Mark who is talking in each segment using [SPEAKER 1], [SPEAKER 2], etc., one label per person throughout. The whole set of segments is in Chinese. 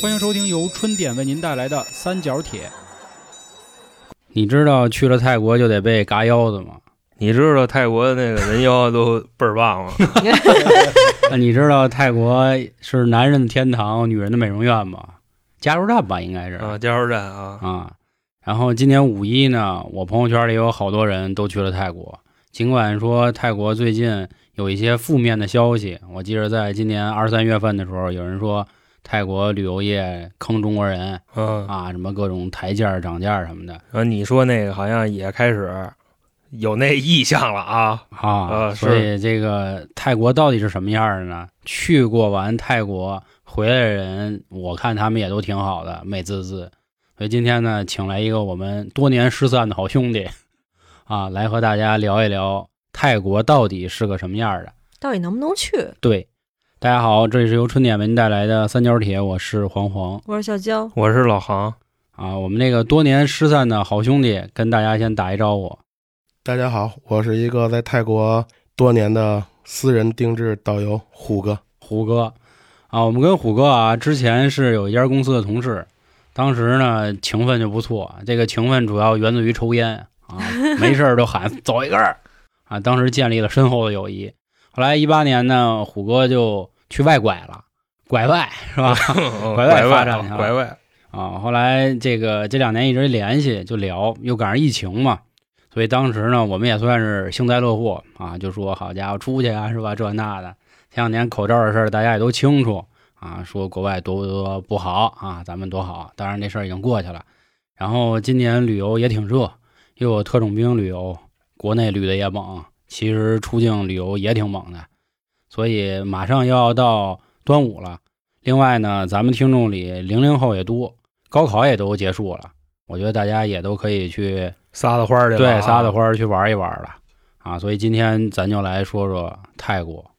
[SPEAKER 1] 欢迎收听由春点为您带来的三角铁。你知道去了泰国就得被嘎腰子吗？
[SPEAKER 2] 你知道泰国的那个人妖都倍儿棒吗？
[SPEAKER 1] 那你知道泰国是男人的天堂，女人的美容院吗？加油站吧，应该是
[SPEAKER 2] 啊，加油站啊，
[SPEAKER 1] 啊。然后今年五一呢，我朋友圈里有好多人都去了泰国。尽管说泰国最近有一些负面的消息，我记得在今年二三月份的时候，有人说泰国旅游业坑中国人
[SPEAKER 2] 嗯
[SPEAKER 1] 啊，什么各种抬价涨价什么的
[SPEAKER 2] 啊，你说那个好像也开始有那意向了啊，
[SPEAKER 1] 啊。
[SPEAKER 2] 啊
[SPEAKER 1] 所以这个泰国到底是什么样的呢？去过完泰国回来的人，我看他们也都挺好的，美滋滋。所以今天呢，请来一个我们多年失散的好兄弟，啊，来和大家聊一聊泰国到底是个什么样的。
[SPEAKER 3] 到底能不能去？
[SPEAKER 1] 对，大家好，这里是由春点为您带来的三角铁，我是黄黄
[SPEAKER 3] 我是小娇，
[SPEAKER 2] 我是老航，
[SPEAKER 1] 啊。我们那个多年失散的好兄弟，跟大家先打一招呼。
[SPEAKER 4] 大家好，我是一个在泰国多年的私人定制导游虎哥。
[SPEAKER 1] 虎哥啊，我们跟虎哥啊之前是有一家公司的同事，当时呢情分就不错，这个情分主要源自于抽烟啊，没事儿就喊走一根儿啊，当时建立了深厚的友谊。后来一八年呢，虎哥就去外拐了，拐外是吧？拐外发展去了
[SPEAKER 2] 拐外，
[SPEAKER 1] 啊，后来这个这两年一直联系就聊，又赶上疫情嘛，所以当时呢，我们也算是幸灾乐祸啊，就说好家伙出去啊，是吧？这那的，前两年口罩的事儿大家也都清楚啊，说国外多多不好啊，咱们多好，当然这事儿已经过去了。然后今年旅游也挺热，又有特种兵旅游，国内旅的也猛，其实出境旅游也挺猛的，所以马上又要到端午了。另外呢，咱们听众里零零后也多，高考也都结束了，我觉得大家也都可以去
[SPEAKER 2] 撒撒欢儿去了
[SPEAKER 1] 对撒，撒欢儿去玩一玩了啊。所以今天咱就来说说泰国，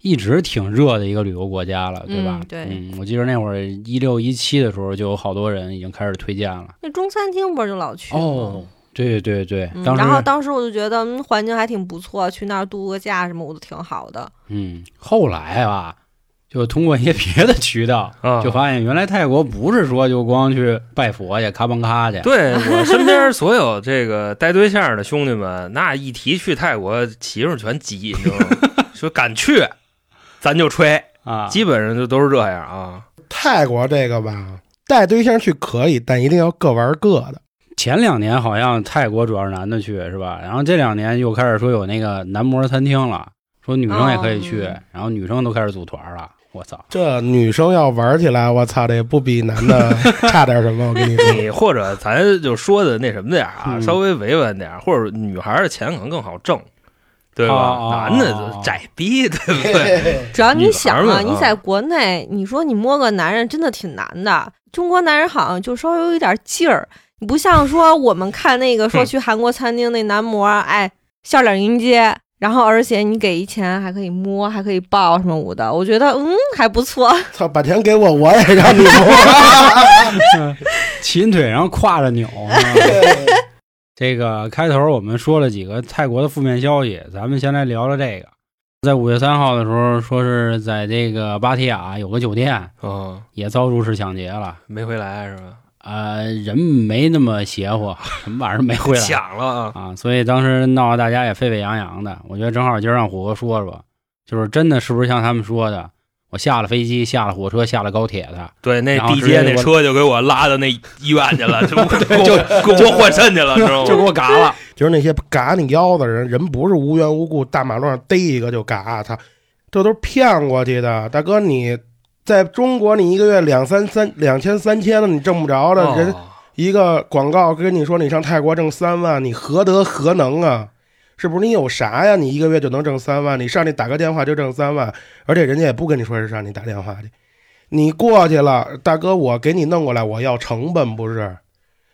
[SPEAKER 1] 一直挺热的一个旅游国家了，对吧？
[SPEAKER 3] 嗯对
[SPEAKER 1] 嗯，我记得那会儿一六一七的时候，就有好多人已经开始推荐了。
[SPEAKER 3] 那中餐厅不是就老去吗？
[SPEAKER 1] 哦，对对对，
[SPEAKER 3] 嗯，然后当时我就觉得，嗯，环境还挺不错，去那儿度个假什么，我都挺好的。
[SPEAKER 1] 嗯，后来吧，就通过一些 别的渠道，
[SPEAKER 2] 啊，
[SPEAKER 1] 就发现原来泰国不是说就光去拜佛去、咔嘣咔去，
[SPEAKER 2] 对我身边所有这个带对象的兄弟们，那一提去泰国，媳妇全急，你知道吗？说敢去，咱就吹，
[SPEAKER 1] 啊，
[SPEAKER 2] 基本上就都是这样啊。
[SPEAKER 4] 泰国这个吧，带对象去可以，但一定要各玩各的。
[SPEAKER 1] 前两年好像泰国主要是男的去是吧？然后这两年又开始说有那个男模餐厅了，说女生也可以去，然后女生都开始组团了。我操！
[SPEAKER 4] 这女生要玩起来，我操，这也不比男的 差点什么。我跟你说，
[SPEAKER 2] 你或者咱就说的那什么点儿啊，
[SPEAKER 1] 嗯
[SPEAKER 2] 稍微委婉点儿，或者女孩的钱可能更好挣，对吧？男的就窄逼，对不对？
[SPEAKER 3] 主要你想啊，你在国内，你说你摸个男人真的挺难的。中国男人好像就稍微有一点劲儿，你不像说我们看那个说去韩国餐厅那男模，哎，笑脸迎接，然后而且你给一钱还可以摸，还可以抱什么舞的，我觉得嗯还不错。
[SPEAKER 4] 操，把钱给我，我也让你摸。
[SPEAKER 1] 琴腿上挎着扭。这个开头我们说了几个泰国的负面消息，咱们先来聊聊这个。在五月三号的时候，说是在这个芭提雅有个酒店
[SPEAKER 2] 嗯，
[SPEAKER 1] 也遭入室抢劫了。
[SPEAKER 2] 没回来是吧？
[SPEAKER 1] 呃，人没那么邪乎，什么玩意儿没回来
[SPEAKER 2] 抢了啊！
[SPEAKER 1] 啊？所以当时闹得大家也沸沸扬扬的。我觉得正好今儿让虎哥说说，就是真的是不是像他们说的，我下了飞机、下了火车、下了高铁的，
[SPEAKER 2] 对，那地接那车就给我拉到那医院去了，就 就给我换肾去了，知道
[SPEAKER 1] 就给？我嘎了。
[SPEAKER 4] 就是那些嘎你腰的人，人不是无缘无故大马路上逮一个就嘎，他这都是骗过去的。大哥，你在中国，你一个月两三三两千三千的，你挣不着的，人
[SPEAKER 2] 哦
[SPEAKER 4] 一个广告跟你说你上泰国挣三万，你何德何能啊？是不是你有啥呀？你一个月就能挣三万？你上去打个电话就挣三万，而且人家也不跟你说是让你打电话去，你过去了，大哥，我给你弄过来，我要成本不是？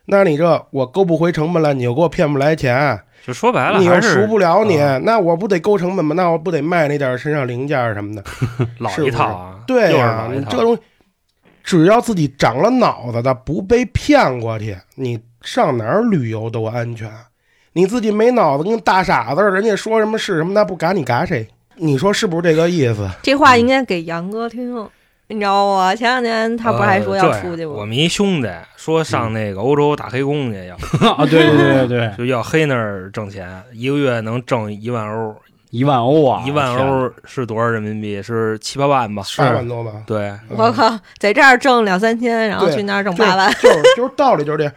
[SPEAKER 4] 那你这我勾不回成本来，你又给我骗不来钱，
[SPEAKER 2] 就说白了
[SPEAKER 4] 你又赎不了你，
[SPEAKER 2] 啊
[SPEAKER 4] 那我不得勾成本吗？那我不得卖那点身上零件什么的？
[SPEAKER 2] 老一套啊，
[SPEAKER 4] 对呀、你这东西，只要自己长了脑子的，不被骗过去，你上哪儿旅游都安全。你自己没脑子，跟大傻子似的，人家说什么是什么，那不嘎你嘎谁？你说是不是这个意思？
[SPEAKER 3] 这话应该给杨哥听。你知道吗？前两天他不是还说要出去吗？
[SPEAKER 2] 呃我们一兄弟说上那个欧洲打黑工去要，
[SPEAKER 1] 啊，对对对对对，
[SPEAKER 2] 就要黑那儿挣钱，一个月能挣一万欧，
[SPEAKER 1] 一万欧啊，
[SPEAKER 2] 一万，欧是多少人民币？是七八万吧？
[SPEAKER 4] 八万多吧。
[SPEAKER 2] 对，
[SPEAKER 3] 我靠，在这儿挣两三千，然后去那儿挣八万，
[SPEAKER 4] 就是就是道理就是这样。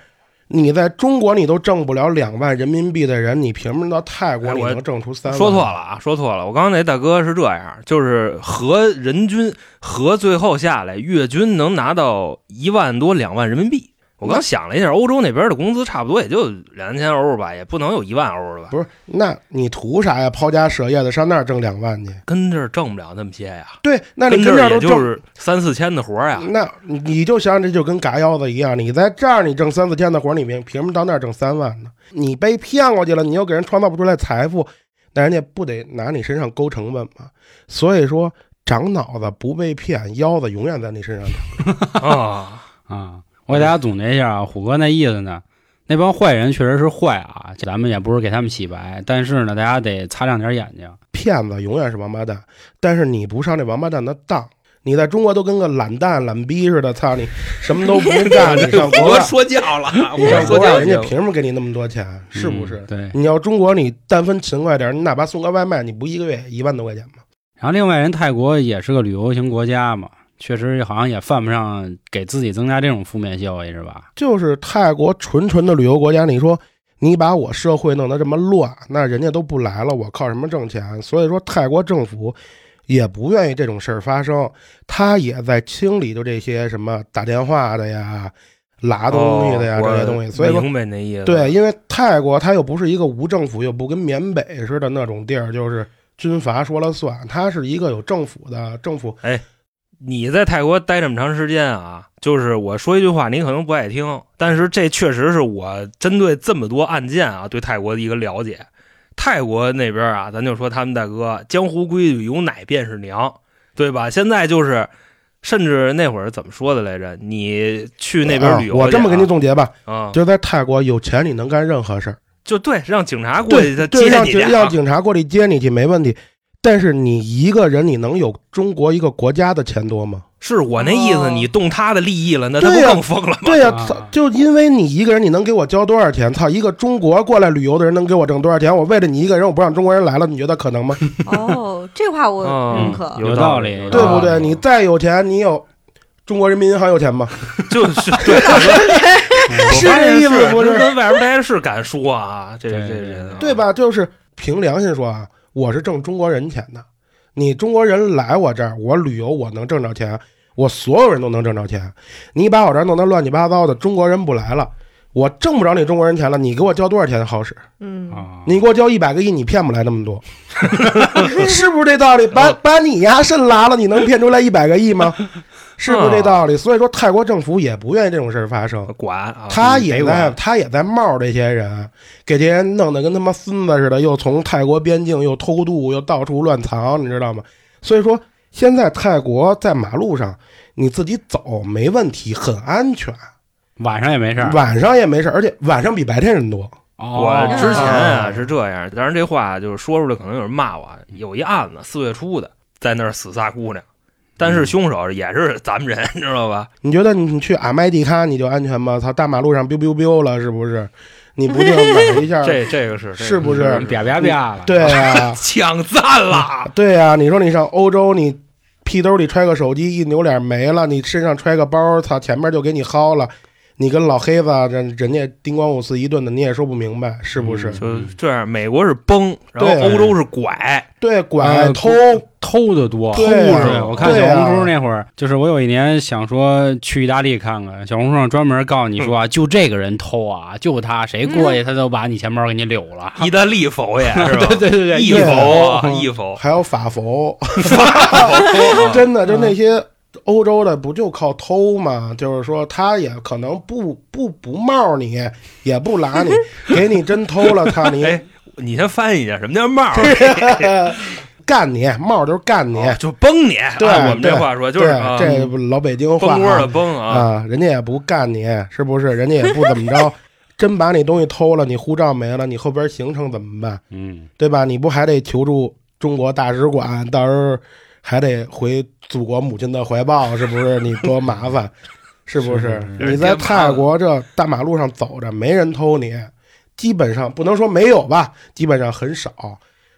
[SPEAKER 4] 你在中国你都挣不了两万人民币的人，你凭什么到泰国你能挣出三万？
[SPEAKER 2] 说错了啊，说错了。我刚刚那大哥是这样，就是合人均合最后下来，月均能拿到一万多两万人民币。我刚想了一下，欧洲那边的工资差不多也就两三千欧吧，也不能有一万欧了吧？
[SPEAKER 4] 不是，那你图啥呀？抛家舍业的上那儿挣两万去？
[SPEAKER 2] 跟这儿挣不了那么些呀，
[SPEAKER 4] 对，那你
[SPEAKER 2] 跟这儿也就是三四千的活儿呀。
[SPEAKER 4] 那你就想这就跟嘎腰子一样，你在这儿你挣三四千的活儿，你凭凭什么到那儿挣三万呢？你被骗过去了，你又给人创造不出来财富，那人家不得拿你身上勾成本吗？所以说，长脑子不被骗，腰子永远在你身上 长。
[SPEAKER 2] 啊，
[SPEAKER 1] 啊，我给大家总结一下啊，虎哥那意思呢，那帮坏人确实是坏啊，咱们也不是给他们洗白，但是呢，大家得擦亮点眼睛。
[SPEAKER 4] 骗子永远是王八蛋，但是你不上这王八蛋的当，你在中国都跟个懒蛋懒逼似的，操你什么都不用干，你上 国
[SPEAKER 2] 我
[SPEAKER 4] 外，
[SPEAKER 2] 说教了，
[SPEAKER 4] 你上
[SPEAKER 2] 我说
[SPEAKER 4] 国外，人家。凭什么给你那么多钱？是不是？
[SPEAKER 1] 嗯对。
[SPEAKER 4] 你要中国，你但分勤快点，你哪怕送个外卖，你不一个月一万多块钱吗？
[SPEAKER 1] 然后另外人泰国也是个旅游型国家嘛，确实好像也犯不上给自己增加这种负面效益，是吧？
[SPEAKER 4] 就是泰国纯纯的旅游国家，你说你把我社会弄得这么乱，那人家都不来了，我靠什么挣钱？所以说泰国政府也不愿意这种事儿发生，他也在清理就这些什么打电话的呀、拉东西的呀、
[SPEAKER 2] 哦
[SPEAKER 4] 这些东西。所以说，
[SPEAKER 2] 明白那意思。
[SPEAKER 4] 对，因为泰国它又不是一个无政府，又不跟缅北似的那种地儿，就是军阀说了算，它是一个有政府的政府。
[SPEAKER 2] 你在泰国待这么长时间啊，就是我说一句话，你可能不爱听，但是这确实是我针对这么多案件啊，对泰国的一个了解。泰国那边啊，咱就说他们大哥，江湖规矩有奶便是娘，对吧？现在就是，甚至那会儿怎么说的来着？你去那边旅游、
[SPEAKER 4] 啊我这么给你总结吧，
[SPEAKER 2] 啊，
[SPEAKER 4] 就在泰国有钱你能干任何事儿。
[SPEAKER 2] 就对，让警察过去他
[SPEAKER 4] 对对，让警察过来接你去没问题，但是你一个人你能有中国一个国家的钱多吗？
[SPEAKER 2] 是我那意思，
[SPEAKER 3] 哦
[SPEAKER 2] 你动他的利益了，那他不更疯了吗？
[SPEAKER 4] 对呀、
[SPEAKER 1] 啊
[SPEAKER 4] 操就因为你一个人，你能给我交多少钱？操，一个中国过来旅游的人能给我挣多少钱？我为了你一个人，我不让中国人来了，你觉得可能吗？
[SPEAKER 3] 哦，这话我
[SPEAKER 2] 嗯
[SPEAKER 3] 认可。
[SPEAKER 1] 有
[SPEAKER 2] 道
[SPEAKER 1] 道理
[SPEAKER 4] 对不对？你再有钱，你有中国人民银行有钱吗？
[SPEAKER 2] 就是 对，
[SPEAKER 4] 是这意思不是
[SPEAKER 2] 是跟外边待着是敢说啊，这这
[SPEAKER 1] 对对
[SPEAKER 2] 人啊
[SPEAKER 4] 对？吧？就是凭良心说啊，我是挣中国人钱的。你中国人来我这儿，我旅游我能挣着钱，我所有人都能挣着钱。你把我这儿弄得乱七八糟的，中国人不来了，我挣不着你中国人钱了，你给我交多少钱好使？
[SPEAKER 3] 嗯，
[SPEAKER 1] 啊，
[SPEAKER 4] 你给我交一百个亿，你骗不来那么多，是不是这道理？把把你丫肾拉了，你能骗出来一百个亿吗？是不是这道理？所以说，泰国政府也不愿意这种事儿发生。
[SPEAKER 2] 管啊，
[SPEAKER 4] 他也在，他也在冒这些人，给这些人弄得跟他妈孙子似的，又从泰国边境又偷渡，又到处乱藏，你知道吗？所以说，现在泰国在马路上你自己走没问题，很安全，
[SPEAKER 1] 晚上也没事儿。
[SPEAKER 4] 晚上也没事，而且晚上比白天人多。
[SPEAKER 1] 哦
[SPEAKER 2] 我之前啊
[SPEAKER 4] 哦
[SPEAKER 2] 是这样，当然这话就是说出来可能有人骂我。有一案子四月初的，在那儿死仨姑娘，但是凶手也是咱们人，你 知道吧？
[SPEAKER 4] 你觉得你去阿麦迪卡你就安全吗？操，大马路上 biu biu biu 了，是不是？你不定哪一下？
[SPEAKER 2] 这这个是
[SPEAKER 4] 是不是
[SPEAKER 1] 人啪啪啪了。
[SPEAKER 4] 对啊、
[SPEAKER 2] 抢赞了，
[SPEAKER 4] 对啊、你说你上欧洲，你屁兜里揣个手机，一扭脸没了；你身上揣个包，操，前面就给你薅了。你跟老黑子人人家叮咣五四一顿的，你也说不明白，是不是？
[SPEAKER 1] 嗯
[SPEAKER 2] 就这样。美国是崩，然后
[SPEAKER 4] 对。
[SPEAKER 2] 欧洲是拐，
[SPEAKER 4] 对，拐
[SPEAKER 1] 呃
[SPEAKER 4] 偷，
[SPEAKER 1] 偷的多，
[SPEAKER 4] 偷
[SPEAKER 1] 是
[SPEAKER 4] 啊。
[SPEAKER 1] 我看小红书那会儿，就是我有一年想说去意大利看看，小红书上专门告诉你说啊，就这个人偷啊，就他，谁过去他都把你钱包给你溜了。
[SPEAKER 2] 意大利佛爷 是吧？
[SPEAKER 1] 对对对对，
[SPEAKER 2] 义
[SPEAKER 4] 对
[SPEAKER 2] 佛啊，
[SPEAKER 1] 嗯。
[SPEAKER 2] 义佛，
[SPEAKER 4] 还有法佛，
[SPEAKER 2] 佛。
[SPEAKER 4] 真的就那些欧洲的不就靠偷吗？就是说他也可能不不不冒你，也不拉你，给你真偷了，他你
[SPEAKER 2] 哎，你先翻译一下什么叫冒儿？
[SPEAKER 4] 干你，冒就是干你。
[SPEAKER 2] 哦就崩你。
[SPEAKER 4] 对
[SPEAKER 2] 按我们这话说就是，啊
[SPEAKER 4] 这不老北京话
[SPEAKER 2] 崩锅
[SPEAKER 4] 啊
[SPEAKER 2] 的崩啊，
[SPEAKER 4] 啊，人家也不干你，是不是？人家也不怎么着，真把你东西偷了，你护照没了，你后边行程怎么办？
[SPEAKER 1] 嗯，
[SPEAKER 4] 对吧？你不还得求助中国大使馆？到时候还得回祖国母亲的怀抱，是不是？你多麻烦，是不是？你在泰国这大马路上走着，没人偷你，基本上不能说没有吧，基本上很少。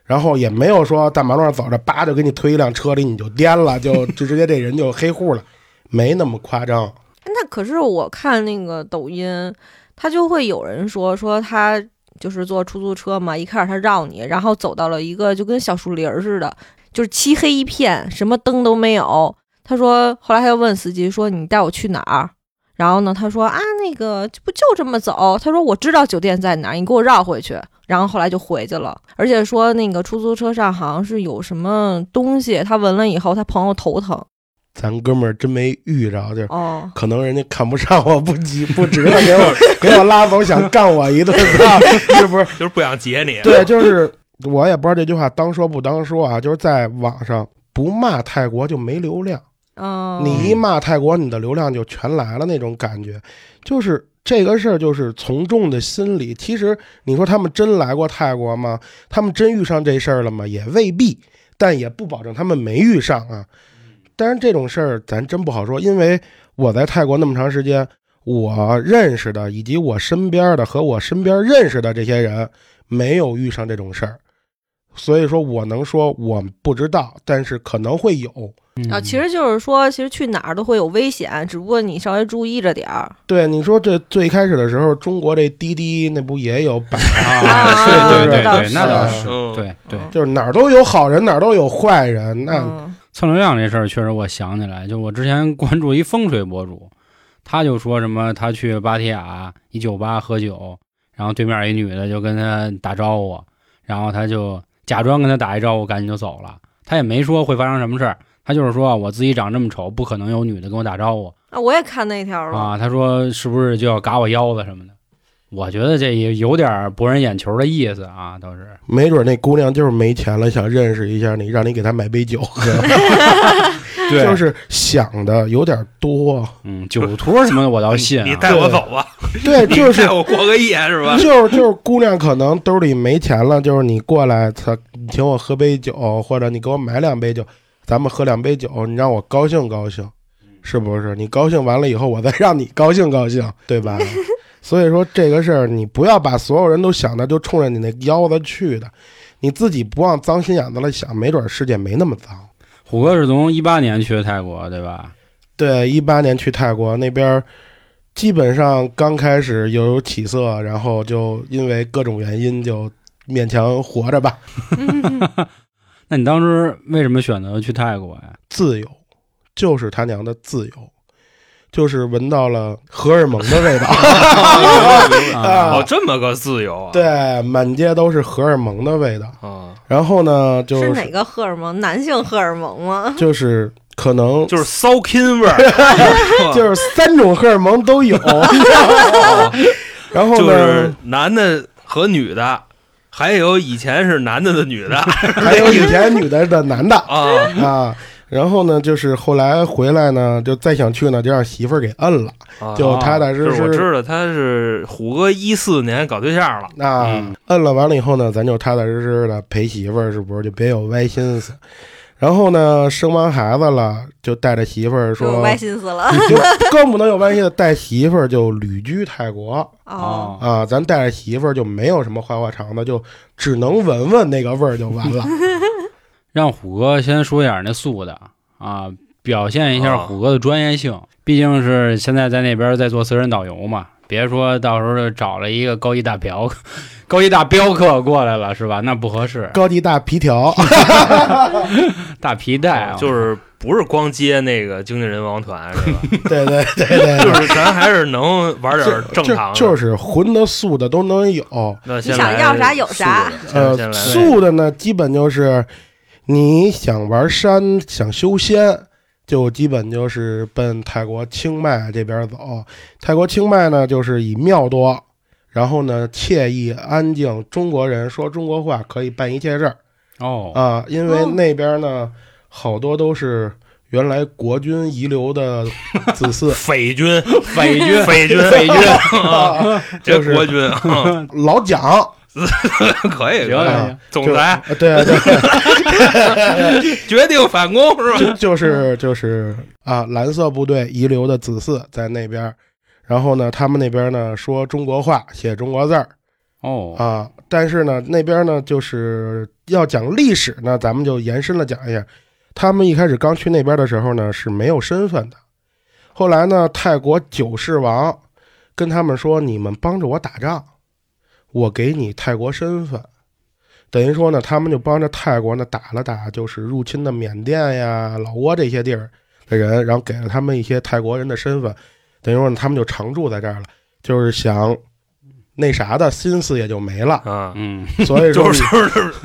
[SPEAKER 4] 然后也没有说大马路上走着，叭就给你推一辆车里你就颠了，就 就直接这人就黑户了，没那么夸张。
[SPEAKER 3] 那可是我看那个抖音，他就会有人说说他就是坐出租车嘛，一开始他绕你，然后走到了一个就跟小树林儿似的，就是漆黑一片，什么灯都没有。他说，后来他又问司机说：“你带我去哪儿？”然后呢，他说：“啊，那个不就这么走？”他说：“我知道酒店在哪儿，你给我绕回去。”然后后来就回去了，而且说那个出租车上好像是有什么东西，他闻了以后，他朋友头疼。
[SPEAKER 4] 咱哥们儿真没遇着，就是
[SPEAKER 3] 哦，
[SPEAKER 4] 可能人家看不上我，不急不值得 给我给我拉走，想干我一顿，是不是？
[SPEAKER 2] 就是不想劫你。
[SPEAKER 4] 对，就是我也不知道这句话当说不当说啊，就是在网上不骂泰国就没流量，
[SPEAKER 3] 嗯，
[SPEAKER 4] 你一骂泰国，你的流量就全来了那种感觉，就是。这个事儿就是从众的心理。其实你说他们真来过泰国吗？他们真遇上这事儿了吗？也未必，但也不保证他们没遇上啊。但是这种事儿咱真不好说，因为我在泰国那么长时间，我认识的以及我身边的和我身边认识的这些人没有遇上这种事儿，所以说我能说我不知道，但是可能会有。
[SPEAKER 3] 啊，其实就是说，其实去哪儿都会有危险，只不过你稍微注意着点儿。
[SPEAKER 4] 对，你说这最开始的时候，中国这滴滴那不也有摆
[SPEAKER 1] 啊，对对对，那倒
[SPEAKER 3] 是
[SPEAKER 1] 对对。
[SPEAKER 4] 就是哪儿都有好人，哪儿都有坏人。那
[SPEAKER 3] 嗯
[SPEAKER 1] 蹭流量这事儿，确实我想起来，就我之前关注一风水博主，他就说什么他去芭提雅一酒吧喝酒，然后对面一女的就跟他打招呼，然后他就假装跟他打一招呼，赶紧就走了。他也没说会发生什么事儿，他就是说我自己长这么丑，不可能有女的跟我打招呼
[SPEAKER 3] 啊，我也看那条了。
[SPEAKER 1] 啊。他说是不是就要嘎我腰子什么的？我觉得这也有点博人眼球的意思啊，倒是。
[SPEAKER 4] 没准那姑娘就是没钱了，想认识一下你，让你给她买杯酒喝，
[SPEAKER 1] 对
[SPEAKER 4] 就是想的有点多。
[SPEAKER 1] 嗯，酒托什么的我倒信、啊。
[SPEAKER 2] 你带我走吧，
[SPEAKER 4] 对，就是
[SPEAKER 2] 带我过个夜是吧？
[SPEAKER 4] 就是就是姑娘可能兜里没钱了，就是你过来，她你请我喝杯酒，或者你给我买两杯酒，咱们喝两杯酒，你让我高兴高兴，是不是？你高兴完了以后，我再让你高兴高兴，对吧？所以说这个事儿，你不要把所有人都想的就冲着你那腰子去的，你自己不往脏心眼子了想，没准世界没那么脏。
[SPEAKER 1] 虎哥是从一八年去的泰国，对吧？
[SPEAKER 4] 对，一八年去泰国那边，基本上刚开始有有起色，然后就因为各种原因就勉强活着吧。
[SPEAKER 1] 那你当时为什么选择去泰国呀？
[SPEAKER 4] 自由，就是他娘的自由，就是闻到了荷尔蒙的味道。
[SPEAKER 1] 啊
[SPEAKER 2] 哦，这么个自由啊？
[SPEAKER 4] 对，满街都是荷尔蒙的味道。
[SPEAKER 2] 啊，
[SPEAKER 4] 然后呢，就是
[SPEAKER 3] 哪个荷尔蒙？男性荷尔蒙吗？
[SPEAKER 4] 就是可能
[SPEAKER 2] 就是骚 king 味儿，
[SPEAKER 4] 就是三种荷尔蒙都有。然后
[SPEAKER 2] 就
[SPEAKER 4] 呢
[SPEAKER 2] 是，男的和女的，还有以前是男的的女的
[SPEAKER 4] 还有以前女的的男的
[SPEAKER 2] 啊，
[SPEAKER 4] 啊。然后呢，就是后来回来呢，就再想去呢，就让媳妇儿给摁了，
[SPEAKER 2] 啊
[SPEAKER 4] 就踏踏实
[SPEAKER 2] 就是我知道他是虎哥一四年搞对象了，
[SPEAKER 4] 啊
[SPEAKER 1] 嗯，
[SPEAKER 4] 摁了完了以后呢，咱就踏踏实实的陪媳妇儿，是不是就别有歪心思？然后呢，生完孩子了，就带着媳妇儿
[SPEAKER 3] 有
[SPEAKER 4] 说，
[SPEAKER 3] 歪心思了。
[SPEAKER 4] 就更不能有歪心思，带媳妇儿就旅居泰国
[SPEAKER 3] 哦，
[SPEAKER 4] 啊。咱带着媳妇儿就没有什么花花肠子，就只能闻闻那个味儿就完了。
[SPEAKER 1] 让虎哥先说一点那素的啊，表现一下
[SPEAKER 2] 啊
[SPEAKER 1] 虎哥的专业性。毕竟是现在在那边在做私人导游嘛，别说到时候找了一个高级大嫖，高级大镖客过来了是吧？那不合适。
[SPEAKER 4] 高级大皮条，
[SPEAKER 1] 大皮带啊，
[SPEAKER 2] 就是不是光接那个经纪人王团是吧？
[SPEAKER 4] 对对对对对，
[SPEAKER 2] 就是咱还是能玩点正常的，
[SPEAKER 4] 就就是荤的素的都能有。
[SPEAKER 2] 那
[SPEAKER 3] 你想要啥有啥
[SPEAKER 4] 呃素的呢，基本就是你想玩山、想修仙，就基本就是奔泰国清迈这边走。泰国清迈呢，就是以庙多，然后呢惬意安静。中国人说中国话，可以办一切事儿。
[SPEAKER 1] 哦，
[SPEAKER 4] 啊，因为
[SPEAKER 3] 哦。
[SPEAKER 4] 那边呢，好多都是原来国军遗留的子嗣。
[SPEAKER 2] 匪军，
[SPEAKER 1] 匪军，
[SPEAKER 2] 匪军，
[SPEAKER 1] 匪军，
[SPEAKER 2] 啊，这
[SPEAKER 4] 就是
[SPEAKER 2] 国军啊。
[SPEAKER 4] 老蒋
[SPEAKER 2] 可以，
[SPEAKER 1] 行
[SPEAKER 2] 可以
[SPEAKER 4] 啊
[SPEAKER 2] 总裁。
[SPEAKER 4] 对对对，
[SPEAKER 2] 决定反攻是吧？
[SPEAKER 4] 就就是就是啊，蓝色部队遗留的子嗣在那边，然后呢，他们那边呢说中国话，写中国字儿
[SPEAKER 1] 哦，
[SPEAKER 4] 啊，但是呢，那边呢就是要讲历史呢，咱们就延伸了讲一下，他们一开始刚去那边的时候呢是没有身份的，后来呢，泰国九世王跟他们说，你们帮着我打仗，我给你泰国身份。等于说呢，他们就帮着泰国呢打了打，就是入侵的缅甸呀、老挝这些地儿的人，然后给了他们一些泰国人的身份，等于说呢，他们就常住在这儿了，就是想那啥的心思也就没了，
[SPEAKER 2] 啊，
[SPEAKER 1] 嗯，
[SPEAKER 4] 所以说
[SPEAKER 2] 就是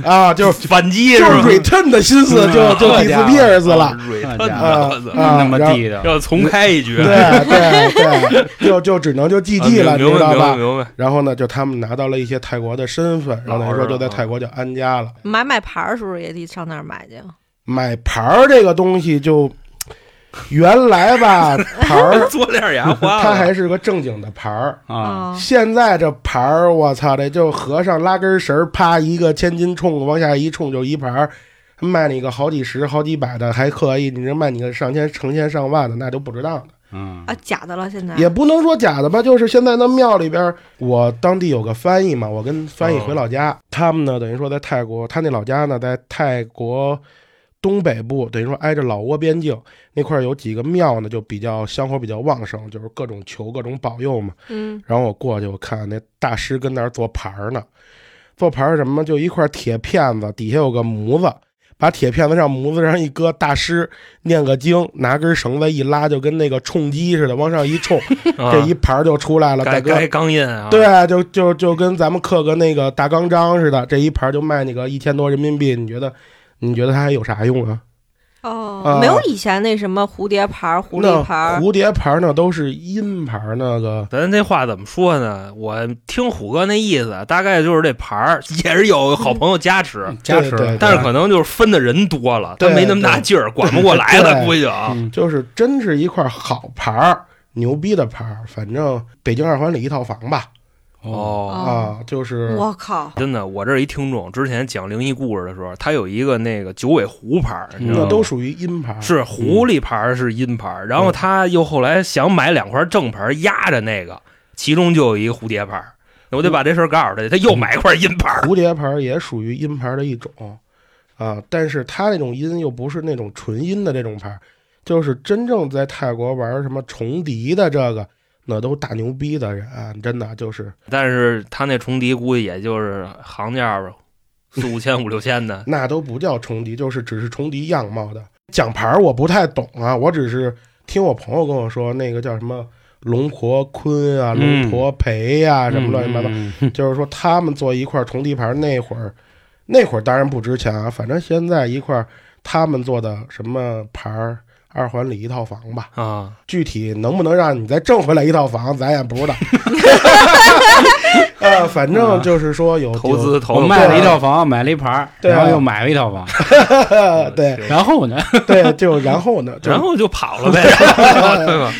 [SPEAKER 4] 啊，就是
[SPEAKER 2] 反击
[SPEAKER 4] 就是
[SPEAKER 2] 吧
[SPEAKER 4] ？return 的心思就
[SPEAKER 1] 嗯
[SPEAKER 4] 就
[SPEAKER 1] 好家伙
[SPEAKER 4] disappears 了，
[SPEAKER 2] 啊，return
[SPEAKER 1] 啊
[SPEAKER 4] 啊
[SPEAKER 1] 那么地道，
[SPEAKER 2] 要重开一局，
[SPEAKER 4] 对对对，就就只能就 GG 了，
[SPEAKER 2] 啊
[SPEAKER 4] 你知道吧？
[SPEAKER 2] 明白。
[SPEAKER 4] 然后呢，就他们拿到了一些泰国的身份，然后等于说就在泰国就安家了。
[SPEAKER 3] 买买牌儿是不是也得上那儿买去？
[SPEAKER 4] 买牌儿这个东西就 原来吧，牌儿
[SPEAKER 2] 做点牙花了，
[SPEAKER 4] 它还是个正经的牌儿。
[SPEAKER 1] 啊，
[SPEAKER 4] 现在这牌儿，我操的，就和尚拉根绳儿，啪一个千斤冲往下一冲就一盘儿，卖你个好几十、好几百的还可以，你这卖你个上千、成千上万的，那就不值当的。
[SPEAKER 1] 嗯。
[SPEAKER 3] 啊，假的了，现在。
[SPEAKER 4] 也不能说假的吧，就是现在那庙里边，我当地有个翻译嘛，我跟翻译回老家，他们呢等于说在泰国，他那老家呢在泰国东北部，等于说挨着老挝边境那块儿有几个庙呢，就比较香火比较旺盛，就是各种求各种保佑嘛。
[SPEAKER 3] 嗯
[SPEAKER 4] 然后我过去，我看那大师跟那儿做牌儿呢，做牌儿什么？就一块铁片子，底下有个模子，把铁片子上模子上一搁，大师念个经，拿根绳子一拉，就跟那个冲击似的，往上一冲，
[SPEAKER 2] 啊
[SPEAKER 4] 这一盘儿就出来了。大哥，
[SPEAKER 2] 钢印啊，
[SPEAKER 4] 对，就就就跟咱们刻个那个大钢章似的，这一盘儿就卖你个一千多人民币，你觉得？你觉得它还有啥用啊？
[SPEAKER 3] 哦
[SPEAKER 4] 啊，
[SPEAKER 3] 没有以前那什么蝴蝶牌儿、狐狸牌儿，
[SPEAKER 4] 蝴蝶牌儿那都是阴牌儿，那个
[SPEAKER 2] 咱这话怎么说呢？我听虎哥那意思，大概就是这牌儿也是有好朋友加持，
[SPEAKER 1] 加持
[SPEAKER 4] 对对
[SPEAKER 2] 但是可能就是分的人多了，他没那么大劲儿，管不过来了，
[SPEAKER 4] 对
[SPEAKER 2] 估计就啊。
[SPEAKER 1] 嗯
[SPEAKER 4] 就是真是一块好牌儿，牛逼的牌儿。反正北京二环里一套房吧，
[SPEAKER 2] 哦，
[SPEAKER 4] 啊，就是
[SPEAKER 3] 我靠，
[SPEAKER 2] 真的，我这儿一听众之前讲灵异故事的时候，他有一个那个九尾狐牌儿，你知道吗？
[SPEAKER 4] 那都属于阴牌儿。
[SPEAKER 2] 是狐狸牌儿是阴牌儿，然后他又后来想买两块正牌儿压着那个，其中就有一个蝴蝶牌我得把这事儿告诉他，他又买一块阴牌儿。
[SPEAKER 4] 蝴蝶牌儿也属于阴牌儿的一种啊，但是他那种阴又不是那种纯阴的这种牌儿，就是真正在泰国玩什么重敌的这个，那都大牛逼的人、真的就是
[SPEAKER 2] 但是他那重敌估计也就是行价吧，四五千五六千的。
[SPEAKER 4] 那都不叫重敌，就是只是重敌样貌的。奖牌儿我不太懂啊，我只是听我朋友跟我说，那个叫什么龙婆坤啊、
[SPEAKER 1] 嗯
[SPEAKER 4] 龙婆培呀、什么乱七八糟，就是说他们做一块重敌牌那会儿，那会儿当然不值钱啊，反正现在一块他们做的什么牌儿，二环里一套房吧，
[SPEAKER 2] 啊，
[SPEAKER 4] 具体能不能让你再挣回来一套房，咱也不知道。呃，反正就是说有
[SPEAKER 2] 投资投
[SPEAKER 1] 我卖了一套房，买了一盘然后又买了一套房，
[SPEAKER 4] 有 对
[SPEAKER 1] 然后呢？
[SPEAKER 4] 对，就然后呢，
[SPEAKER 2] 然后就跑了呗？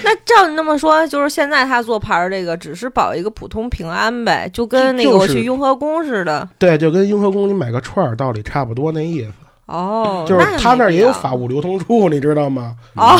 [SPEAKER 3] 那照你那么说，就是现在他做牌儿这个只是保一个普通平安呗，就跟那个我去雍和宫似的。
[SPEAKER 4] 对，就跟雍和宫你买个串儿道理差不多那意思，
[SPEAKER 3] 哦，
[SPEAKER 4] 就是他那儿也有法务流通处，你知道吗？
[SPEAKER 3] 哦，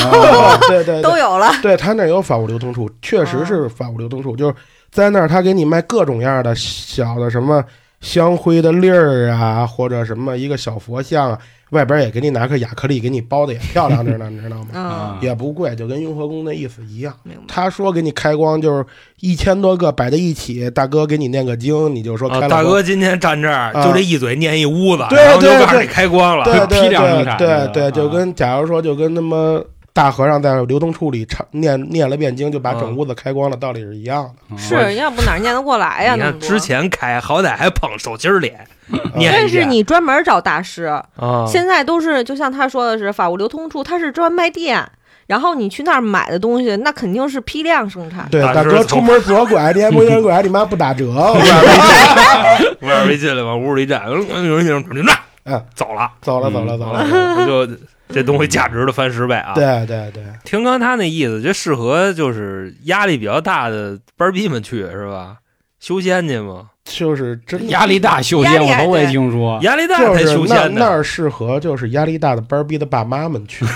[SPEAKER 4] 对对对
[SPEAKER 3] 都有了。
[SPEAKER 4] 对他那儿有法务流通处，确实是法务流通处，就是在那儿他给你卖各种样的小的什么香灰的粒儿啊，或者什么一个小佛像啊，外边也给你拿个亚克力给你包的也漂亮着呢，你知道吗？
[SPEAKER 3] 嗯，
[SPEAKER 4] 也不贵，就跟雍和宫的意思一样。
[SPEAKER 3] 明白。
[SPEAKER 4] 他说给你开光就是一千多个摆在一起，大哥给你念个经，你就说开光。
[SPEAKER 2] 大哥今天站这儿
[SPEAKER 4] 啊
[SPEAKER 2] 就这一嘴念一屋子，
[SPEAKER 4] 对
[SPEAKER 2] 然后就
[SPEAKER 4] 对对
[SPEAKER 2] 告诉你开光了。
[SPEAKER 4] 对对
[SPEAKER 1] 批量生
[SPEAKER 4] 对就
[SPEAKER 1] 啊
[SPEAKER 4] 跟假如说就跟他妈大和尚在流通处里唱念念了遍经，就把整屋子开光了，道理是一样的。
[SPEAKER 1] 嗯
[SPEAKER 3] 是，要不哪儿念得过来呀？
[SPEAKER 2] 你看之，前开，好歹还捧手心儿脸，念
[SPEAKER 3] 但是你专门找大师，
[SPEAKER 2] 啊，
[SPEAKER 3] 现在都是就像他说的是法务流通处，他是专卖店。然后你去那儿买的东西，那肯定是批量生产。
[SPEAKER 4] 对，
[SPEAKER 2] 大
[SPEAKER 4] 哥出门左拐，你还不远拐，你妈不打折。
[SPEAKER 2] 五眼没进来，往屋里一站，嗯嗯嗯
[SPEAKER 4] 嗯，
[SPEAKER 2] 走了，
[SPEAKER 4] 走了走了走了。
[SPEAKER 2] 了，就这东西价值的翻十倍啊！，
[SPEAKER 4] 对对对，
[SPEAKER 2] 听刚他那意思，这适合就是压力比较大的班儿逼们去是吧？修仙去吗？
[SPEAKER 4] 就是真
[SPEAKER 1] 压力大修仙，我头回听说。
[SPEAKER 2] 压力大才
[SPEAKER 4] 就是
[SPEAKER 2] 修仙的。
[SPEAKER 4] 那儿适合就是压力大的班儿逼的爸妈们去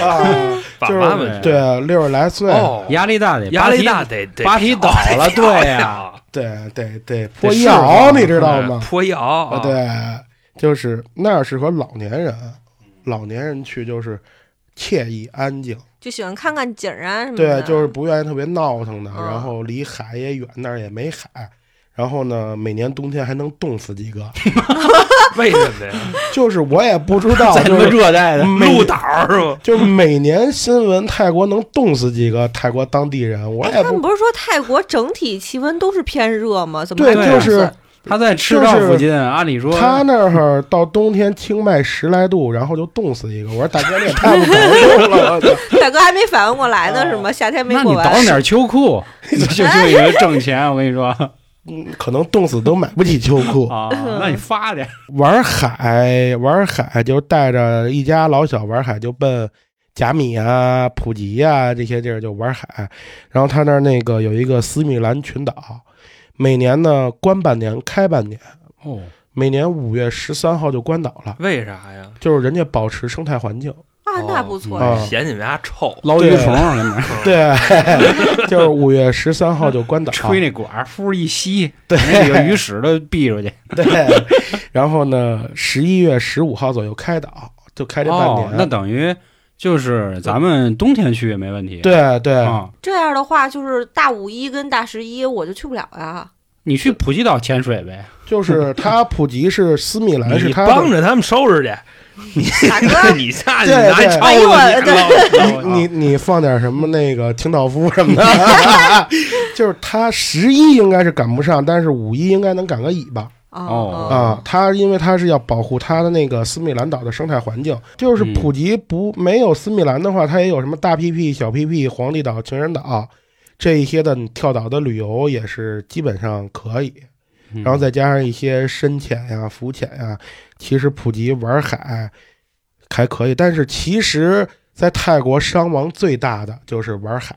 [SPEAKER 2] 哦
[SPEAKER 4] 啊，
[SPEAKER 2] 爸
[SPEAKER 4] 就是
[SPEAKER 2] 妈们
[SPEAKER 4] 对啊六十来岁，
[SPEAKER 2] 哦，
[SPEAKER 1] 压力大得
[SPEAKER 2] 压力大
[SPEAKER 1] 拔
[SPEAKER 2] 得得
[SPEAKER 1] 拔体倒了
[SPEAKER 2] 漂
[SPEAKER 1] 对
[SPEAKER 2] 亮
[SPEAKER 1] 呀
[SPEAKER 4] 对 对对，泼
[SPEAKER 1] 是
[SPEAKER 4] 药
[SPEAKER 1] 吗
[SPEAKER 4] 你知道吗？
[SPEAKER 2] 泼药
[SPEAKER 4] 啊，，对，就是那儿适合老年人，老年人去就是惬意安静，
[SPEAKER 3] 就喜欢看看景儿啊什么的。
[SPEAKER 4] 对，就是不愿意特别闹腾的，
[SPEAKER 3] 嗯
[SPEAKER 4] 然后离海也远，那儿也没海。然后呢，每年冬天还能冻死几个，
[SPEAKER 2] 为什么呀？
[SPEAKER 4] 就是我也不知道，
[SPEAKER 1] 在他妈
[SPEAKER 4] 就是
[SPEAKER 1] 热带的，
[SPEAKER 4] 每
[SPEAKER 2] 鹿岛是吧？
[SPEAKER 4] 就是每年新闻泰国能冻死几个泰国当地人，我
[SPEAKER 3] 哎，
[SPEAKER 4] 也不
[SPEAKER 3] 他们不是说泰国整体气温都是偏热吗？怎么
[SPEAKER 4] 对，
[SPEAKER 3] 还
[SPEAKER 1] 对
[SPEAKER 4] 就是
[SPEAKER 1] 他在赤道附近，按理说
[SPEAKER 4] 他那儿到冬天清迈十来度，然后就冻死一个。我说大哥，你也 太不保重了，
[SPEAKER 3] 大哥还没反应过来呢，是吗？夏天没
[SPEAKER 1] 那
[SPEAKER 3] 过完。
[SPEAKER 1] 你倒点秋裤，就就以为挣钱。我跟你说
[SPEAKER 4] 嗯，可能冻死都买不起秋裤。
[SPEAKER 1] 啊，那你发点
[SPEAKER 4] 玩海，玩海就带着一家老小玩海，就奔甲米啊、普吉啊这些地儿就玩海。然后他那儿那个有一个斯米兰群岛，每年呢关半年开半年，
[SPEAKER 1] 哦，
[SPEAKER 4] 每年五月十三号就关岛了，
[SPEAKER 2] 为啥呀？
[SPEAKER 4] 就是人家保持生态环境。
[SPEAKER 3] 啊，那不错。
[SPEAKER 2] 嫌你们家臭，
[SPEAKER 1] 捞鱼虫跟那儿
[SPEAKER 4] 对，就是五月十三号就关岛。
[SPEAKER 1] 吹那管儿，呼一吸，
[SPEAKER 4] 对
[SPEAKER 1] 那个鱼屎都避出去。
[SPEAKER 4] 对，然后呢，十一月十五号左右开岛，就开这半年。
[SPEAKER 1] 哦，那等于就是咱们冬天去也没问题。
[SPEAKER 4] 对对，
[SPEAKER 1] 啊，
[SPEAKER 3] 这样的话，就是大五一跟大十一我就去不了呀。
[SPEAKER 1] 你去普吉岛潜水呗。
[SPEAKER 4] 就是他普吉是斯米兰是
[SPEAKER 2] 你
[SPEAKER 4] 他，
[SPEAKER 2] 帮着他们收拾去，
[SPEAKER 3] 大哥，
[SPEAKER 2] 你下去拿抄子
[SPEAKER 1] 你
[SPEAKER 4] 你你放点什么那个清道夫什么的，就是他十一应该是赶不上，但是五一应该能赶个尾巴
[SPEAKER 1] 哦
[SPEAKER 4] 啊。他因为他是要保护他的那个斯米兰岛的生态环境，就是普吉不没有斯米兰的话，它也有什么大屁屁、小屁屁、皇帝岛、情人岛这一些的跳岛的旅游也是基本上可以。
[SPEAKER 1] 嗯
[SPEAKER 4] 然后再加上一些深潜呀、浮潜呀，其实普吉玩海还可以，但是其实，在泰国伤亡最大的就是玩海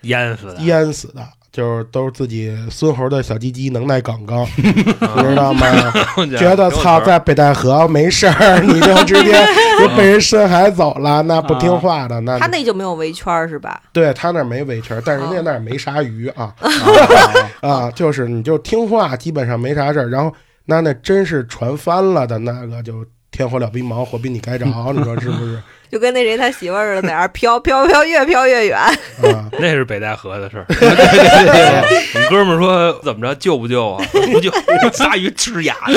[SPEAKER 2] 淹死的，
[SPEAKER 4] 淹死的，就是都是自己孙猴的小鸡鸡能耐杠杠，你
[SPEAKER 2] 啊
[SPEAKER 4] 知道吗？觉
[SPEAKER 2] 觉
[SPEAKER 4] 得操，在北戴河没事儿，你就直接就被人深海走了，那不听话的，那
[SPEAKER 3] 他那就没有围圈儿是吧？
[SPEAKER 4] 对他那儿没围圈，但人家那儿没啥鱼啊。
[SPEAKER 1] 啊
[SPEAKER 4] 啊，就是你就听话，基本上没啥事儿。然后那那真是船翻了的那个，就天火燎逼毛，火比你该着，你说是不是？
[SPEAKER 3] 就跟那谁他媳妇儿似的，在那儿飘飘飘，越飘越远。
[SPEAKER 4] 啊，
[SPEAKER 2] 那是北戴河的事儿。我们 哥们儿说怎么着救不救啊？不救，鲨鱼吃牙。啊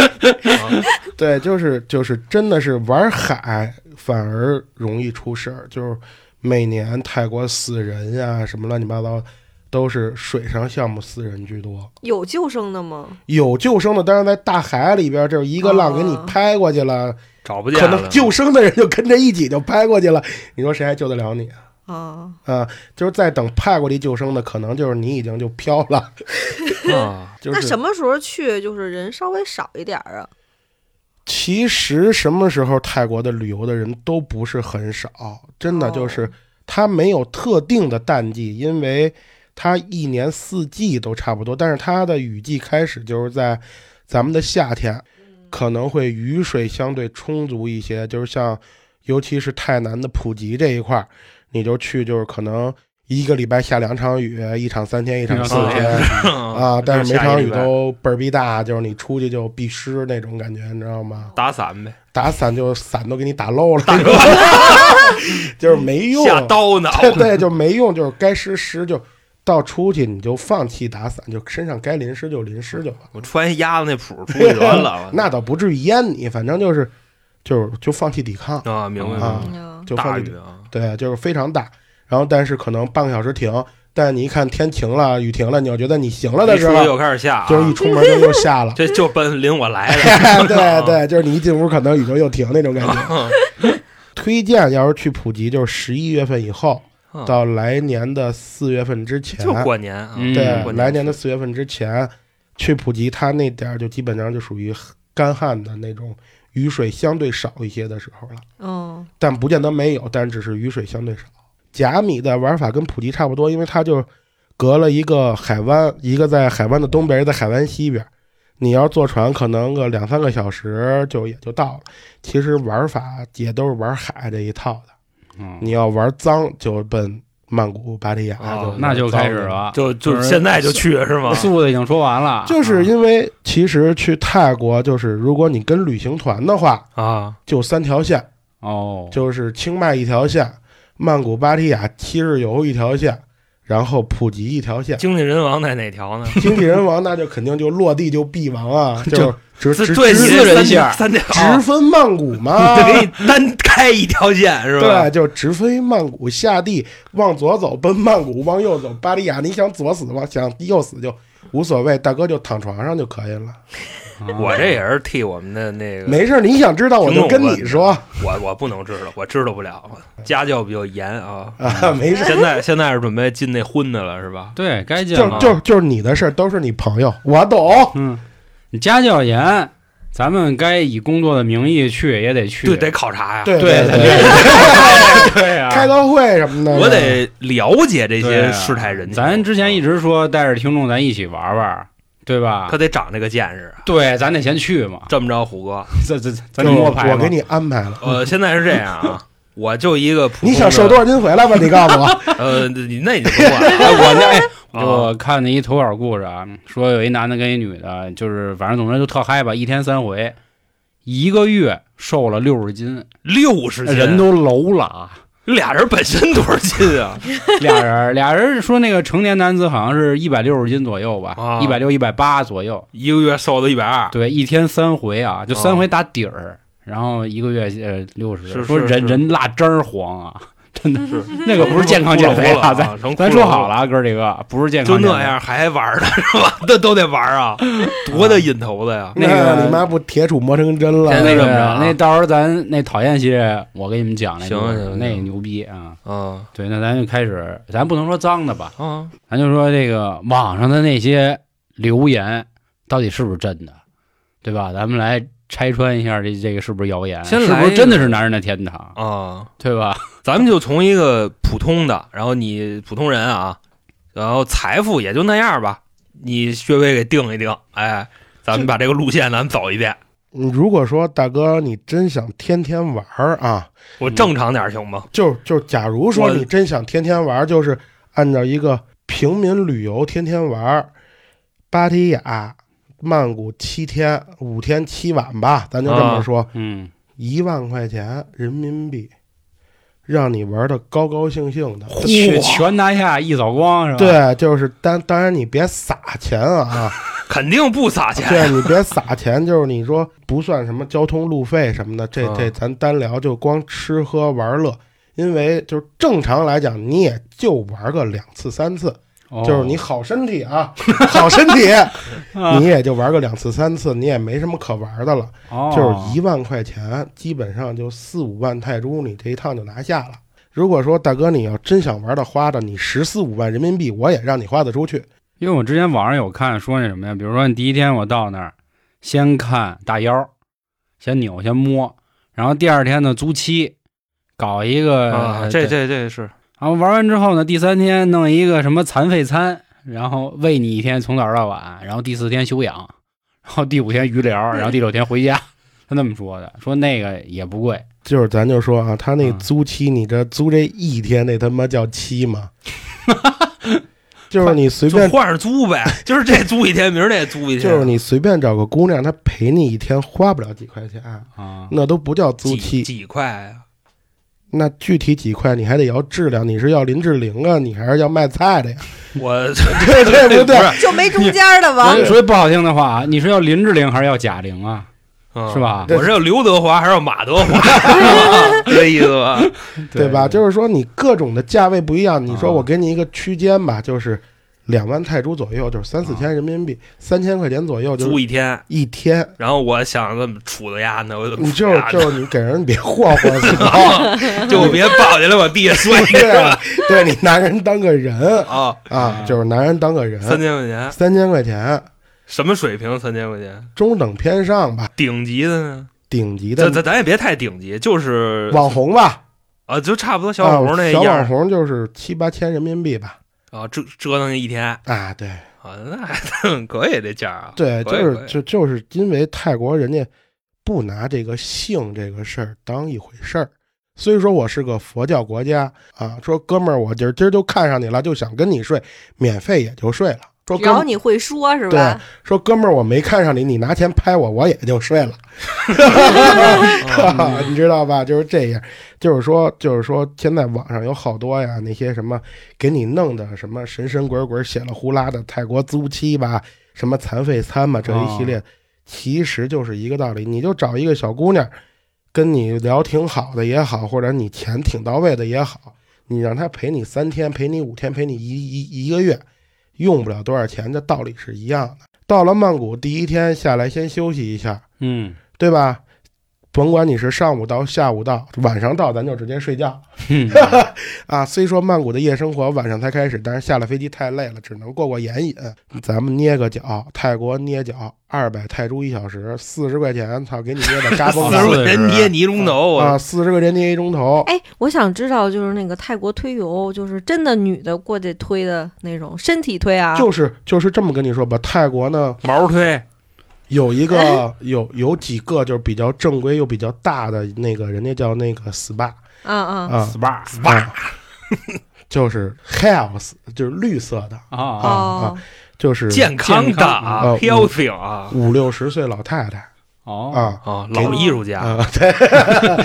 [SPEAKER 4] 对，就是就是真的是玩海反而容易出事儿，就是每年泰国死人呀、什么乱七八糟，都是水上项目死人居多。
[SPEAKER 3] 有救生的吗？
[SPEAKER 4] 有救生的，但是在大海里边，就是一个浪给你
[SPEAKER 3] 哦
[SPEAKER 4] 拍过去了，
[SPEAKER 2] 找不见了，
[SPEAKER 4] 可能救生的人就跟着一起就拍过去了，你说谁还救得了你啊？
[SPEAKER 3] 啊，
[SPEAKER 4] 啊，就是在等派过去救生的，可能就是你已经就飘了，
[SPEAKER 2] 啊，
[SPEAKER 4] 就是
[SPEAKER 3] 那什么时候去就是人稍微少一点儿啊？
[SPEAKER 4] 其实什么时候泰国的旅游的人都不是很少，真的
[SPEAKER 3] 哦。
[SPEAKER 4] 就是它没有特定的淡季，因为它一年四季都差不多，但是它的雨季开始就是在咱们的夏天，可能会雨水相对充足一些，就是像尤其是太南的普吉这一块儿，你就去就是可能一个礼拜下两场雨，一场三天，一场四天。
[SPEAKER 1] 天
[SPEAKER 4] 啊，但是每场雨都倍儿逼大，就是你出去就必湿那种感觉，你知道吗？
[SPEAKER 2] 打伞呗，
[SPEAKER 4] 打伞就伞都给你打漏了，就是没用。
[SPEAKER 2] 下刀呢。
[SPEAKER 4] 对对，就没用，就是该湿湿就到出去你就放弃打伞，就身上该淋湿就淋湿就完。
[SPEAKER 2] 我穿一鸭子那谱出去得了。
[SPEAKER 4] 那倒不至于淹你，反正就是就是就放弃抵抗，
[SPEAKER 2] 啊，明白
[SPEAKER 4] 啊
[SPEAKER 2] 明白。
[SPEAKER 3] 嗯
[SPEAKER 4] 就放弃抵
[SPEAKER 2] 大雨啊，
[SPEAKER 4] 对，就是非常大。然后但是可能半个小时停，但你一看天晴了，雨停了，你又觉得你行了的时候，
[SPEAKER 2] 又开始下啊，
[SPEAKER 4] 就是一出门就又下了。
[SPEAKER 2] 这就奔领我来了。
[SPEAKER 4] 对对，就是你一进屋，可能雨就又停那种感觉。推荐要是去普吉，就是十一月份以后
[SPEAKER 2] 嗯
[SPEAKER 4] 到来年的四月份之前，
[SPEAKER 2] 就过年啊，
[SPEAKER 1] 嗯
[SPEAKER 4] 对，
[SPEAKER 2] 过
[SPEAKER 4] 来年的四月份之前去普吉，它那点儿就基本上就属于干旱的那种，雨水相对少一些的时候了。
[SPEAKER 3] 嗯
[SPEAKER 4] 但不见得没有，但只是雨水相对少。甲米的玩法跟普吉差不多，因为它就隔了一个海湾，一个在海湾的东边，一个在海湾西边。你要坐船，可能个两三个小时就也就到了。其实玩法也都是玩海这一套的。
[SPEAKER 1] 嗯，
[SPEAKER 4] 你要玩脏，就奔曼谷、芭提雅，
[SPEAKER 1] 那就开始
[SPEAKER 4] 了。
[SPEAKER 2] 就就
[SPEAKER 1] 就是
[SPEAKER 2] 现在就去是吗？
[SPEAKER 1] 素的已经说完了，
[SPEAKER 4] 就是因为其实去泰国，就是如果你跟旅行团的话，
[SPEAKER 2] 啊，
[SPEAKER 4] 就三条线，
[SPEAKER 1] 哦，
[SPEAKER 4] 就是清迈一条线，曼谷、芭提雅、七日游一条线，然后普及一条线。
[SPEAKER 2] 经济人王在哪条呢？
[SPEAKER 4] 经纪人王那就肯定就落地就必亡啊，就直直直
[SPEAKER 1] 人线
[SPEAKER 2] 三条，
[SPEAKER 4] 直分曼谷嘛。
[SPEAKER 2] 就 给你单开一条线是吧？
[SPEAKER 4] 对，就直飞曼谷下地，往左走奔曼谷，往右走芭提雅。你想左死，往想右死就无所谓，大哥就躺床上就可以了。
[SPEAKER 1] 啊
[SPEAKER 2] 我这也是替我们的那个
[SPEAKER 4] 没事，你想知道我就跟你说
[SPEAKER 2] 我我不能知道，我知道不了，家教比较严啊。
[SPEAKER 4] 啊，没事。
[SPEAKER 2] 现在现在是准备进那婚的了是吧？
[SPEAKER 1] 对该进
[SPEAKER 4] 就
[SPEAKER 1] 了，
[SPEAKER 4] 就就是你的事儿，都是你朋友，我懂。
[SPEAKER 1] 嗯，你家教严，咱们该以工作的名义去也得去，
[SPEAKER 2] 对，得考察呀。
[SPEAKER 4] 对
[SPEAKER 1] 对
[SPEAKER 4] 对
[SPEAKER 1] 对对 啊，
[SPEAKER 4] 开个会什么的，
[SPEAKER 2] 我得了解这些
[SPEAKER 1] 对啊
[SPEAKER 2] 世态人情。
[SPEAKER 1] 咱之前一直说带着听众咱一起玩玩，对吧
[SPEAKER 2] 他？得长这个见识。
[SPEAKER 1] 对，咱得先去嘛，
[SPEAKER 2] 这么着，虎哥，
[SPEAKER 1] 这这咱摸牌
[SPEAKER 4] 我给你安排了。
[SPEAKER 2] 呃，现在是这样啊，我就一个普通
[SPEAKER 4] 你想瘦多少斤回来吧？你告诉我。
[SPEAKER 2] 呃，你那你就不管
[SPEAKER 1] 我那哎，
[SPEAKER 2] 啊
[SPEAKER 1] 我看那一投稿故事啊，说有一男的跟一女的，就是反正总之就特嗨吧，一天三回，一个月瘦了六十斤，
[SPEAKER 2] 六十斤，
[SPEAKER 1] 人都楼了啊。
[SPEAKER 2] 俩人本身多少斤啊？
[SPEAKER 1] 俩人，俩人说那个成年男子好像是一百六十斤左右吧
[SPEAKER 2] 啊，
[SPEAKER 1] 一百六一百八左右。
[SPEAKER 2] 一个月瘦到一百二，
[SPEAKER 1] 对，一天三回啊，就
[SPEAKER 2] 啊
[SPEAKER 1] 三回打底儿，然后一个月呃六十。
[SPEAKER 2] 是
[SPEAKER 1] 说人人蜡汁儿黄啊，真的
[SPEAKER 2] 是
[SPEAKER 1] 那个不是健康减肥啊，咱
[SPEAKER 2] 咱
[SPEAKER 1] 咱说好了，啊，哥几个不是健康，
[SPEAKER 2] 就那样还玩呢是吧？那都得玩啊，多大瘾头子呀！
[SPEAKER 1] 那个
[SPEAKER 4] 你妈不铁杵磨成针了？
[SPEAKER 1] 那个那到时候咱那讨厌系列，我给你们讲那
[SPEAKER 2] 行行行
[SPEAKER 1] 那牛逼啊！
[SPEAKER 2] 啊
[SPEAKER 1] 对，那咱就开始，咱不能说脏的吧，
[SPEAKER 2] 啊，
[SPEAKER 1] 咱就说这个网上的那些留言到底是不是真的，对吧？咱们来拆穿一下这这个是不是谣言，是不是真的是男人的天堂，
[SPEAKER 2] 啊，
[SPEAKER 1] 对吧？
[SPEAKER 2] 咱们就从一个普通的，然后你普通人啊，然后财富也就那样吧，你稍微给定一定，哎，咱们把这个路线咱们走一遍，
[SPEAKER 4] 你如果说大哥你真想天天玩儿啊，
[SPEAKER 2] 我正常点行吗？
[SPEAKER 4] 就就假如说你真想天天玩，就是按照一个平民旅游天天玩儿，芭提雅、曼谷七天五天七晚吧，咱就这么说，
[SPEAKER 1] 嗯，
[SPEAKER 4] 一万块钱人民币，让你玩的高高兴兴的。
[SPEAKER 1] 去全拿下一扫光是吧？，
[SPEAKER 4] 对，就是当当然你别撒钱啊，
[SPEAKER 2] 肯定不撒钱，
[SPEAKER 4] 对你别撒钱，就是你说不算什么交通路费什么的，这
[SPEAKER 2] 啊
[SPEAKER 4] 这咱单聊，就光吃喝玩乐。因为就是正常来讲，你也就玩个两次三次，
[SPEAKER 1] 哦
[SPEAKER 4] 就是你好身体啊，好身体，
[SPEAKER 1] 啊
[SPEAKER 4] 你也就玩个两次三次，你也没什么可玩的了。
[SPEAKER 1] 哦
[SPEAKER 4] 就是一万块钱，基本上就四五万泰铢，你这一趟就拿下了。如果说大哥你要真想玩的花的，你十四五万人民币，我也让你花得出去。
[SPEAKER 1] 因为我之前网上有看说那什么呀，比如说你第一天我到那儿，先看大腰，先扭先摸，然后第二天呢租期，搞一个、
[SPEAKER 2] 这这这是
[SPEAKER 1] 然后玩完之后呢，第三天弄一个什么残废餐，然后喂你一天从早到晚，然后第四天休养，然后第五天余疗，然后第六天回家，他那么说的，说那个也不贵，
[SPEAKER 4] 就是咱就说啊，他那
[SPEAKER 1] 嗯
[SPEAKER 4] 租期，你这租这一天，那他妈叫期吗？就是你随便，
[SPEAKER 2] 换着租呗，就是这租一天，明儿那租一天，
[SPEAKER 4] 就是你随便找个姑娘，她陪你一天花不了几块钱，
[SPEAKER 1] 啊，
[SPEAKER 4] 那都不叫租期。
[SPEAKER 2] 几块啊？
[SPEAKER 4] 那具体几块，你还得要质量，你是要林志玲啊，你还是要卖菜的呀？
[SPEAKER 2] 我
[SPEAKER 4] 对对对对？
[SPEAKER 2] 是
[SPEAKER 3] 就没中间的吧？
[SPEAKER 1] 说句不好听的话啊，你是要林志玲还是要贾玲啊？
[SPEAKER 2] 嗯
[SPEAKER 1] 是吧
[SPEAKER 2] 我是要刘德华还是要马德华？这意思吧？
[SPEAKER 4] 对吧？就是说你各种的价位不一样，你说
[SPEAKER 1] 啊
[SPEAKER 4] 我给你一个区间吧，就是两万泰铢左右，就是三四千人民币，三千块钱左右，就是
[SPEAKER 2] 租一天，
[SPEAKER 4] 一天。
[SPEAKER 2] 然后我想怎么杵的丫呢？我怎么
[SPEAKER 4] 你就
[SPEAKER 2] 是
[SPEAKER 4] 就是你给人别霍霍死了，
[SPEAKER 2] 就别抱起来往地下摔
[SPEAKER 4] 对，对你拿人当个人
[SPEAKER 2] 啊！
[SPEAKER 4] 啊，就是拿人当个人，
[SPEAKER 2] 三千块钱，
[SPEAKER 4] 三千块钱，
[SPEAKER 2] 什么水平？三千块钱，
[SPEAKER 4] 中等偏上吧，
[SPEAKER 2] 顶级的呢？
[SPEAKER 4] 顶级的
[SPEAKER 2] 咱咱咱也别太顶级，就是
[SPEAKER 4] 网红吧，
[SPEAKER 2] 啊，就差不多小
[SPEAKER 4] 啊
[SPEAKER 2] 网红那
[SPEAKER 4] 小网红就是七八千人民币吧，
[SPEAKER 2] 啊，折折腾一天
[SPEAKER 4] 啊，对
[SPEAKER 2] 啊，那还 可以这价啊，
[SPEAKER 4] 对，就是就就是因为泰国人家不拿这个性这个事儿当一回事儿。虽说我是个佛教国家啊，说哥们儿，我今儿今儿就看上你了，就想跟你睡，免费也就睡了。说
[SPEAKER 3] 只
[SPEAKER 4] 哥们儿
[SPEAKER 3] 要你会说是
[SPEAKER 4] 对
[SPEAKER 3] 吧？
[SPEAKER 4] 说哥们儿，我没看上你，你拿钱拍我，我也就睡了。
[SPEAKER 2] 嗯
[SPEAKER 4] 你知道吧？就是这样，就是说，就是说，现在网上有好多呀，那些什么给你弄的什么神神鬼鬼、写了呼啦的泰国租妻吧，什么残废餐吧，这一系列，其实就是一个道理。你就找一个小姑娘，跟你聊挺好的也好，或者你钱挺到位的也好，你让她陪你三天，陪你五天，陪你一一一个月，用不了多少钱，的道理是一样的。到了曼谷第一天下来，先休息一下，
[SPEAKER 1] 嗯，
[SPEAKER 4] 对吧？甭管你是上午到、下午到、晚上到，咱就直接睡觉
[SPEAKER 1] 嗯
[SPEAKER 4] 啊。虽说曼谷的夜生活晚上才开始，但是下了飞机太累了，只能过过眼瘾。咱们捏个脚，泰国捏脚二百泰铢一小时，四十块钱，操，给你捏的嘎嘣
[SPEAKER 2] 四十块钱捏泥中头
[SPEAKER 4] 啊，
[SPEAKER 2] 啊，
[SPEAKER 4] 四十块钱捏一钟头。
[SPEAKER 3] 哎，我想知道，就是那个泰国推油，就是真的女的过去推的那种身体推啊？
[SPEAKER 4] 就是就是这么跟你说吧，泰国呢
[SPEAKER 2] 毛推
[SPEAKER 4] 有一个有有几个就是比较正规又比较大的那个，人家叫那个 SPA
[SPEAKER 3] 嗯嗯，
[SPEAKER 4] 啊
[SPEAKER 1] SPA
[SPEAKER 4] SPA，，就是 health 就是绿色的，
[SPEAKER 1] 啊
[SPEAKER 4] 啊
[SPEAKER 3] 哦，
[SPEAKER 4] 就是
[SPEAKER 2] 健康的啊
[SPEAKER 4] 啊
[SPEAKER 2] ，healthy 啊。
[SPEAKER 4] 五六十岁老太太。
[SPEAKER 1] 哦
[SPEAKER 4] 啊
[SPEAKER 2] 啊，老艺术家，
[SPEAKER 4] 啊，对，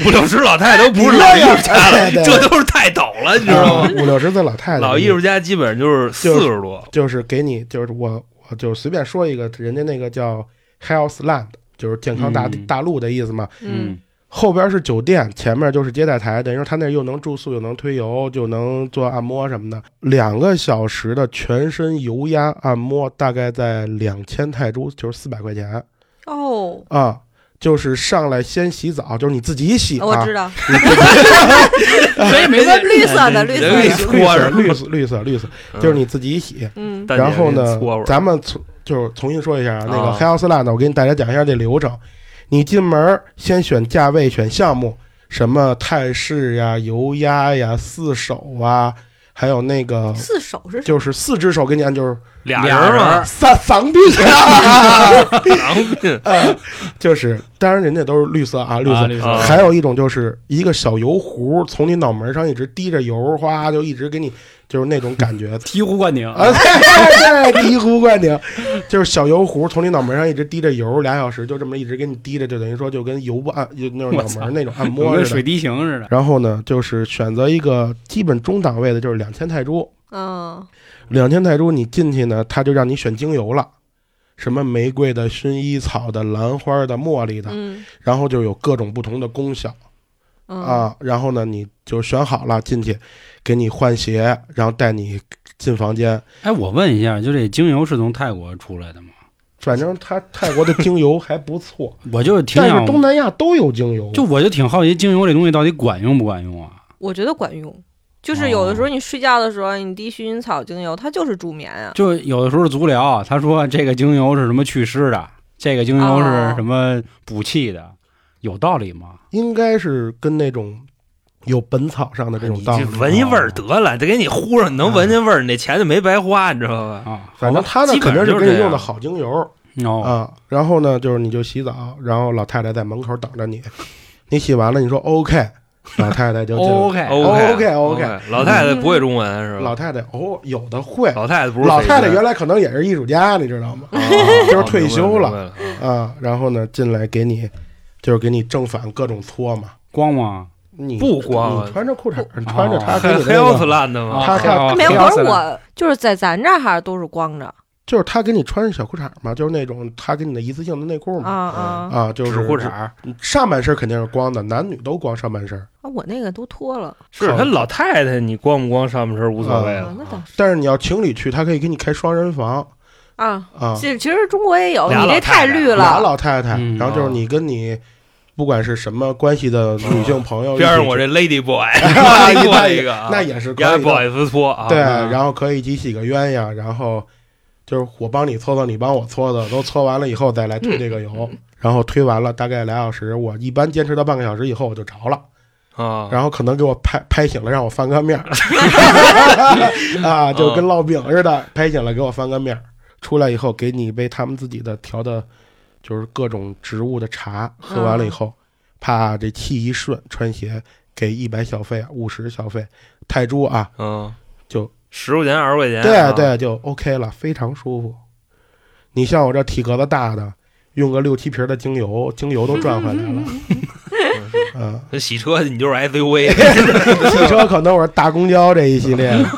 [SPEAKER 2] 五六十老太太都不是老艺术家了，这都是泰斗了，你知道吗？
[SPEAKER 4] 啊五六十岁老太太，
[SPEAKER 2] 老艺术家基本上就是四十多，
[SPEAKER 4] 就是给你，就是我我就随便说一个，人家那个叫 Health Land，就是健康大、
[SPEAKER 1] 嗯
[SPEAKER 4] 大陆的意思嘛。
[SPEAKER 3] 嗯，
[SPEAKER 4] 后边是酒店，前面就是接待台，等于说他那又能住宿，又能推油，就能做按摩什么的。两个小时的全身油压按摩，大概在两千泰铢，就是四百块钱
[SPEAKER 3] 哦，
[SPEAKER 4] 啊。就是上来先洗澡，就是你自己洗啊
[SPEAKER 3] 我知，道，
[SPEAKER 1] 所以没问
[SPEAKER 3] 绿色的绿色
[SPEAKER 4] 绿色
[SPEAKER 2] 搓
[SPEAKER 4] 绿色绿色绿色，就是你自己洗。
[SPEAKER 3] 嗯
[SPEAKER 4] 然后呢咱们重就是重新说一下啊，那个
[SPEAKER 2] 啊
[SPEAKER 4] Health Land，我给你大家讲一下这流程。你进门先选价位，选项目，什么泰式呀、油压呀、四手啊，还有那个
[SPEAKER 3] 四手是？
[SPEAKER 4] 就是四只手给你按，就是
[SPEAKER 2] 俩
[SPEAKER 1] 俩
[SPEAKER 2] 人嘛，
[SPEAKER 4] 三丧逼 啊，
[SPEAKER 2] 狼 病
[SPEAKER 4] 就是当然人家都是绿色啊，绿色。
[SPEAKER 1] 啊绿色
[SPEAKER 2] 啊
[SPEAKER 4] 还有一种就是一个小油壶从你脑门上一直滴着油，哗就一直给你就是那种感觉，
[SPEAKER 1] 醍醐灌顶。
[SPEAKER 4] 啊，对对，醍醐灌顶，就是小油壶从你脑门上一直滴着油，俩小时就这么一直给你滴着，就等于说就跟油不按，就那种脑门那种按摩似的。
[SPEAKER 1] 水滴形似的。
[SPEAKER 4] 然后呢，就是选择一个基本中档位的，就是两千泰铢。
[SPEAKER 3] 嗯。
[SPEAKER 4] 两千泰铢你进去呢，他就让你选精油了，什么玫瑰的、薰衣草的、兰花的、茉莉的，
[SPEAKER 3] 嗯。
[SPEAKER 4] 然后就有各种不同的功效。
[SPEAKER 3] 嗯。
[SPEAKER 4] 啊。然后呢，你就选好了进去，给你换鞋，然后带你进房间。
[SPEAKER 1] 哎，我问一下，就这精油是从泰国出来的吗？
[SPEAKER 4] 反正他泰国的精油还不错。
[SPEAKER 1] 我就挺
[SPEAKER 4] 但
[SPEAKER 1] 想
[SPEAKER 4] 是东南亚都有精油，
[SPEAKER 1] 就我就挺好奇，精油这东西到底管用不管用啊？
[SPEAKER 3] 我觉得管用。就是有的时候你睡觉的时候，你滴薰衣草精油，它就是助眠啊。
[SPEAKER 1] 就有的时候足疗，他说这个精油是什么祛湿的，这个精油是什么补气的，有道理吗？
[SPEAKER 4] 应该是跟那种有本草上的这种道理。
[SPEAKER 2] 闻一味儿得了，得给你糊上，你能闻见味儿，你那钱就没白花，你知道吧？
[SPEAKER 1] 啊，
[SPEAKER 4] 反正他呢肯定
[SPEAKER 2] 就是
[SPEAKER 4] 给你用的好精油
[SPEAKER 1] 哦，
[SPEAKER 4] 啊。然后呢，就是你就洗澡，然后老太太在门口等着你，你洗完了，你说 OK，老太太就
[SPEAKER 1] OK
[SPEAKER 2] OK
[SPEAKER 4] OK，OK
[SPEAKER 2] 老太太不会中文是吧？
[SPEAKER 4] 老太太哦，有的会。
[SPEAKER 2] 老太太不是
[SPEAKER 4] 老太太原来可能也是艺术家，你知道吗？
[SPEAKER 2] 啊
[SPEAKER 4] 就是退休了啊，然后呢，进来给你，就是给你正反各种搓嘛。
[SPEAKER 1] 光吗？
[SPEAKER 4] 你
[SPEAKER 2] 不光啊
[SPEAKER 4] 你穿着裤衩，你穿着他给
[SPEAKER 2] 还
[SPEAKER 4] 你的那
[SPEAKER 2] health
[SPEAKER 4] 个
[SPEAKER 2] ，land 吗？
[SPEAKER 4] 他他
[SPEAKER 3] 没有，
[SPEAKER 1] 黑色的
[SPEAKER 3] 可是我就是在咱这儿还都是光着
[SPEAKER 4] 就是他给你穿小裤衩嘛，就是那种他给你的一次性的内裤
[SPEAKER 3] 啊
[SPEAKER 4] 嘛。
[SPEAKER 3] 啊
[SPEAKER 4] 啊，就是
[SPEAKER 2] 裤衩，
[SPEAKER 4] 上半身肯定是光的，男女都光上半身。
[SPEAKER 3] 啊！我那个都脱了
[SPEAKER 2] 是他老太太，你光不光上半身无所谓了，，
[SPEAKER 3] 啊那倒是
[SPEAKER 4] 但是你要情侣去，他可以给你开双人房
[SPEAKER 3] 啊。
[SPEAKER 4] 啊，
[SPEAKER 3] 其实其实中国也有，
[SPEAKER 2] 俩
[SPEAKER 3] 你这
[SPEAKER 2] 太
[SPEAKER 3] 绿了。
[SPEAKER 4] 俩老太太，
[SPEAKER 1] 嗯
[SPEAKER 4] 然后就是你跟你不管是什么关系的女性朋友
[SPEAKER 2] 边上我这 lady boy
[SPEAKER 4] 那也是可以的。
[SPEAKER 2] 也不好意思搓啊，
[SPEAKER 4] 对，
[SPEAKER 1] 嗯。
[SPEAKER 4] 然后可以一起洗个鸳鸯，然后就是我帮你搓搓，你帮我搓搓，都搓完了以后再来推这个油，然后推完了大概俩小时，我一般坚持到半个小时以后我就着了，
[SPEAKER 2] 啊，
[SPEAKER 4] 然后可能给我拍拍醒了，让我翻个面儿。啊，就跟烙饼似的，拍醒了给我翻个面儿。出来以后给你一杯他们自己的调的，就是各种植物的茶，喝完了以后，怕这气一顺，穿鞋给一百小费，五十小费，泰铢啊，
[SPEAKER 2] 嗯，
[SPEAKER 4] 就
[SPEAKER 2] 十块钱二十块钱，
[SPEAKER 4] 对
[SPEAKER 2] 啊，
[SPEAKER 4] 对，就 OK 了，非常舒服。你像我这体格子大的，用个六七瓶的精油，精油都赚回来了。嗯，
[SPEAKER 2] 那洗车你就是 SUV，
[SPEAKER 4] 洗车可能我是大公交这一系列
[SPEAKER 1] 啊，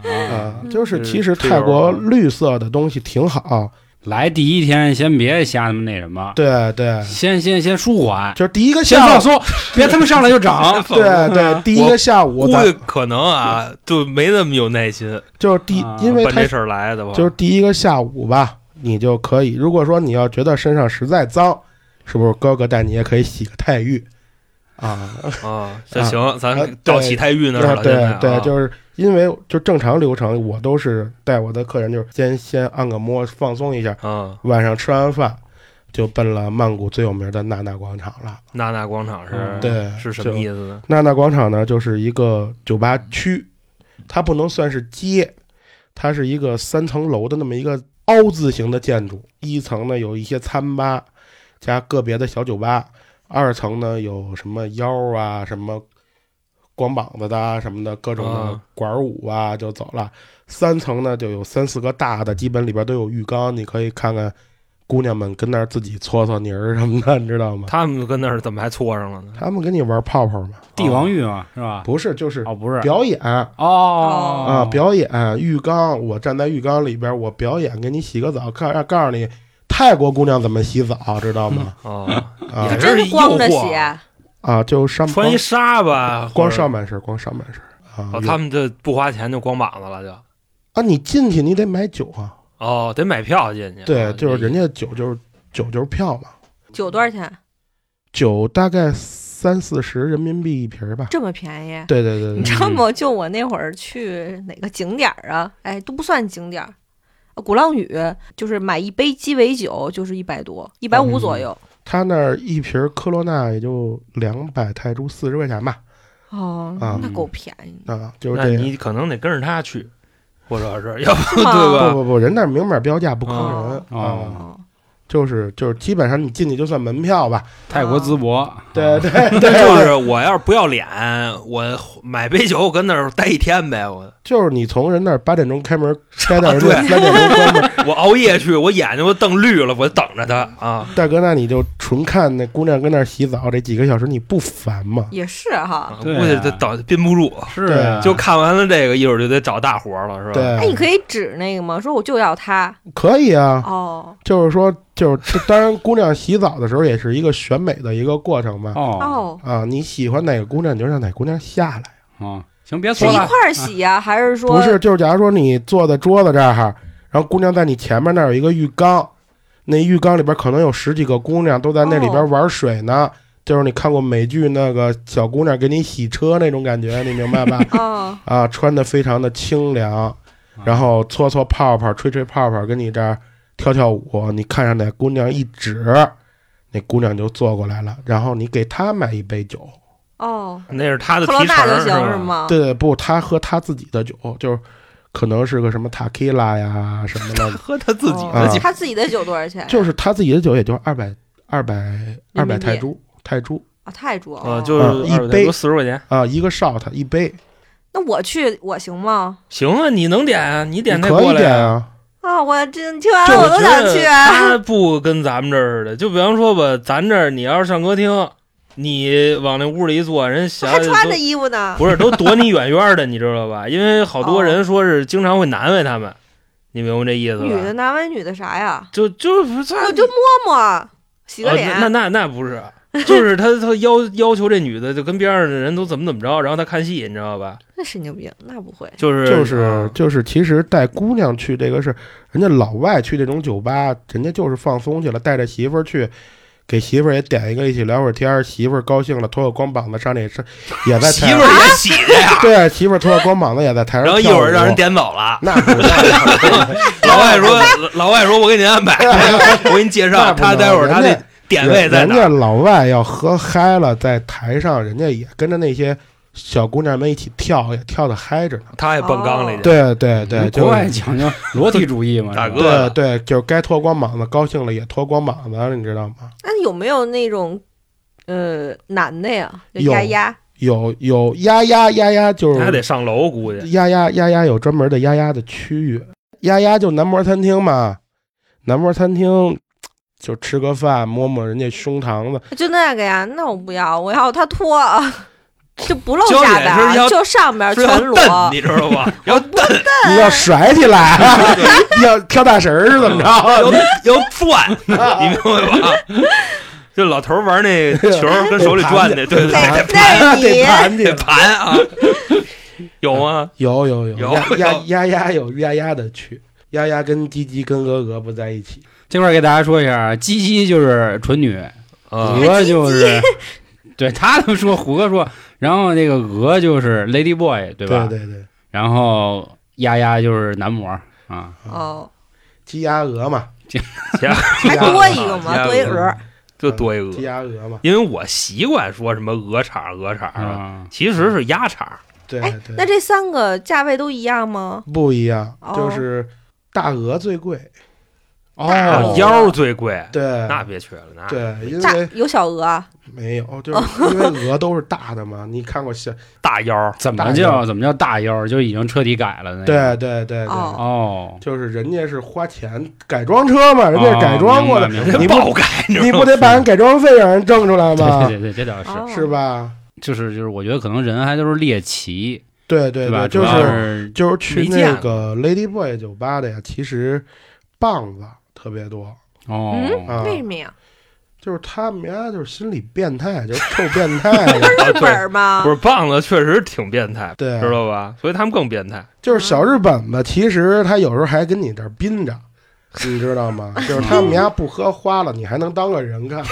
[SPEAKER 4] 啊，就是
[SPEAKER 2] 嗯。
[SPEAKER 4] 其实泰国绿色的东西挺好。
[SPEAKER 1] 来第一天先别瞎他妈那什么，
[SPEAKER 4] 对对，
[SPEAKER 1] 先先先舒缓，
[SPEAKER 4] 就是第一个
[SPEAKER 1] 先
[SPEAKER 4] 下午，
[SPEAKER 1] 放松，别他妈上来就涨。
[SPEAKER 4] 对对，第一个下午
[SPEAKER 2] 估计可能啊，就没那么有耐心，
[SPEAKER 4] 就是第
[SPEAKER 1] 啊，
[SPEAKER 4] 因为
[SPEAKER 2] 这事儿来的吧？
[SPEAKER 4] 就是第一个下午吧，你就可以。如果说你要觉得身上实在脏，是不是哥哥带你也可以洗个泰浴？啊？
[SPEAKER 2] 啊，这行，咱
[SPEAKER 4] 啊
[SPEAKER 2] 到
[SPEAKER 4] 对
[SPEAKER 2] 洗泰浴那儿
[SPEAKER 4] 对
[SPEAKER 2] 了，
[SPEAKER 4] 对对，
[SPEAKER 2] 啊。
[SPEAKER 4] 就是因为就正常流程，我都是带我的客人，就是先先按个摩，放松一下，
[SPEAKER 2] 啊，
[SPEAKER 4] 晚上吃完饭就奔了曼谷最有名的娜娜广场了。
[SPEAKER 2] 娜娜广场是
[SPEAKER 1] 嗯
[SPEAKER 4] 对
[SPEAKER 2] 是什么意思呢？
[SPEAKER 4] 娜娜广场呢，就是一个酒吧区，它不能算是街，它是一个三层楼的那么一个凹字形的建筑。一层呢有一些餐吧加个别的小酒吧，二层呢有什么腰啊、什么光膀子的啊什么的各种管舞啊就走了。三层呢就有三四个大的，基本里边都有浴缸，你可以看看姑娘们跟那儿自己搓搓泥儿什么的，你知道吗？
[SPEAKER 2] 他们跟那儿怎么还搓上了呢？
[SPEAKER 4] 他们跟你玩泡泡嘛？
[SPEAKER 1] 帝王浴嘛，是吧？
[SPEAKER 4] 不是，就是
[SPEAKER 1] 哦，不是
[SPEAKER 4] 表演。
[SPEAKER 1] 哦
[SPEAKER 4] 啊，表演浴缸，我站在浴缸里边，我表演给你洗个澡，告告诉你泰国姑娘怎么洗澡，知道吗？
[SPEAKER 2] 啊，
[SPEAKER 3] 真
[SPEAKER 2] 是
[SPEAKER 3] 是光着
[SPEAKER 2] 诱惑
[SPEAKER 3] 鞋，
[SPEAKER 4] 啊，就上
[SPEAKER 2] 穿一纱吧，
[SPEAKER 4] 光上半身，光上半身啊
[SPEAKER 2] 哦，他们这不花钱就光膀子了就。
[SPEAKER 4] 啊，你进去你得买酒啊，
[SPEAKER 2] 哦，得买票进去。
[SPEAKER 4] 对，
[SPEAKER 2] 啊
[SPEAKER 4] 就是人家酒就是酒就是票嘛，
[SPEAKER 3] 酒多少钱？
[SPEAKER 4] 酒大概三四十人民币一瓶儿吧。
[SPEAKER 3] 这么便宜？
[SPEAKER 4] 对对对对，
[SPEAKER 3] 你知道吗？就我那会儿去哪个景点儿啊？哎，都不算景点儿。啊鼓浪屿就是买一杯鸡尾酒就是一百多，一百五左右。
[SPEAKER 4] 他那儿一瓶科罗娜也就两百泰铢，四十块钱吧。
[SPEAKER 3] 哦，
[SPEAKER 4] 啊
[SPEAKER 3] 那够便宜。
[SPEAKER 4] 啊，就是
[SPEAKER 2] 那
[SPEAKER 4] 这样。
[SPEAKER 2] 你可能得跟着他去，或者是要不对吧？
[SPEAKER 4] 不不不，人那儿明码标价不坑人
[SPEAKER 1] 哦
[SPEAKER 4] 啊。
[SPEAKER 3] 哦，
[SPEAKER 4] 就是就是基本上你进去就算门票吧，
[SPEAKER 1] 泰国淄博，
[SPEAKER 4] 对 对
[SPEAKER 2] 就是我要是不要脸，我买杯酒，我跟那儿待一天呗。我
[SPEAKER 4] 就是你从人那儿八点钟开门，待到人家
[SPEAKER 2] 对
[SPEAKER 4] 三点钟关门，
[SPEAKER 2] 我熬夜去，我眼睛都瞪绿了，我等着他啊。
[SPEAKER 4] 大哥，那你就纯看那姑娘跟那儿洗澡这几个小时，你不烦吗？
[SPEAKER 3] 也是哈。
[SPEAKER 2] 估计得等憋不住，
[SPEAKER 1] 是啊
[SPEAKER 2] 就看完了这个，一会儿就得找大活了，是吧？
[SPEAKER 4] 对，
[SPEAKER 3] 哎，你可以指那个吗？说我就要他。
[SPEAKER 4] 可以啊，
[SPEAKER 3] 哦
[SPEAKER 4] 就是说，就是当然，姑娘洗澡的时候也是一个选美的一个过程嘛。
[SPEAKER 1] 哦
[SPEAKER 3] 哦，
[SPEAKER 4] 啊，你喜欢哪个姑娘，你就让哪个姑娘下来。
[SPEAKER 1] 哦，行，别说了
[SPEAKER 3] 是一块，儿洗呀，还是说
[SPEAKER 4] 不是，就是假如说你坐在桌子这儿，然后姑娘在你前面那儿有一个浴缸，那浴缸里边可能有十几个姑娘都在那里边玩水呢。就是你看过美剧那个小姑娘给你洗车那种感觉，你明白吧？
[SPEAKER 3] 哦，
[SPEAKER 4] 啊，穿的非常的清凉，然后搓搓泡泡，吹吹泡泡，跟你这儿跳跳舞。你看上哪姑娘一指，那姑娘就坐过来了，然后你给她买一杯酒。
[SPEAKER 3] 哦，
[SPEAKER 2] 那是他的
[SPEAKER 3] 克罗
[SPEAKER 2] 提成
[SPEAKER 3] 就行是？吗？
[SPEAKER 4] 对对，不，她喝她自己的酒，就是可能是个什么塔 q 拉呀什么的，
[SPEAKER 2] 喝他自己
[SPEAKER 3] 哦
[SPEAKER 2] 的酒，
[SPEAKER 3] 他自己的酒多少钱？
[SPEAKER 4] 就是她自己的酒也就二百二百二百泰铢泰铢
[SPEAKER 3] 啊，泰铢
[SPEAKER 2] 啊，
[SPEAKER 3] 哦
[SPEAKER 2] 就是
[SPEAKER 4] 嗯一杯
[SPEAKER 2] 四十块钱。
[SPEAKER 4] 啊，一个 shot 一杯，
[SPEAKER 3] 那我去我行吗？
[SPEAKER 2] 行啊，你能点啊，你点
[SPEAKER 4] 那可以
[SPEAKER 2] 他过来啊。
[SPEAKER 4] 点啊。
[SPEAKER 3] 啊，我这听完了我都想去。啊
[SPEAKER 2] 他不跟咱们这儿似的，就比方说吧，咱这儿你要是上歌厅，你往那屋里一坐，人小
[SPEAKER 3] 还穿着衣服呢。
[SPEAKER 2] 不是都躲你远远的，你知道吧？因为好多人说是经常会难为他们，你明白这意思吧？
[SPEAKER 3] 女的难为女的啥呀？
[SPEAKER 2] 就就不是
[SPEAKER 3] 我就摸摸，洗个
[SPEAKER 2] 啊
[SPEAKER 3] 脸。
[SPEAKER 2] 那那那不是，就是他他要要求这女的就跟边上的人都怎么怎么着，然后他看戏，你知道吧？
[SPEAKER 3] 那神经病，那不会。
[SPEAKER 2] 就是
[SPEAKER 4] 就是
[SPEAKER 2] 啊
[SPEAKER 4] 就是，其实带姑娘去这个是，人家老外去这种酒吧，人家就是放松去了，带着媳妇儿去，给媳妇儿也点一个，一起聊会儿天儿，媳妇儿高兴了，脱个光膀子上那上也在台上，
[SPEAKER 2] 媳妇儿也洗去呀，
[SPEAKER 4] 对，媳妇儿脱个光膀子也在台上
[SPEAKER 2] 然后一会儿让人，点走了。
[SPEAKER 4] 那不那
[SPEAKER 2] 老外说，老外说，我给您安排，我给你介绍，他待会儿他得
[SPEAKER 4] 人家
[SPEAKER 2] 点位在哪？
[SPEAKER 4] 人家老外要喝嗨了，在台上人家也跟着那些小姑娘们一起跳，也跳的嗨着呢。
[SPEAKER 2] 他也蹦缸里去。
[SPEAKER 4] 对对对，
[SPEAKER 1] 国外讲究裸体主义嘛，
[SPEAKER 2] 大哥
[SPEAKER 4] 对对，就是该脱光膀子，高兴了也脱光膀子，你知道吗？
[SPEAKER 3] 那有没有那种呃男的呀？
[SPEAKER 4] 有
[SPEAKER 3] 丫丫
[SPEAKER 4] 有有丫丫丫丫，就是
[SPEAKER 2] 还得上楼，估计
[SPEAKER 4] 丫丫丫丫有专门的丫丫的区域，丫丫就男模餐厅嘛，男模餐厅就吃个饭，摸摸人家胸膛子，
[SPEAKER 3] 就那个呀？那我不要，我要他脱，就不露
[SPEAKER 2] 焦
[SPEAKER 3] 下
[SPEAKER 2] 点是要
[SPEAKER 3] 边，就上边全裸。
[SPEAKER 2] 蹬，你知道吧？要蹬，
[SPEAKER 4] 你要甩起来，要跳大神儿是怎么着？
[SPEAKER 2] 要转，你明白吧？就老头玩那球儿跟手里转的，对对对，
[SPEAKER 3] 那
[SPEAKER 2] 得
[SPEAKER 3] 盘
[SPEAKER 4] 得
[SPEAKER 3] 你
[SPEAKER 4] 盘
[SPEAKER 2] 啊，有吗？
[SPEAKER 4] 有有有
[SPEAKER 2] 有
[SPEAKER 4] 丫丫丫丫有丫丫的去，丫丫跟鸡鸡跟鹅鹅不在一起。
[SPEAKER 1] 这块儿给大家说一下，鸡鸡就是纯女，
[SPEAKER 2] 啊，
[SPEAKER 1] 鹅就是，对他们说，虎哥说，然后那个鹅就是 Lady Boy，对吧？
[SPEAKER 4] 对对对，
[SPEAKER 1] 然后鸭鸭就是男模啊，
[SPEAKER 3] 哦，
[SPEAKER 4] 鸡鸭鹅嘛，
[SPEAKER 3] 还多一个
[SPEAKER 2] 啊
[SPEAKER 3] 嘛，多一鹅。
[SPEAKER 2] 就多一鹅鸡，
[SPEAKER 4] 鸭鹅嘛，
[SPEAKER 2] 因为我习惯说什么鹅肠鹅肠的，
[SPEAKER 1] 啊，
[SPEAKER 2] 其实是鸭肠。
[SPEAKER 3] 哎
[SPEAKER 4] 对对。
[SPEAKER 3] 那这三个价位都一样吗？
[SPEAKER 4] 不一样，
[SPEAKER 3] 哦
[SPEAKER 4] 就是大鹅最贵。
[SPEAKER 1] 哦
[SPEAKER 3] 哦
[SPEAKER 2] 腰最贵，
[SPEAKER 4] 对，
[SPEAKER 2] 那别去了，那
[SPEAKER 4] 对，因
[SPEAKER 3] 大
[SPEAKER 4] 为
[SPEAKER 3] 有小鹅啊？
[SPEAKER 4] 没有，就是 因为鹅都是大的嘛。你看过小？
[SPEAKER 2] 大腰
[SPEAKER 1] 怎么
[SPEAKER 4] 大腰
[SPEAKER 1] 叫怎么叫大腰？就已经彻底改了那个。
[SPEAKER 4] 对对对对，
[SPEAKER 3] 哦
[SPEAKER 1] 哦，
[SPEAKER 4] 就是人家是花钱改装车嘛，人家是改装过的，
[SPEAKER 1] 哦明白明白
[SPEAKER 4] 你不
[SPEAKER 2] 爆改，你知道吗
[SPEAKER 4] 不得把人改装费让人挣出来吗？
[SPEAKER 1] 对对对，这倒是，
[SPEAKER 3] 哦
[SPEAKER 4] 是吧？
[SPEAKER 1] 就是就是，我觉得可能人还都是猎奇，
[SPEAKER 4] 对对
[SPEAKER 1] 吧？
[SPEAKER 4] 对，就
[SPEAKER 1] 要
[SPEAKER 4] 是
[SPEAKER 1] 是
[SPEAKER 4] 就是去
[SPEAKER 2] 没见
[SPEAKER 4] 那个 Lady Boy 酒吧的呀，其实棒子特别多，
[SPEAKER 1] 哦，
[SPEAKER 4] 啊
[SPEAKER 3] 为什么呀？
[SPEAKER 4] 就是他们家就是心理变态，就是臭变态。
[SPEAKER 2] 啊
[SPEAKER 3] 日本吗？
[SPEAKER 2] 不是棒子确实挺变态，
[SPEAKER 4] 对
[SPEAKER 2] 知道吧？所以他们更变态。
[SPEAKER 4] 就是小日本吧，其实他有时候还跟你这儿宾着，你知道吗？就是他们家不喝花了，你还能当个人看，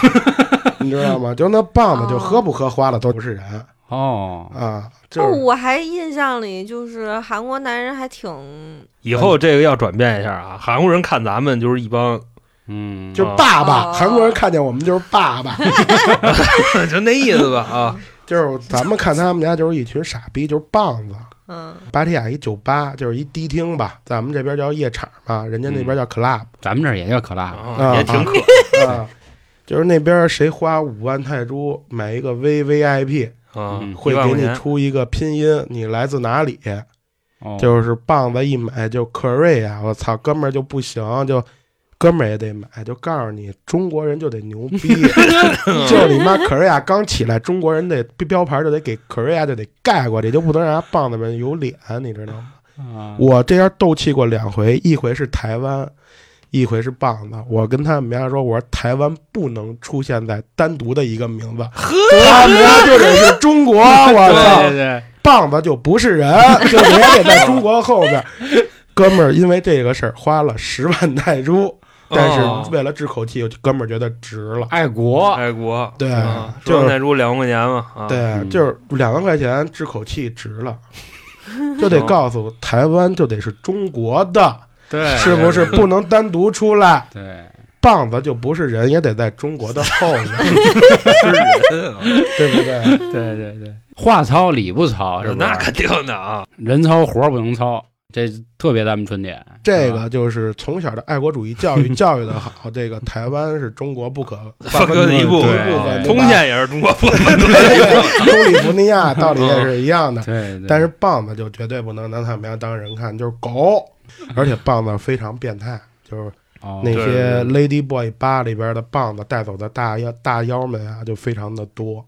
[SPEAKER 4] 你知道吗？就那棒子，就喝不喝花了都不是人
[SPEAKER 1] 哦，
[SPEAKER 4] 啊，
[SPEAKER 3] 哦，
[SPEAKER 4] 就是
[SPEAKER 3] 我还印象里就是韩国男人还挺
[SPEAKER 2] 以后这个要转变一下啊，韩国人看咱们就是一帮，
[SPEAKER 1] 嗯，
[SPEAKER 4] 就是爸爸，
[SPEAKER 3] 哦。
[SPEAKER 4] 韩国人看见我们就是爸爸，
[SPEAKER 2] 就那意思吧啊。
[SPEAKER 4] 就是咱们看他们家就是一群傻逼，就是棒子。
[SPEAKER 3] 嗯。
[SPEAKER 4] 芭提雅一酒吧就是一迪厅吧，咱们这边叫夜场嘛，人家那边叫 club
[SPEAKER 1] 咱们这儿也叫可辣，
[SPEAKER 2] 啊也挺可，
[SPEAKER 4] 啊，就是那边谁花五万泰铢买一个 V V I P，
[SPEAKER 2] 啊
[SPEAKER 1] 嗯，
[SPEAKER 4] 会给你
[SPEAKER 2] 一万块钱。
[SPEAKER 4] 出一个拼音，你来自哪里？
[SPEAKER 1] 哦
[SPEAKER 4] 就是棒子一买就克瑞啊，我操，哥们儿就不行，就哥们儿也得买，就告诉你中国人就得牛逼，就是你妈可瑞亚刚起来，中国人得标牌就得给克瑞亚就得盖过去，就不能让人家棒子们有脸，你知道吗？
[SPEAKER 1] 啊
[SPEAKER 4] 我这样斗气过两回，一回是台湾，一回是棒子。我跟他们家说，我说台湾不能出现在单独的一个名字，他们家就得是中国。我
[SPEAKER 1] 对
[SPEAKER 4] 操
[SPEAKER 1] 对，对，
[SPEAKER 4] 棒子就不是人，就得得在中国后边。哥们儿因为这个事儿花了十万泰铢，但
[SPEAKER 2] 哦
[SPEAKER 4] 是为了治口气，哥们儿觉得值了。
[SPEAKER 1] 爱国，
[SPEAKER 2] 爱国，
[SPEAKER 4] 对
[SPEAKER 2] 啊
[SPEAKER 4] 就
[SPEAKER 2] 泰铢两万块钱嘛啊，
[SPEAKER 4] 对，
[SPEAKER 1] 嗯
[SPEAKER 4] 就是两万块钱治口气值了，就得告诉台湾就得是中国的。
[SPEAKER 1] 对，
[SPEAKER 4] 是不是不能单独出来？
[SPEAKER 1] 对，
[SPEAKER 4] 棒子就不是人，也得在中国的后面，
[SPEAKER 2] 是人啊，
[SPEAKER 4] 对不对？
[SPEAKER 1] 对对对，话糙理不糙，是吧？
[SPEAKER 2] 那肯定的啊，
[SPEAKER 1] 人糙活不能糙，这特别咱们春天。
[SPEAKER 4] 这个就是从小的爱国主义教育 教育的好，这个台湾是中国不可
[SPEAKER 2] 分割的一部
[SPEAKER 4] 部
[SPEAKER 1] 分
[SPEAKER 4] 分，
[SPEAKER 2] 通县也是中国部分，
[SPEAKER 4] 中里弗尼亚道理也是一样的。
[SPEAKER 1] 对对，
[SPEAKER 4] 但是棒子就绝对不能拿他们家当人看，就是狗，而且棒子非常变态，就是
[SPEAKER 1] 哦
[SPEAKER 4] 那些 Lady Boy 吧里边的棒子带走的大妖大妖们啊，就非常的多，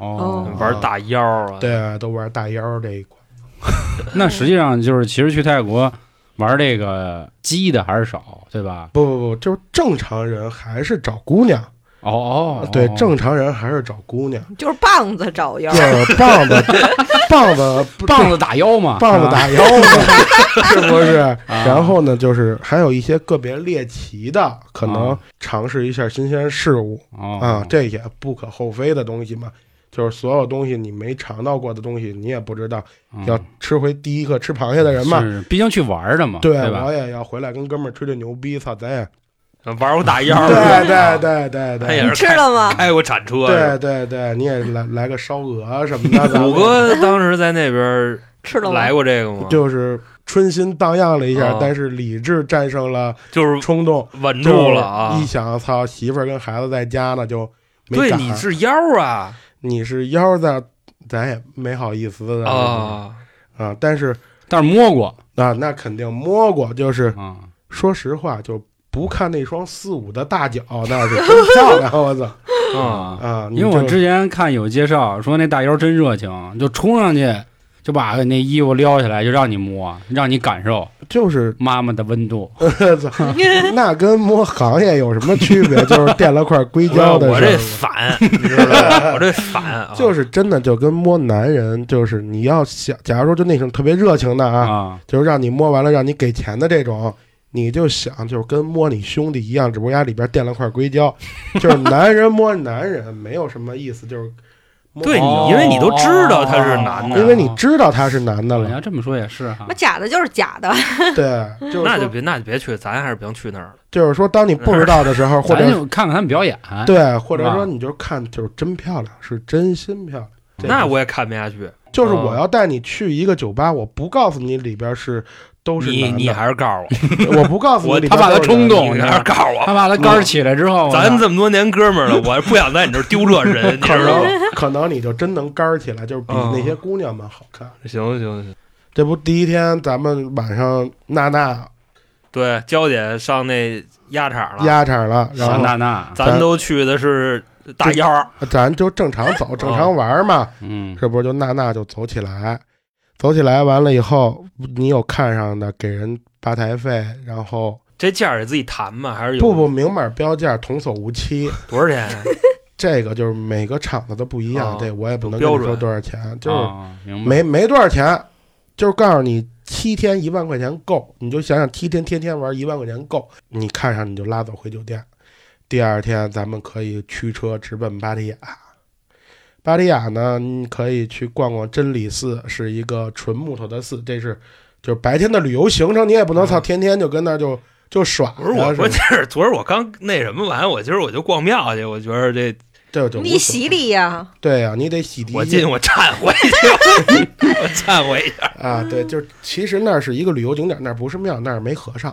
[SPEAKER 1] 哦，
[SPEAKER 2] 玩大腰啊，
[SPEAKER 4] 对，都玩大妖这一块。
[SPEAKER 1] 那实际上就是，其实去泰国玩这个鸡的还是少，对吧？
[SPEAKER 4] 不不不，就是正常人还是找姑娘，
[SPEAKER 1] 哦哦，
[SPEAKER 4] 对，
[SPEAKER 1] 哦
[SPEAKER 4] 正常人还是找姑娘，
[SPEAKER 3] 就是棒子找腰。
[SPEAKER 4] 对，棒子 棒子
[SPEAKER 1] 棒子打腰嘛，
[SPEAKER 4] 棒子打腰嘛，是不是？
[SPEAKER 1] 啊。
[SPEAKER 4] 然后呢，就是还有一些个别猎奇的，可能
[SPEAKER 1] 啊。
[SPEAKER 4] 尝试一下新鲜事物。
[SPEAKER 1] 哦。
[SPEAKER 4] 啊，这也不可厚非的东西嘛。就是所有东西你没尝到过的东西，你也不知道。
[SPEAKER 1] 嗯
[SPEAKER 4] 要吃回第一个吃螃蟹的人嘛，
[SPEAKER 1] 是，毕竟去玩的嘛，
[SPEAKER 4] 对
[SPEAKER 1] 对吧
[SPEAKER 4] 我？也要回来跟哥们儿吹吹牛逼，操，咱也
[SPEAKER 2] 玩过打腰，
[SPEAKER 4] 对对对对对
[SPEAKER 2] 他也是
[SPEAKER 3] 你吃了吗？
[SPEAKER 2] 开过铲车，
[SPEAKER 4] 对对对，你也来来个烧鹅什么的，
[SPEAKER 2] 虎哥当时在那边
[SPEAKER 3] 吃了？
[SPEAKER 2] 来过这个吗？
[SPEAKER 4] 就是春心荡漾了一下
[SPEAKER 2] 啊，
[SPEAKER 4] 但是理智战胜了
[SPEAKER 2] 就是
[SPEAKER 4] 冲动，
[SPEAKER 2] 稳住了啊
[SPEAKER 4] 一！想，操，媳妇儿跟孩子在家呢，就没
[SPEAKER 2] 对，你是腰啊
[SPEAKER 4] 你是腰子，咱也没好意思的
[SPEAKER 2] 啊！
[SPEAKER 4] 啊，但是
[SPEAKER 1] 但是摸过
[SPEAKER 4] 啊，那肯定摸过，就是
[SPEAKER 1] 啊，
[SPEAKER 4] 说实话，就不看那双四五的大脚，那是真漂亮，我操
[SPEAKER 2] 啊，
[SPEAKER 4] 啊！
[SPEAKER 1] 因为我之前看有介绍说那大腰真热情，就冲上去就把那衣服撩起来，就让你摸，让你感受
[SPEAKER 4] 就是
[SPEAKER 1] 妈妈的温度。
[SPEAKER 4] 那跟摸行业有什么区别？就是垫了块硅胶的
[SPEAKER 2] 我这反，你知道吧？我这反啊，
[SPEAKER 4] 就是真的就跟摸男人，就是你要想，假如说就那种特别热情的啊，
[SPEAKER 1] 啊，
[SPEAKER 4] 就是让你摸完了让你给钱的这种，你就想就是跟摸你兄弟一样，只不过家里边垫了块硅胶，就是男人摸男人没有什么意思，就是摸
[SPEAKER 2] 对
[SPEAKER 1] 哦
[SPEAKER 2] 你，因为你都知道他是男的，
[SPEAKER 4] 因为你知道他是男的了
[SPEAKER 1] 你要，这么说也是哈
[SPEAKER 3] 那。假的就是假的，
[SPEAKER 4] 对，就是
[SPEAKER 2] 那就别那就别去，咱还是别去那儿了。
[SPEAKER 4] 就是说，当你不知道的时候，或
[SPEAKER 1] 咱
[SPEAKER 4] 者
[SPEAKER 1] 就看看他们表演，
[SPEAKER 4] 对，或者说你就看就是真漂亮，是真心漂亮。
[SPEAKER 2] 那我也看不下去。
[SPEAKER 4] 就是我要带你去一个酒吧，我不告诉你里边是都是
[SPEAKER 2] 你你，还是告诉我，
[SPEAKER 4] 我不告诉你
[SPEAKER 2] 我
[SPEAKER 1] 他怕他冲动
[SPEAKER 2] 你还是告诉我，
[SPEAKER 1] 他怕他杆儿起来之后，
[SPEAKER 2] 咱这么多年哥们儿了，我不想在你这儿丢这人，
[SPEAKER 4] 可？能 可能你就真能杆儿起来，就是比
[SPEAKER 2] 嗯。
[SPEAKER 4] 那些姑娘们好看。
[SPEAKER 2] 行行行，
[SPEAKER 4] 这不第一天咱们晚上娜娜
[SPEAKER 2] 对，娇姐上那鸭场了，
[SPEAKER 4] 鸭场了，然后
[SPEAKER 1] 娜娜，
[SPEAKER 2] 咱都去的是大腰，
[SPEAKER 4] 咱就正常走，正常玩嘛，
[SPEAKER 1] 嗯，
[SPEAKER 4] 是不是？就娜娜就走起来，走起来完了以后，你有看上的给人吧台费，然后
[SPEAKER 2] 这价儿得自己谈吗？还是有
[SPEAKER 4] 不不明码标价，童叟无欺。
[SPEAKER 2] 多少钱？
[SPEAKER 4] 这个就是每个厂子都不一样，
[SPEAKER 2] 哦
[SPEAKER 4] 这我也不能跟你说多少钱，就是没没多少钱，就是告诉你七天一万块钱够，你就想想七天天天玩一万块钱够，你看上你就拉走回酒店。第二天咱们可以驱车直奔芭提雅。芭提雅呢，你可以去逛逛真理寺，是一个纯木头的寺，这是就是白天的旅游行程，你也不能操
[SPEAKER 2] 嗯。
[SPEAKER 4] 天天就跟那儿就就耍
[SPEAKER 2] 不是我，
[SPEAKER 4] 呀是吧？
[SPEAKER 2] 关键是昨儿我刚那什么完，我今儿我就逛庙去，我觉得这
[SPEAKER 4] 这
[SPEAKER 3] 你洗礼呀，
[SPEAKER 4] 对呀、你得洗涤。
[SPEAKER 2] 我进我忏悔去，我忏悔一下。
[SPEAKER 4] 啊，对，就是其实那儿是一个旅游景点，那儿不是庙，那儿没和尚。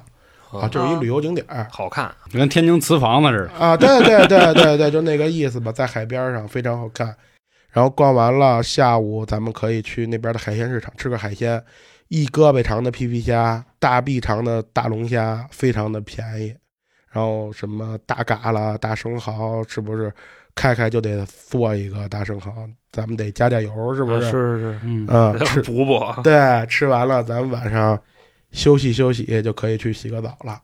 [SPEAKER 4] 啊，就是一旅游景点。儿
[SPEAKER 2] 好看，
[SPEAKER 1] 就跟天津瓷房子似的。
[SPEAKER 4] 啊，对对对对对，就那个意思吧，在海边上非常好看。然后逛完了，下午咱们可以去那边的海鲜市场吃个海鲜，一胳膊长的皮皮虾，大臂长的大龙虾，非常的便宜。然后什么大蛤啦、大生蚝，是不是开开就得做一个大生蚝？咱们得加点油，是不
[SPEAKER 2] 啊
[SPEAKER 4] 是？
[SPEAKER 2] 是是
[SPEAKER 1] 嗯，
[SPEAKER 4] 嗯，吃，
[SPEAKER 2] 补补，
[SPEAKER 4] 对，吃完了，咱们晚上休息休息，就可以去洗个澡了，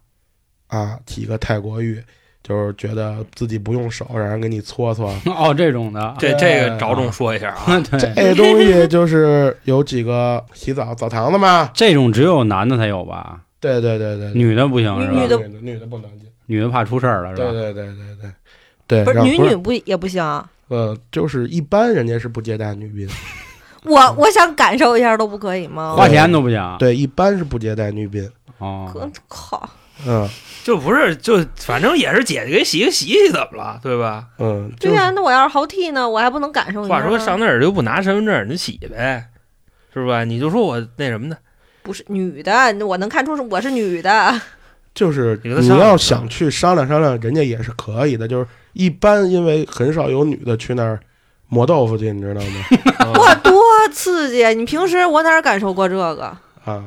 [SPEAKER 4] 啊，洗个泰国浴，就是觉得自己不用手，让人给你搓搓。
[SPEAKER 1] 哦，这种的，
[SPEAKER 2] 这这个着重说一下啊，
[SPEAKER 1] 对，
[SPEAKER 4] 这东西就是有几个洗澡澡堂子嘛，
[SPEAKER 1] 这种只有男的才有吧？
[SPEAKER 4] 对对对对，
[SPEAKER 1] 女的不行是吧？
[SPEAKER 3] 女的
[SPEAKER 4] 女的不能进，
[SPEAKER 1] 女的怕出事儿了是吧？
[SPEAKER 4] 对对对对对对，
[SPEAKER 3] 不是女女不也不行啊？
[SPEAKER 4] 呃，就是一般人家是不接待女宾，
[SPEAKER 3] 我我想感受一下都不可以吗？
[SPEAKER 1] 花钱都不行。
[SPEAKER 4] 对，一般是不接待女宾，
[SPEAKER 1] 哦，
[SPEAKER 3] 可靠，
[SPEAKER 4] 嗯
[SPEAKER 2] 就不是就反正也是姐姐给洗洗洗怎么了，对吧？
[SPEAKER 4] 嗯，就是
[SPEAKER 3] 对呀，那我要是好替呢，我还不能感受一下吗？
[SPEAKER 2] 话说上那儿就不拿身份证，你洗呗，是吧？你就说我那什么的，
[SPEAKER 3] 不是女的，我能看出是我是女的。
[SPEAKER 4] 就是
[SPEAKER 2] 你跟他商量
[SPEAKER 4] 要想去商量商量，人家也是可以的。就是一般因为很少有女的去那儿磨豆腐去，你知道吗？
[SPEAKER 3] 哇，多刺激！你平时我哪儿感受过这个？
[SPEAKER 4] 啊，就是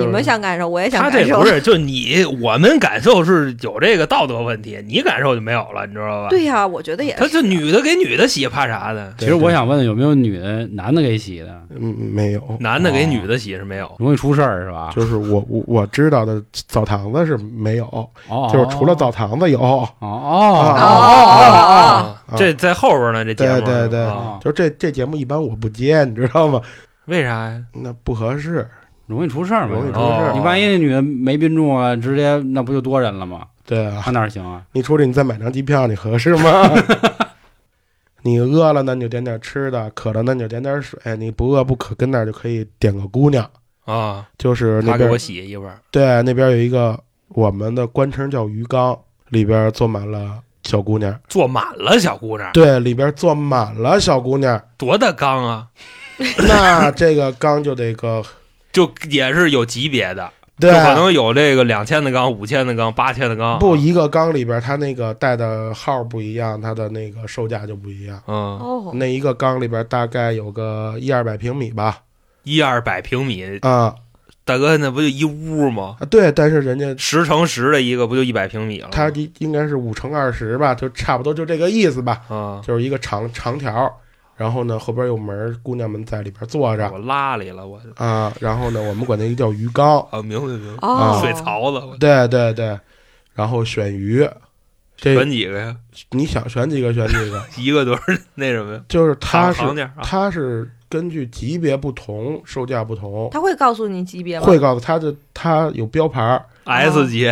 [SPEAKER 3] 你们想感受，我也想
[SPEAKER 2] 他
[SPEAKER 3] 感受
[SPEAKER 2] 这不。是就你我们感受是有这个道德问题，你感受就没有了，你知道吧？
[SPEAKER 3] 对呀，我觉得也是
[SPEAKER 2] 他
[SPEAKER 3] 是。
[SPEAKER 2] 这女的给女的洗，怕啥的？
[SPEAKER 1] 其实我想问，有没有女的、男的给洗的？
[SPEAKER 4] 嗯没有，
[SPEAKER 2] 男的给女的洗是没有。
[SPEAKER 1] 容易出事儿是吧？
[SPEAKER 4] 就是 我我我知道的澡堂子是没有，
[SPEAKER 1] 哦，
[SPEAKER 4] 就是除了澡堂子有，
[SPEAKER 1] 哦哦
[SPEAKER 3] 哦
[SPEAKER 4] 啊
[SPEAKER 3] 哦
[SPEAKER 4] 啊
[SPEAKER 2] 这在后边呢，这节目
[SPEAKER 4] 对对对就这这节目一般我不接，你知道吗？
[SPEAKER 2] 为啥呀？
[SPEAKER 4] 那不合适，
[SPEAKER 1] 容易出事儿嘛？
[SPEAKER 4] 容易出
[SPEAKER 2] 哦
[SPEAKER 4] 事儿。
[SPEAKER 1] 你万一那女的没宾住啊，直接那不就多人了吗？
[SPEAKER 4] 对啊
[SPEAKER 1] 那，哪行啊？
[SPEAKER 4] 你出去你再买张机票，你合适吗？你饿了呢，你就点点吃的；渴了呢，你就点点水。你不饿不渴，跟那儿就可以点个姑娘，
[SPEAKER 2] 啊，
[SPEAKER 4] 就是那边
[SPEAKER 2] 给我洗一会儿
[SPEAKER 4] 对那边有一个我们的官称叫鱼缸里边坐满了小姑娘，
[SPEAKER 2] 坐满了小姑娘，
[SPEAKER 4] 对，里边坐满了小姑娘，
[SPEAKER 2] 多大缸啊？
[SPEAKER 4] 那这个缸就得个
[SPEAKER 2] 就也是有级别的，
[SPEAKER 4] 对。
[SPEAKER 2] 就，可能有这个两千的缸、五千的缸、八千的缸。
[SPEAKER 4] 不一个缸里边它那个带的号不一样，它的那个售价就不一样。
[SPEAKER 2] 嗯，
[SPEAKER 3] 哦，
[SPEAKER 4] 那一个缸里边大概有个一二百平米吧，
[SPEAKER 2] 一二百平米，
[SPEAKER 4] 啊。
[SPEAKER 2] 大哥那不就一屋吗？
[SPEAKER 4] 啊对，但是人家
[SPEAKER 2] 十乘十的一个不就一百平米了吗？
[SPEAKER 4] 它应应该是五乘二十吧，就差不多就这个意思吧，
[SPEAKER 2] 啊，
[SPEAKER 4] 就是一个长长条，然后呢后边有门，姑娘们在里边坐着。
[SPEAKER 2] 我拉里了，我。
[SPEAKER 4] 啊，然后呢我们管那个叫鱼缸，
[SPEAKER 2] 啊，明白明白，
[SPEAKER 3] 啊，
[SPEAKER 2] 水槽子，
[SPEAKER 4] 对对对，然后选鱼，这
[SPEAKER 2] 选几个呀？
[SPEAKER 4] 你想选几个选几个，
[SPEAKER 2] 一个多少？那什么呀？
[SPEAKER 4] 就是它是它是根据级别不同，售价不同，
[SPEAKER 3] 他会告诉你级别吗？
[SPEAKER 4] 会告诉它的它有标牌儿。
[SPEAKER 2] S 级、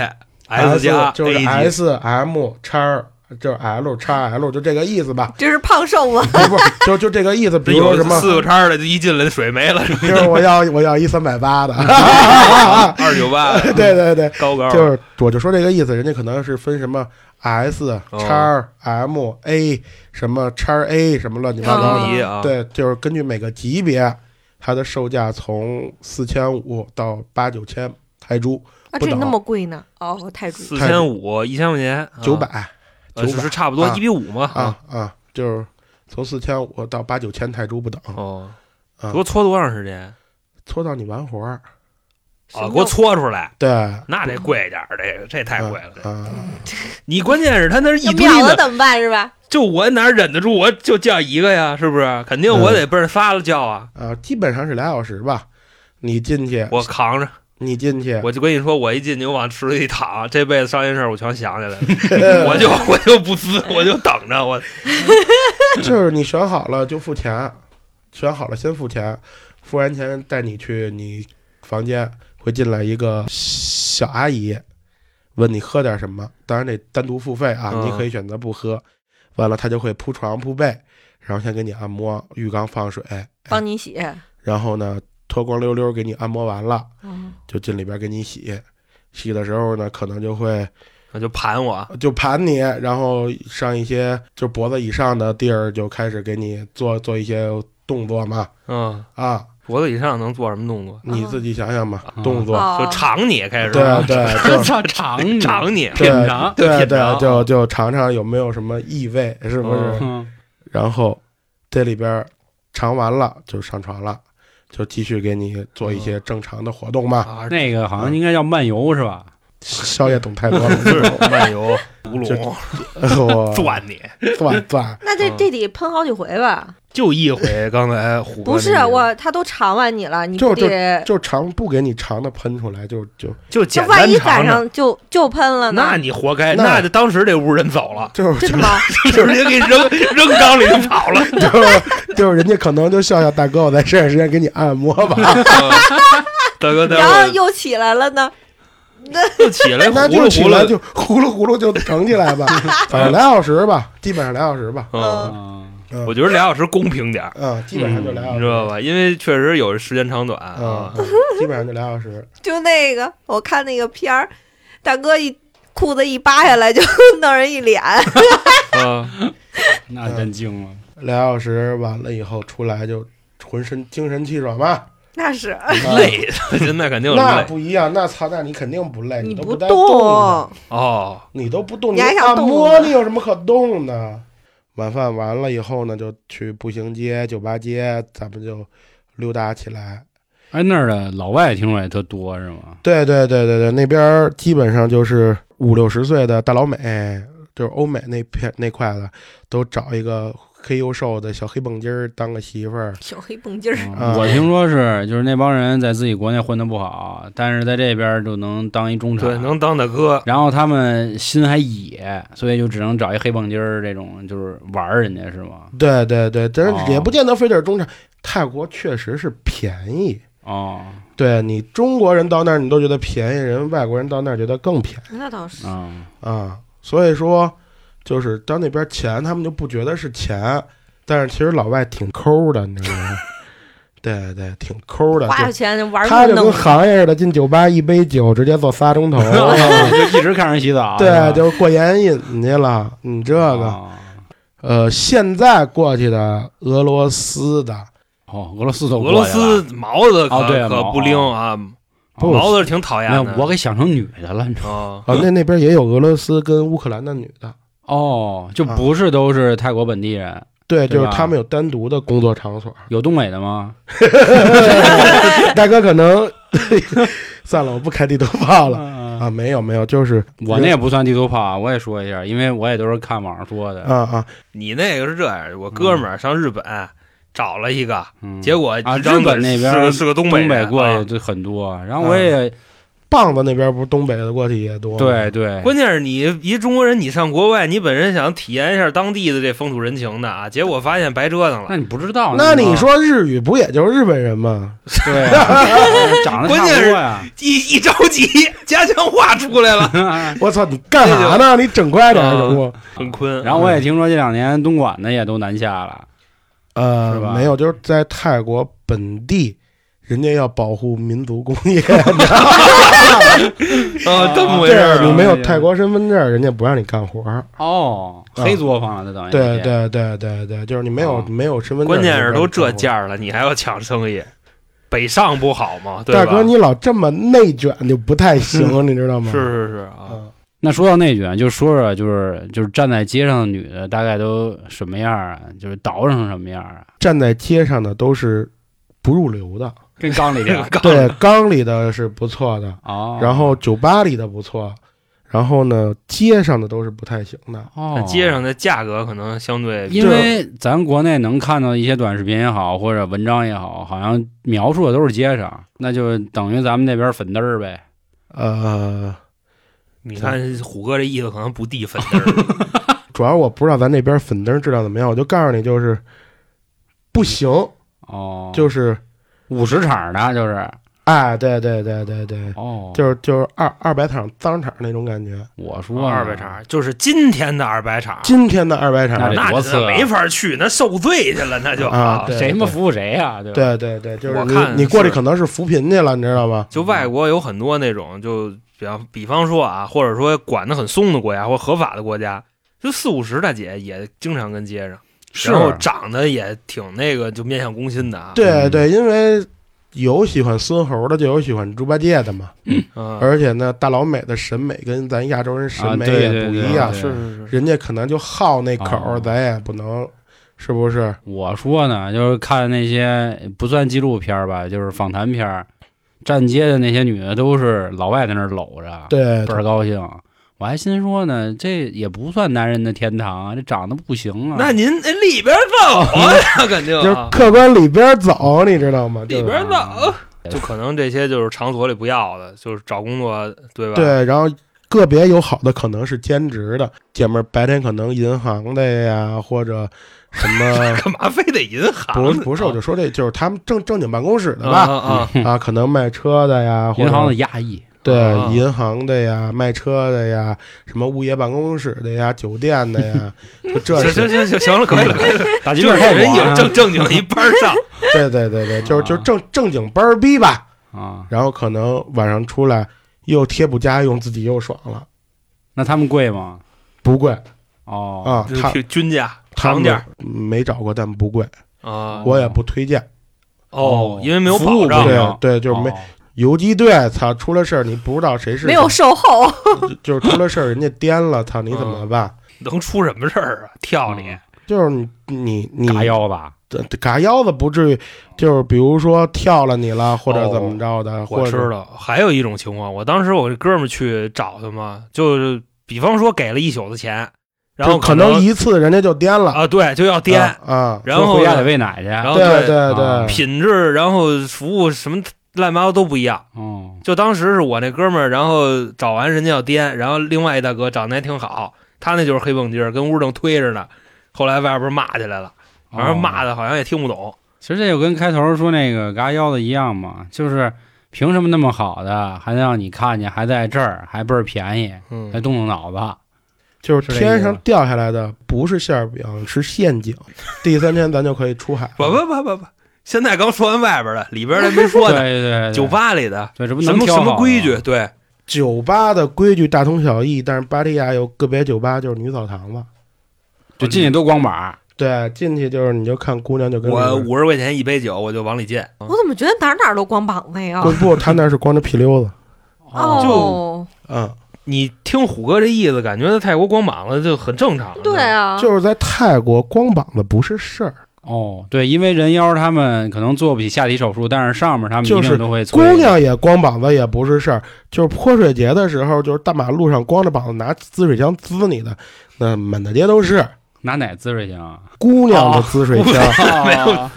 [SPEAKER 2] S 加、
[SPEAKER 4] 就是，S M 叉，就是 L 叉 L，就这个意思吧？
[SPEAKER 3] 这是胖瘦吗？
[SPEAKER 4] 不是不，就就这个意思。比如说什么，
[SPEAKER 2] 四个叉的，一进来水没了，
[SPEAKER 4] 就是我要我要一三百八的，
[SPEAKER 2] 二九八，
[SPEAKER 4] 对对对，
[SPEAKER 2] 高高
[SPEAKER 4] 就是我就说这个意思，人家可能是分什么 S 叉 M A 什么叉 A 什么乱七八糟的，对，就是根据每个级别，它的售价从四千五到八九千泰铢，
[SPEAKER 3] 啊，
[SPEAKER 4] 不等
[SPEAKER 3] 这那么贵呢？哦，泰铢
[SPEAKER 2] 四千五，一千块钱，
[SPEAKER 4] 九百
[SPEAKER 2] 啊，呃
[SPEAKER 4] 900
[SPEAKER 2] 是差不多
[SPEAKER 4] 啊
[SPEAKER 2] 一比五嘛，
[SPEAKER 4] 啊啊，就是从四千五到八九千泰铢不等
[SPEAKER 2] 哦，
[SPEAKER 4] 啊
[SPEAKER 2] 给我搓多长时间？
[SPEAKER 4] 搓到你完活儿。
[SPEAKER 2] 啊，给我搓出来，
[SPEAKER 4] 对，
[SPEAKER 2] 那得贵点儿，这个这太贵了。这
[SPEAKER 4] 啊，
[SPEAKER 2] 你关键是他那是一堆的，
[SPEAKER 3] 秒怎么办是吧？
[SPEAKER 2] 就我哪忍得住，我就叫一个呀，是不是？肯定我得奔着仨了叫啊，
[SPEAKER 4] 啊，基本上是俩小时吧。你进去，
[SPEAKER 2] 我扛着。
[SPEAKER 4] 你进去，
[SPEAKER 2] 我就跟你说，我一进去我往池里一躺，这辈子伤心事儿我全想起来了，我就我就不滋，我就等着我。
[SPEAKER 4] 就是你选好了就付钱，选好了先付钱，付完钱带你去你房间，会进来一个小阿姨，问你喝点什么，当然得单独付费啊，
[SPEAKER 2] 嗯
[SPEAKER 4] 你可以选择不喝。完了，她就会铺床铺被，然后先给你按摩，浴缸放水，
[SPEAKER 3] 帮你洗。
[SPEAKER 4] 然后呢脱光溜溜给你按摩完了，
[SPEAKER 3] 嗯。
[SPEAKER 4] 就进里边给你洗。洗的时候呢，可能就会
[SPEAKER 2] 那就盘我，
[SPEAKER 4] 就盘你，然后上一些就脖子以上的地儿就开始给你做做一些动作嘛。
[SPEAKER 2] 嗯，
[SPEAKER 4] 啊，
[SPEAKER 2] 脖子以上能做什么动作？
[SPEAKER 4] 你自己想想吧，
[SPEAKER 1] 嗯。
[SPEAKER 4] 动作，
[SPEAKER 3] 哦。
[SPEAKER 2] 就尝你开始，
[SPEAKER 4] 对对，就
[SPEAKER 1] 操长
[SPEAKER 2] 长你，
[SPEAKER 1] 品尝。
[SPEAKER 4] 对对，就就尝尝有没有什么异味，是不是？
[SPEAKER 1] 嗯。
[SPEAKER 4] 然后这里边尝完了就上床了，就继续给你做一些正常的活动嘛。
[SPEAKER 2] 啊，
[SPEAKER 1] 那个好像应该叫漫游是吧？
[SPEAKER 4] 宵夜懂太多了，
[SPEAKER 2] 漫游 乌
[SPEAKER 4] 就
[SPEAKER 2] 龙。
[SPEAKER 4] 我
[SPEAKER 2] 转你，
[SPEAKER 4] 钻钻，
[SPEAKER 3] 那这
[SPEAKER 2] 嗯。
[SPEAKER 3] 这得喷好几回吧？
[SPEAKER 2] 就一回。刚才虎哥
[SPEAKER 3] 不是我，他都尝完你了，你
[SPEAKER 4] 就
[SPEAKER 3] 不得
[SPEAKER 4] 就尝不给你尝的喷出来，就就
[SPEAKER 3] 这
[SPEAKER 2] 就简
[SPEAKER 3] 万一赶
[SPEAKER 2] 单尝尝，
[SPEAKER 3] 上就就喷了呢？
[SPEAKER 2] 那你活该，
[SPEAKER 4] 那
[SPEAKER 2] 当时这屋人走了，
[SPEAKER 4] 就是
[SPEAKER 3] 真的吗？
[SPEAKER 2] 就 直接给扔扔缸里就跑了。
[SPEAKER 4] 就是就是人家可能就笑笑大哥，我在剩下时间给你按摩吧。
[SPEAKER 2] 大哥，待
[SPEAKER 3] 然后又起来了呢？
[SPEAKER 2] 又起来
[SPEAKER 4] 那就起来就呼噜呼噜就整起来吧，反正俩小时吧，基本上俩小时吧。
[SPEAKER 2] 嗯，我觉得俩小时公平点儿，
[SPEAKER 4] 嗯，基本上就俩小时，
[SPEAKER 2] 你知道吧？因为确实有时间长短啊。
[SPEAKER 4] 嗯，嗯基本上就俩小时。
[SPEAKER 3] 就那个，我看那个片儿，大哥一裤子一扒下来就弄人一脸，
[SPEAKER 2] 啊，
[SPEAKER 1] 那真精了。
[SPEAKER 4] 俩小时完了以后出来就浑身精神气爽吧，
[SPEAKER 3] 那是
[SPEAKER 4] 啊
[SPEAKER 2] 累的，现在肯定
[SPEAKER 4] 那
[SPEAKER 2] 累
[SPEAKER 4] 不一样，那操，那你肯定不累，
[SPEAKER 3] 你
[SPEAKER 4] 都带
[SPEAKER 3] 动，，
[SPEAKER 2] 哦。
[SPEAKER 4] 你都不动，
[SPEAKER 3] 你还想动
[SPEAKER 4] 按摩你有什么可动的？晚饭完了以后呢，就去步行街、酒吧街，咱们就溜达起来。
[SPEAKER 1] 哎，那儿的老外听说也特多是吗？
[SPEAKER 4] 对对对对对，那边基本上就是五六十岁的大老美，就是欧美那片那块的，都找一个黑又瘦的小黑蹦筋儿当个媳妇儿。
[SPEAKER 3] 小黑蹦筋儿，
[SPEAKER 1] 我听说是，就是那帮人在自己国内混的不好，但是在这边就能当一中产，
[SPEAKER 2] 对，能当大哥，
[SPEAKER 1] 然后他们心还野，所以就只能找一黑蹦筋儿这种，就是玩人家是吗？
[SPEAKER 4] 对对对，但
[SPEAKER 1] 哦
[SPEAKER 4] 是也不见得非得是中产。泰国确实是便宜，
[SPEAKER 1] 哦，
[SPEAKER 4] 对你中国人到那儿你都觉得便宜，人外国人到那儿觉得更便宜
[SPEAKER 3] 那倒是。
[SPEAKER 1] 啊、
[SPEAKER 4] 啊。所以说，就是到那边钱他们就不觉得是钱，但是其实老外挺抠的，你知道吗？对对，挺抠的。
[SPEAKER 3] 花钱玩
[SPEAKER 4] 他就跟，行业似的，进酒吧一杯酒直接坐仨钟头，
[SPEAKER 1] 就一直看人洗澡。
[SPEAKER 4] 对，就是过眼瘾去了。你这个，
[SPEAKER 1] 哦
[SPEAKER 4] 呃，现在过去的俄罗斯的，
[SPEAKER 1] 哦，俄罗斯的
[SPEAKER 2] 俄罗斯毛子可、
[SPEAKER 1] 哦对毛
[SPEAKER 2] 可不灵啊，
[SPEAKER 4] 不
[SPEAKER 2] 毛子是挺讨厌的。，
[SPEAKER 1] 我给想成女的了，你知道吗？
[SPEAKER 2] 哦，
[SPEAKER 4] 啊，那那边也有俄罗斯跟乌克兰的女的，
[SPEAKER 1] 哦，就
[SPEAKER 4] 啊。
[SPEAKER 1] 不是都是泰国本地人，
[SPEAKER 4] 对，
[SPEAKER 1] 对
[SPEAKER 4] 就是他们有单独的工作场所。
[SPEAKER 1] 有东北的吗？
[SPEAKER 4] 大哥可能 算了，我不开地图炮了。
[SPEAKER 1] 啊，
[SPEAKER 4] 啊，没有没有，就是
[SPEAKER 1] 我那也不算地图炮啊，我也说一下，因为我也都是看网上说的。
[SPEAKER 4] 啊啊，
[SPEAKER 2] 你那个是这样，我哥们儿上日本找了一个，
[SPEAKER 1] 嗯。
[SPEAKER 2] 结果
[SPEAKER 1] 啊，日本那边
[SPEAKER 2] 是个是个东
[SPEAKER 1] 东
[SPEAKER 2] 北人啊
[SPEAKER 1] 过去就很多，然后我也
[SPEAKER 4] 棒子那边不是东北的过去也多吗？
[SPEAKER 1] 对对，
[SPEAKER 2] 关键是你一中国人，你上国外，你本身想体验一下当地的这风土人情的啊，结果发现白折腾了。
[SPEAKER 1] 那你不知道，
[SPEAKER 4] 那你说日语不也就是日本人吗？
[SPEAKER 1] 对啊，长得差不多呀。
[SPEAKER 2] 一一着急，家乡话出来了，
[SPEAKER 4] 我操，你干啥呢？你整快点行不？
[SPEAKER 2] 很坤。
[SPEAKER 1] 然后我也听说这两年东莞的也都南下了，
[SPEAKER 4] 呃，没有，就是在泰国本地，人家要保护民族工业，
[SPEAKER 2] 啊，这么回事儿
[SPEAKER 4] 对你
[SPEAKER 2] 啊。
[SPEAKER 4] 没有泰国身份证，人家不让你干活儿。
[SPEAKER 1] 哦，
[SPEAKER 4] 啊
[SPEAKER 1] 黑作坊了，这等于
[SPEAKER 4] 对对对对对，就是你没有
[SPEAKER 1] 哦
[SPEAKER 4] 没有身份证，
[SPEAKER 2] 关键是都这
[SPEAKER 4] 价。
[SPEAKER 2] 价了，你还要抢生意，北上不好吗？
[SPEAKER 4] 大哥，你老这么内卷就不太行，你知道吗？
[SPEAKER 2] 是是是啊，
[SPEAKER 4] 嗯
[SPEAKER 1] 那说到内卷，就说说就是就是站在街上的女的大概都什么样啊？就是倒腾成什么样啊？
[SPEAKER 4] 站在街上的都是不入流的，
[SPEAKER 1] 跟缸里的
[SPEAKER 4] 对，缸里的是不错的，
[SPEAKER 1] 哦，
[SPEAKER 4] 然后酒吧里的不错，然后呢，街上的都是不太行的。
[SPEAKER 1] 哦。
[SPEAKER 2] 那，街上的价格可能相对
[SPEAKER 1] 因为咱国内能看到一些短视频也好，或者文章也好，好像描述的都是街上，那就等于咱们那边粉灯儿呗。
[SPEAKER 4] 呃，
[SPEAKER 2] 你看虎哥这意思可能不递粉灯儿，
[SPEAKER 4] 主要我不知道咱那边粉灯质量怎么样，我就告诉你，就是不行，
[SPEAKER 1] 哦，
[SPEAKER 4] 就是
[SPEAKER 1] 五十场的，就是。
[SPEAKER 4] 哎，对对对对对，
[SPEAKER 1] 哦，
[SPEAKER 4] 就是就是二二百场脏场那种感觉。
[SPEAKER 1] 我说
[SPEAKER 2] 二百场就是今天的二百场，
[SPEAKER 4] 今天的二百场。
[SPEAKER 1] 那，得
[SPEAKER 2] 那
[SPEAKER 1] 多次啊。
[SPEAKER 2] 没法去，那受罪去了，那就。
[SPEAKER 4] 啊对
[SPEAKER 1] 谁他妈服务谁呀？对吧？
[SPEAKER 4] 对对对，就是你
[SPEAKER 2] 我看
[SPEAKER 4] 你过去
[SPEAKER 2] 是。
[SPEAKER 4] 可能是扶贫去了，你知道吗？
[SPEAKER 2] 就外国有很多那种，就比方比方说啊，或者说管的很松的国家或合法的国家，就四五十大姐也经常跟街上，
[SPEAKER 1] 是
[SPEAKER 2] 然后长得也挺那个，就面向攻心的
[SPEAKER 4] 对对，因为有喜欢孙猴的，就有喜欢猪八戒的嘛。
[SPEAKER 2] 嗯，
[SPEAKER 4] 而且呢，大老美的审美跟咱亚洲人审美也不一样，
[SPEAKER 2] 是是是，
[SPEAKER 4] 人家可能就好那口咱也不能，是不是？
[SPEAKER 1] 我说呢，就是看那些不算纪录片儿吧，就是访谈片儿，站街的那些女的都是老外在那儿搂着，
[SPEAKER 4] 对
[SPEAKER 1] 倍儿高兴。我还心说呢，这也不算男人的天堂啊，这长得不行啊。
[SPEAKER 2] 那您哎里边走啊，那肯定
[SPEAKER 4] 就是
[SPEAKER 2] 啊
[SPEAKER 4] 客观里边走，你知道吗？
[SPEAKER 2] 里边走，就可能这些就是场所里不要的，就是找工作，对吧？，
[SPEAKER 4] 对，然后个别有好的可能是兼职的姐们儿，白天可能银行的呀，或者什么
[SPEAKER 2] 干嘛非得银行？
[SPEAKER 4] 不是不是，我就说这就是他们正正经办公室的
[SPEAKER 2] 啊
[SPEAKER 4] 吧？
[SPEAKER 2] 啊啊！
[SPEAKER 4] 啊，可能卖车的呀，或
[SPEAKER 1] 银行的压抑，
[SPEAKER 4] 对
[SPEAKER 2] 啊
[SPEAKER 4] 银行的呀，卖车的呀，什么物业办公室的呀，酒店的呀，就这
[SPEAKER 2] 行行
[SPEAKER 4] 是，
[SPEAKER 2] 行行行了，可以了，可以了。
[SPEAKER 1] 大金
[SPEAKER 2] 就是
[SPEAKER 1] 链太广了
[SPEAKER 2] 人有正正经一班儿上，
[SPEAKER 4] 对对对对，就是就
[SPEAKER 1] 啊
[SPEAKER 4] 正正经班儿逼吧。
[SPEAKER 1] 啊。
[SPEAKER 4] 然后可能晚上出来又贴补家用，自己又爽了，
[SPEAKER 1] 那他们贵吗？
[SPEAKER 4] 不贵
[SPEAKER 1] 哦，
[SPEAKER 4] 啊。他
[SPEAKER 2] 均均价、
[SPEAKER 4] 他们
[SPEAKER 2] 行价
[SPEAKER 4] 没找过，但不贵，
[SPEAKER 2] 啊。
[SPEAKER 4] 我也不推荐。
[SPEAKER 2] 哦，因为没有保障
[SPEAKER 4] 对对，就是没
[SPEAKER 1] 哦
[SPEAKER 4] 游击队，操，出了事儿你不知道谁是
[SPEAKER 3] 没有售后，
[SPEAKER 4] 就就是出了事儿人家颠了，操，你怎么办？
[SPEAKER 2] 能出什么事儿啊？跳你。
[SPEAKER 4] 就是你你你
[SPEAKER 1] 嘎腰子，
[SPEAKER 4] 嘎腰子不至于，就是比如说跳了你了，或者怎么着的，或者
[SPEAKER 2] 我知道。还有一种情况，我当时我这哥们儿去找他嘛，就是比方说给了一宿的钱，然后
[SPEAKER 4] 可
[SPEAKER 2] 能
[SPEAKER 4] 能一次人家就颠了，
[SPEAKER 2] 啊，对，就要颠，
[SPEAKER 4] 啊啊，
[SPEAKER 2] 然后
[SPEAKER 1] 回家得喂奶去。
[SPEAKER 4] 对
[SPEAKER 2] 对
[SPEAKER 1] 啊
[SPEAKER 4] 对，
[SPEAKER 2] 品质，然后服务什么乱七八糟都不一样。
[SPEAKER 1] 哦，
[SPEAKER 2] 就当时是我那哥们儿，然后找完人家要颠，然后另外一大哥长得还挺好，他那就是黑蹦筋儿，跟屋正推着呢。后来外边骂起来了，反正骂
[SPEAKER 1] 的。
[SPEAKER 2] 好像也听不懂。
[SPEAKER 1] 其实这就跟开头说那个嘎腰子一样嘛，就是凭什么那么好的还能让你看见，还在这儿，还倍儿便宜，
[SPEAKER 2] 嗯
[SPEAKER 1] 还动动脑子。
[SPEAKER 4] 就是天上掉下来的不是馅饼，是陷阱。第三天咱就可以出海。
[SPEAKER 2] 不不不不不，现在刚说完外边的，里边的没说
[SPEAKER 1] 对
[SPEAKER 2] 呢。
[SPEAKER 1] 对对，
[SPEAKER 2] 酒吧里的
[SPEAKER 1] 对这不
[SPEAKER 2] 什么什么规矩？对，
[SPEAKER 4] 酒吧的规矩大同小异，但是芭提亚有个别酒吧就是女澡堂子。
[SPEAKER 1] 就进去都光膀，
[SPEAKER 4] 对，进去就是你就看姑娘就跟
[SPEAKER 2] 我五十块钱一杯酒，我就往里进。
[SPEAKER 3] 我怎么觉得哪儿哪儿都光膀子呀？
[SPEAKER 4] 不不，他那是光着屁溜子。
[SPEAKER 3] 哦，就
[SPEAKER 4] 嗯，
[SPEAKER 2] 你听虎哥这意思，感觉在泰国光膀子就很正常。
[SPEAKER 3] 对，啊，
[SPEAKER 4] 就是在泰国光膀子不是事儿，
[SPEAKER 1] 哦，对，因为人妖他们可能做不起下体手术，但是上面他们一
[SPEAKER 4] 就是
[SPEAKER 1] 定都会催
[SPEAKER 4] 姑娘也光膀子也不是事儿。就是泼水节的时候，就是大马路上光着膀子拿滋水枪滋你的，那满大街都是
[SPEAKER 1] 拿哪滋水枪啊？
[SPEAKER 4] 姑娘的滋水枪，
[SPEAKER 2] 没有
[SPEAKER 1] 哦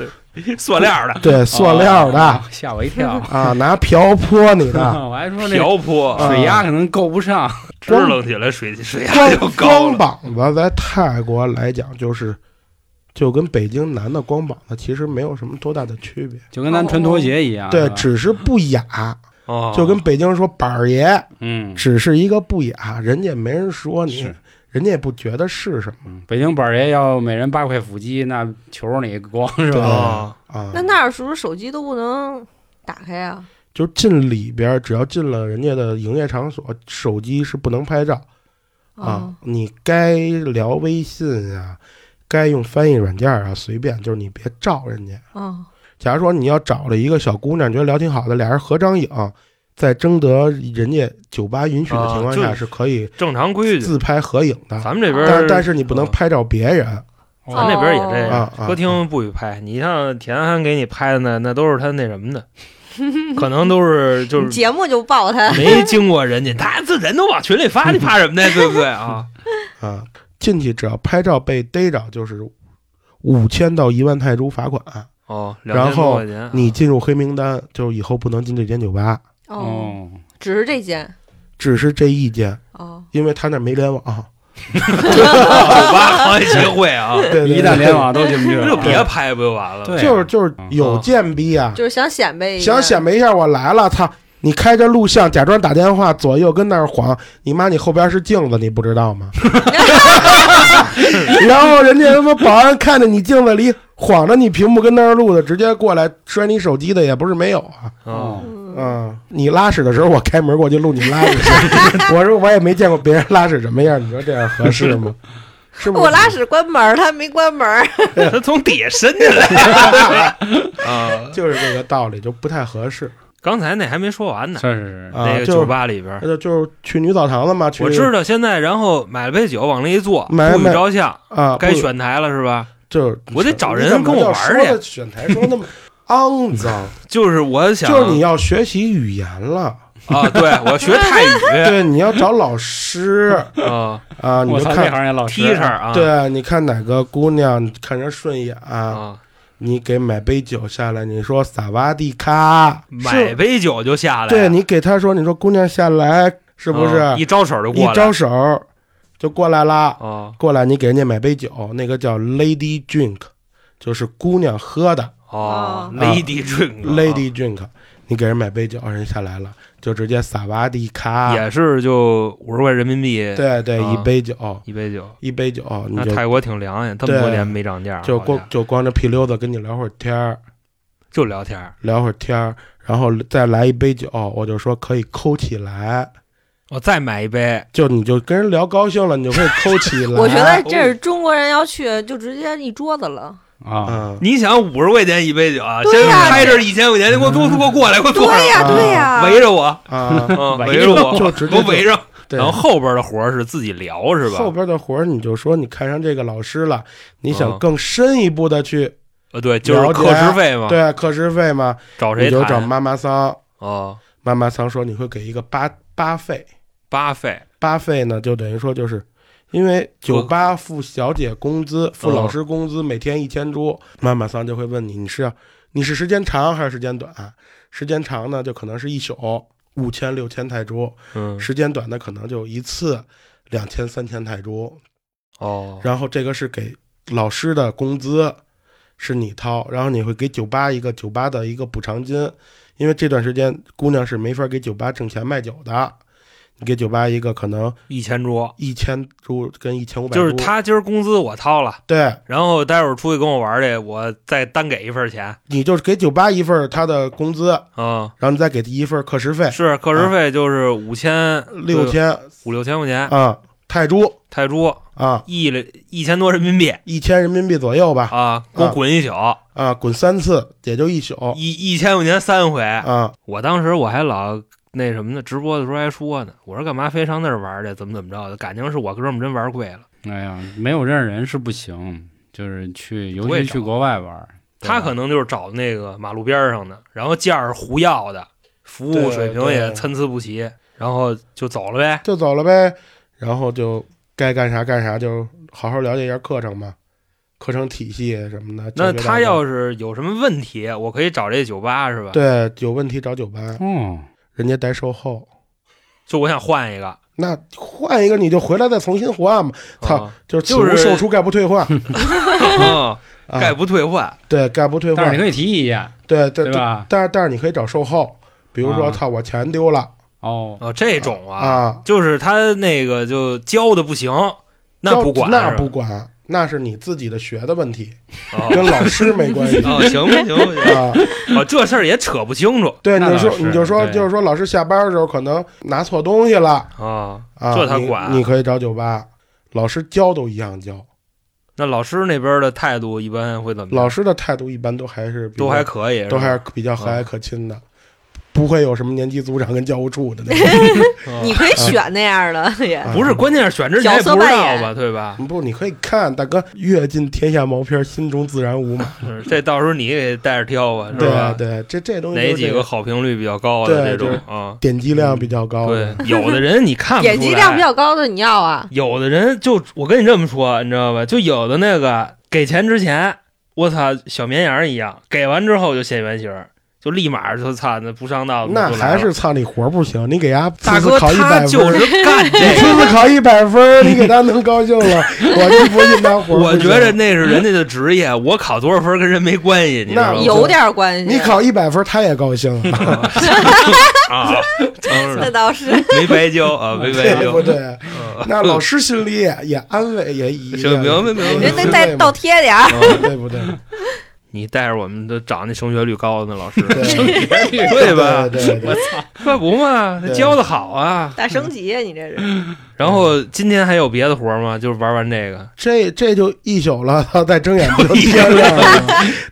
[SPEAKER 2] 塑料的
[SPEAKER 4] 对，塑料的
[SPEAKER 1] 哦吓我一跳。
[SPEAKER 4] 啊，拿瓢泼你的。
[SPEAKER 1] 我还说那
[SPEAKER 2] 瓢泼，
[SPEAKER 4] 啊
[SPEAKER 1] 水压可能够不上，
[SPEAKER 2] 支棱起来水水压就
[SPEAKER 4] 光
[SPEAKER 2] 高了。
[SPEAKER 4] 光膀子在泰国来讲，就是就跟北京男的光膀子其实没有什么多大的区别，
[SPEAKER 1] 就跟咱穿拖鞋一样。
[SPEAKER 4] 对只是不雅。
[SPEAKER 2] 哦
[SPEAKER 4] 就跟北京说板儿爷，
[SPEAKER 1] 嗯
[SPEAKER 4] 只是一个不雅，人家没人说你，人家也不觉得是什么
[SPEAKER 1] 嗯北京板儿爷要每人八块腹肌，那求你光是吧？
[SPEAKER 2] 哦
[SPEAKER 4] 啊。
[SPEAKER 3] 那那儿是不是手机都不能打开啊？
[SPEAKER 4] 就进里边儿，只要进了人家的营业场所，手机是不能拍照啊
[SPEAKER 3] 哦。
[SPEAKER 4] 你该聊微信啊，该用翻译软件啊，随便，就是你别照人家。
[SPEAKER 3] 哦，
[SPEAKER 4] 假如说你要找了一个小姑娘，觉得聊挺好的，俩人合张影，在征得人家酒吧允许的情况下，
[SPEAKER 2] 是
[SPEAKER 4] 可以
[SPEAKER 2] 正常规矩。
[SPEAKER 4] 自拍合影的。
[SPEAKER 2] 咱们这边，
[SPEAKER 4] 但但是你不能
[SPEAKER 2] 嗯
[SPEAKER 4] 拍照别人
[SPEAKER 1] 哦
[SPEAKER 2] 咱这边也这样歌厅不许拍。你像田安给你拍的那，那都是他那什么的，可能都是就是
[SPEAKER 3] 节目就爆他。
[SPEAKER 2] 没经过人家，他这人都往群里发，你怕什么呢？对不对啊？
[SPEAKER 4] 啊。进去只要拍照被逮着，就是五千到一万泰铢罚款。
[SPEAKER 2] 哦，
[SPEAKER 4] 然后
[SPEAKER 2] 2000多块钱
[SPEAKER 4] 你进入黑名单，就是以后不能进这间酒吧，
[SPEAKER 3] 哦，
[SPEAKER 1] 哦，
[SPEAKER 3] 只是这间。
[SPEAKER 4] 只是这一间，
[SPEAKER 3] 哦，
[SPEAKER 4] 因为他那没联网。
[SPEAKER 2] 酒吧行业协会啊，
[SPEAKER 4] 对
[SPEAKER 1] 一旦联网都进不去了。
[SPEAKER 2] 就别拍不就完了？
[SPEAKER 1] 对
[SPEAKER 4] 就是就是
[SPEAKER 1] 嗯
[SPEAKER 4] 有贱逼啊，
[SPEAKER 3] 就是想显摆一下，
[SPEAKER 4] 想显摆一下我来了，操！你开着录像，假装打电话，左右跟那儿晃，你妈你后边是镜子，你不知道吗？然后人家他妈保安看着你镜子里晃着你屏幕跟那儿录的，直接过来摔你手机的也不是没有啊。
[SPEAKER 2] 哦，
[SPEAKER 3] 嗯，
[SPEAKER 4] 嗯，你拉屎的时候我开门过去录你拉屎，我说我也没见过别人拉屎什么样，你说这样合适吗？是不是？
[SPEAKER 3] 我拉屎关门，他没关门。
[SPEAKER 2] 他从底下伸进来啊。
[SPEAKER 4] 就是这个道理，就不太合适。
[SPEAKER 2] 刚才那还没说完呢，
[SPEAKER 1] 是是是，
[SPEAKER 4] 啊就是
[SPEAKER 2] 那个酒吧里边
[SPEAKER 4] 那。就就是去女澡堂子嘛，去
[SPEAKER 2] 我知道现在，然后买了杯酒往那一坐，不许照相，
[SPEAKER 4] 啊，
[SPEAKER 2] 该选台了是吧？
[SPEAKER 4] 就是
[SPEAKER 2] 我得找人跟我玩去。
[SPEAKER 4] 选台说那么 肮脏，
[SPEAKER 2] 就是我想，
[SPEAKER 4] 就是你要学习语言了，
[SPEAKER 2] 啊，对我学泰语。
[SPEAKER 4] 对，你要找老师。
[SPEAKER 2] 啊。
[SPEAKER 4] 啊，你看，
[SPEAKER 1] 行业老师
[SPEAKER 4] 对，你看哪个姑娘看着顺眼，
[SPEAKER 2] 啊，
[SPEAKER 4] 你给买杯酒下来，你说萨瓦迪卡，
[SPEAKER 2] 买杯酒就下来，
[SPEAKER 4] 对你给他说，你说姑娘下来是不是？
[SPEAKER 2] 啊一招手就
[SPEAKER 4] 一
[SPEAKER 2] 过来，
[SPEAKER 4] 招手就过来啦？
[SPEAKER 2] 啊
[SPEAKER 4] 过来，你给人家买杯酒，那个叫 lady drink，就是姑娘喝的。
[SPEAKER 2] 哦
[SPEAKER 3] 啊
[SPEAKER 2] ，Lady Drink 啊
[SPEAKER 4] lady drink，你给人买杯酒，人下来了，就直接萨瓦迪卡，
[SPEAKER 2] 也是就五十块人民币，
[SPEAKER 4] 对对，
[SPEAKER 2] 啊。
[SPEAKER 4] 一杯酒，
[SPEAKER 2] 一杯酒。
[SPEAKER 4] 一杯酒，你就
[SPEAKER 2] 那泰国挺凉呀，这么多年没涨价，
[SPEAKER 4] 就光就光着屁溜子跟你聊会儿天儿，
[SPEAKER 2] 就聊天儿，
[SPEAKER 4] 聊会儿天儿，然后再来一杯酒，我就说可以抠起来，
[SPEAKER 2] 我再买一杯，
[SPEAKER 4] 就你就跟人聊高兴了，你就可以抠起来。
[SPEAKER 3] 我觉得这是中国人要去，就直接一桌子了。
[SPEAKER 1] 啊，
[SPEAKER 4] 嗯，
[SPEAKER 2] 你想五十块钱一杯酒啊，
[SPEAKER 3] 对呀
[SPEAKER 2] 先开这一千块钱，你给我多给我过来，给我坐上，
[SPEAKER 3] 对呀，
[SPEAKER 4] 啊。
[SPEAKER 3] 对呀，
[SPEAKER 2] 围着我，
[SPEAKER 4] 啊，
[SPEAKER 2] 嗯，
[SPEAKER 1] 围
[SPEAKER 2] 围着我，
[SPEAKER 4] 就直接
[SPEAKER 2] 围
[SPEAKER 4] 着。
[SPEAKER 2] 然后后边的活儿是自己聊是吧？
[SPEAKER 4] 后边的活儿你就说你看上这个老师了，你想
[SPEAKER 2] 嗯。
[SPEAKER 4] 更深一步的去
[SPEAKER 2] 呃，对，就是课时费嘛，
[SPEAKER 4] 对啊课时费嘛，
[SPEAKER 2] 找谁
[SPEAKER 4] 你就找妈妈桑，
[SPEAKER 2] 啊，
[SPEAKER 4] 妈妈桑说你会给一个八八费，
[SPEAKER 2] 八费。
[SPEAKER 4] 八费呢就等于说就是。因为酒吧付小姐工资，付老师工资，每天一千铢，妈妈桑就会问你，你是你是时间长还是时间短？时间长呢，就可能是一宿五千六千泰铢；
[SPEAKER 2] 嗯，
[SPEAKER 4] 时间短的可能就一次两千三千泰铢。
[SPEAKER 2] 哦，
[SPEAKER 4] 然后这个是给老师的工资，是你掏，然后你会给酒吧一个酒吧的一个补偿金，因为这段时间姑娘是没法给酒吧挣钱卖酒的，你给酒吧一个可能
[SPEAKER 2] 一千桌，
[SPEAKER 4] 一千株跟一千五百，
[SPEAKER 2] 就是他今儿工资我掏了，
[SPEAKER 4] 对，
[SPEAKER 2] 然后待会儿出去跟我玩去，我再单给一份钱。
[SPEAKER 4] 你就是给酒吧一份他的工资，
[SPEAKER 2] 嗯，
[SPEAKER 4] 然后你再给他一份课时费，
[SPEAKER 2] 是课时费就是五千
[SPEAKER 4] 六千
[SPEAKER 2] 五六千块钱
[SPEAKER 4] 啊泰铢
[SPEAKER 2] 泰铢，
[SPEAKER 4] 啊，
[SPEAKER 2] 一一千多人民币
[SPEAKER 4] 一千人民币左右吧
[SPEAKER 2] 啊，给我滚一宿，
[SPEAKER 4] 啊，滚三次也就一宿
[SPEAKER 2] 一一千块钱三回。
[SPEAKER 4] 啊，
[SPEAKER 2] 我当时我还老那什么呢，直播的时候还说呢，我说干嘛非上那儿玩去？怎么怎么着的？感情是我哥们儿真玩贵了。
[SPEAKER 1] 哎呀，没有认识人是不行，就是去，尤其去国外玩，
[SPEAKER 2] 他可能就是找那个马路边儿上的，然后价儿胡要的，服务水平也参差不齐，然后就走了呗。
[SPEAKER 4] 就走了呗，然后就该干啥干啥，就好好了解一下课程嘛，课程体系什么的。
[SPEAKER 2] 那他要是有什么问题，我可以找这酒吧是吧？，
[SPEAKER 4] 对有问题找酒吧，
[SPEAKER 1] 哦，
[SPEAKER 4] 人家带售后。
[SPEAKER 2] 就我想换一个。
[SPEAKER 4] 那换一个你就回来再重新换嘛，操
[SPEAKER 2] 啊
[SPEAKER 4] 就是售出概不退换，
[SPEAKER 2] 啊，
[SPEAKER 4] 啊。
[SPEAKER 2] 概不退换。
[SPEAKER 4] 对概不退换。
[SPEAKER 1] 但是你，可以提意见，
[SPEAKER 4] 对对
[SPEAKER 1] 对吧？
[SPEAKER 4] 但是但是你可以找售后，比如说
[SPEAKER 1] 啊。
[SPEAKER 4] 操我钱丢了。
[SPEAKER 1] 哦，
[SPEAKER 2] 哦，这种啊，
[SPEAKER 4] 啊，
[SPEAKER 2] 就是他那个就教的不行，那不管，
[SPEAKER 4] 那
[SPEAKER 2] 是吧？
[SPEAKER 4] 不管，那是你自己的学的问题，
[SPEAKER 2] 哦。
[SPEAKER 4] 跟老师没关系。
[SPEAKER 2] 哦，行吧行吧行
[SPEAKER 4] 啊。
[SPEAKER 2] 吧，哦，这事儿也扯不清楚。
[SPEAKER 4] 对，你就说你就说就是说老师下班的时候可能拿错东西了。
[SPEAKER 2] 啊。这他管。
[SPEAKER 4] 你可以找酒吧，老师教都一样教，
[SPEAKER 2] 那老师那边的态度一般会怎么样？
[SPEAKER 4] 老师的态度一般都还是
[SPEAKER 2] 都还可以，
[SPEAKER 4] 都还
[SPEAKER 2] 是
[SPEAKER 4] 是比较和
[SPEAKER 2] 啊
[SPEAKER 4] 蔼可亲的，不会有什么年级组长跟教务处的那种。
[SPEAKER 3] 你可以选那样的也。
[SPEAKER 4] 啊
[SPEAKER 2] 不是，关键是选之前也
[SPEAKER 3] 角色
[SPEAKER 2] 不知道吧，对吧？
[SPEAKER 4] 不，你可以看大哥，阅尽天下毛片，心中自然无嘛。
[SPEAKER 2] 是这到时候你给带着挑吧，是
[SPEAKER 4] 对
[SPEAKER 2] 吧？
[SPEAKER 4] 对，这这东西
[SPEAKER 2] 哪几个好评率比较高的这种啊？
[SPEAKER 4] 点击量比较高
[SPEAKER 2] 对
[SPEAKER 4] 的？，
[SPEAKER 2] 有的人你看不出来，
[SPEAKER 3] 点击量比较高的你要啊，
[SPEAKER 2] 有的人就我跟你这么说，你知道吧？就有的那个给钱之前，我操，小绵羊一样，给完之后就现原形儿，就立马就操那不上道，
[SPEAKER 4] 那还是操你活儿不行，你给伢
[SPEAKER 2] 大哥
[SPEAKER 4] 考一百
[SPEAKER 2] 就是 干
[SPEAKER 4] 你
[SPEAKER 2] 这
[SPEAKER 4] 次
[SPEAKER 2] 个。
[SPEAKER 4] 次考一百分，你给他能高兴了，我就不信他活儿。
[SPEAKER 2] 我觉得那是人家的职业，我考多少分跟人没关系，你知道吗？
[SPEAKER 4] 那
[SPEAKER 3] 有点关系。
[SPEAKER 4] 你考一百分，他也高兴啊，
[SPEAKER 2] 啊，真是
[SPEAKER 3] 那倒是，
[SPEAKER 2] 没白教啊，没白教
[SPEAKER 4] 对不。对？
[SPEAKER 2] 嗯
[SPEAKER 4] 那老师心里也也安慰，也也
[SPEAKER 2] 明白明白
[SPEAKER 3] 人得
[SPEAKER 4] 也安慰嘛
[SPEAKER 3] 再倒贴点儿。
[SPEAKER 4] 对不对？
[SPEAKER 2] 你带着我们都找那升学率高的那老师，
[SPEAKER 4] 对
[SPEAKER 2] 对吧？
[SPEAKER 4] 对对对，
[SPEAKER 2] 可不嘛，他教的好啊。
[SPEAKER 3] 大升级啊，你这是？
[SPEAKER 2] 然后今天还有别的活吗？就是玩完这个，
[SPEAKER 4] 这这就一宿了，再睁眼不就 天亮了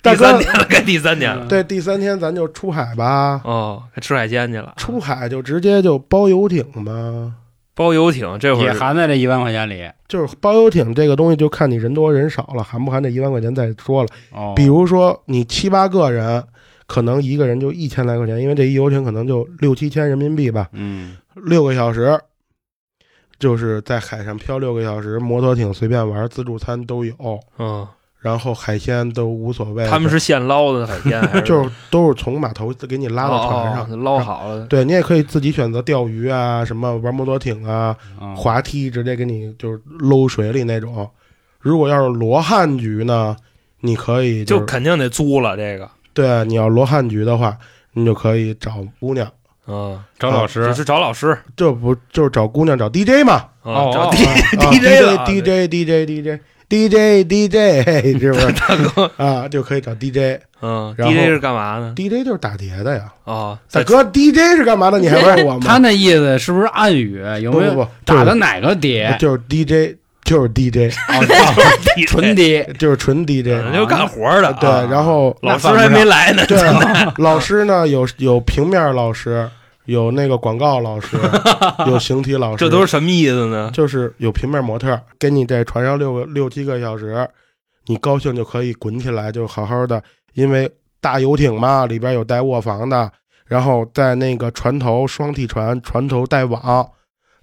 [SPEAKER 2] 第三天了，该第三天了。
[SPEAKER 4] 对，第三天咱就出海吧。
[SPEAKER 2] 哦，该吃海鲜去了。
[SPEAKER 4] 出海就直接就包游艇吗？
[SPEAKER 2] 包游艇，这会
[SPEAKER 1] 也含在这一万块钱里。
[SPEAKER 4] 就是包游艇这个东西，就看你人多人少了，含不含这一万块钱再说了。
[SPEAKER 1] 哦，
[SPEAKER 4] 比如说你七八个人，可能一个人就一千来块钱，因为这一游艇可能就六七千人民币吧，
[SPEAKER 1] 嗯，
[SPEAKER 4] 六个小时，就是在海上漂六个小时，摩托艇随便玩，自助餐都有，
[SPEAKER 2] 嗯，
[SPEAKER 4] 然后海鲜都无所谓。
[SPEAKER 2] 他们是现捞的海鲜，还是
[SPEAKER 4] 就是都是从码头给你拉到船上，
[SPEAKER 2] 哦哦捞好了。
[SPEAKER 4] 对你也可以自己选择钓鱼啊，什么玩摩托艇啊，
[SPEAKER 1] 啊
[SPEAKER 4] 滑梯直接给你就是搂水里那种。如果要是罗汉局呢，你可以
[SPEAKER 2] 就是肯定得租了这个，
[SPEAKER 4] 对，你要罗汉局的话，你就可以找姑娘，
[SPEAKER 2] 嗯，
[SPEAKER 1] 找老师
[SPEAKER 2] 只是找老师
[SPEAKER 4] 这不就是找姑娘找 DJ 嘛？
[SPEAKER 1] 哦
[SPEAKER 2] 找
[SPEAKER 1] 哦
[SPEAKER 2] D
[SPEAKER 4] 啊
[SPEAKER 2] DJ 了
[SPEAKER 4] DJ DJ DJ DJ DJ，DJ 是不是
[SPEAKER 2] 大哥，
[SPEAKER 4] 啊？就可以找 DJ，DJ
[SPEAKER 2] 嗯
[SPEAKER 4] 然后
[SPEAKER 2] ，DJ 是干嘛呢？DJ？
[SPEAKER 4] 就是打碟的呀。
[SPEAKER 2] 哦，
[SPEAKER 4] 大哥，DJ 是干嘛的？你还问我吗？
[SPEAKER 1] 他那意思是不是暗语？有没有
[SPEAKER 4] 不不不，
[SPEAKER 1] 打的哪个碟？
[SPEAKER 4] 就是 DJ，就是 DJ，
[SPEAKER 1] 哦，纯 D，。
[SPEAKER 4] 就是纯 DJ。
[SPEAKER 2] 嗯就干活的。
[SPEAKER 4] 对，
[SPEAKER 2] 啊
[SPEAKER 4] 然后
[SPEAKER 2] 老师还没来呢。
[SPEAKER 4] 对老师呢有有平面老师，有那个广告老师，有形体老师，
[SPEAKER 2] 这都是什么意思呢？
[SPEAKER 4] 就是有平面模特给你在船上六个六七个小时，你高兴就可以滚起来，就好好的，因为大游艇嘛，里边有带卧房的，然后在那个船头双体船，船头带网，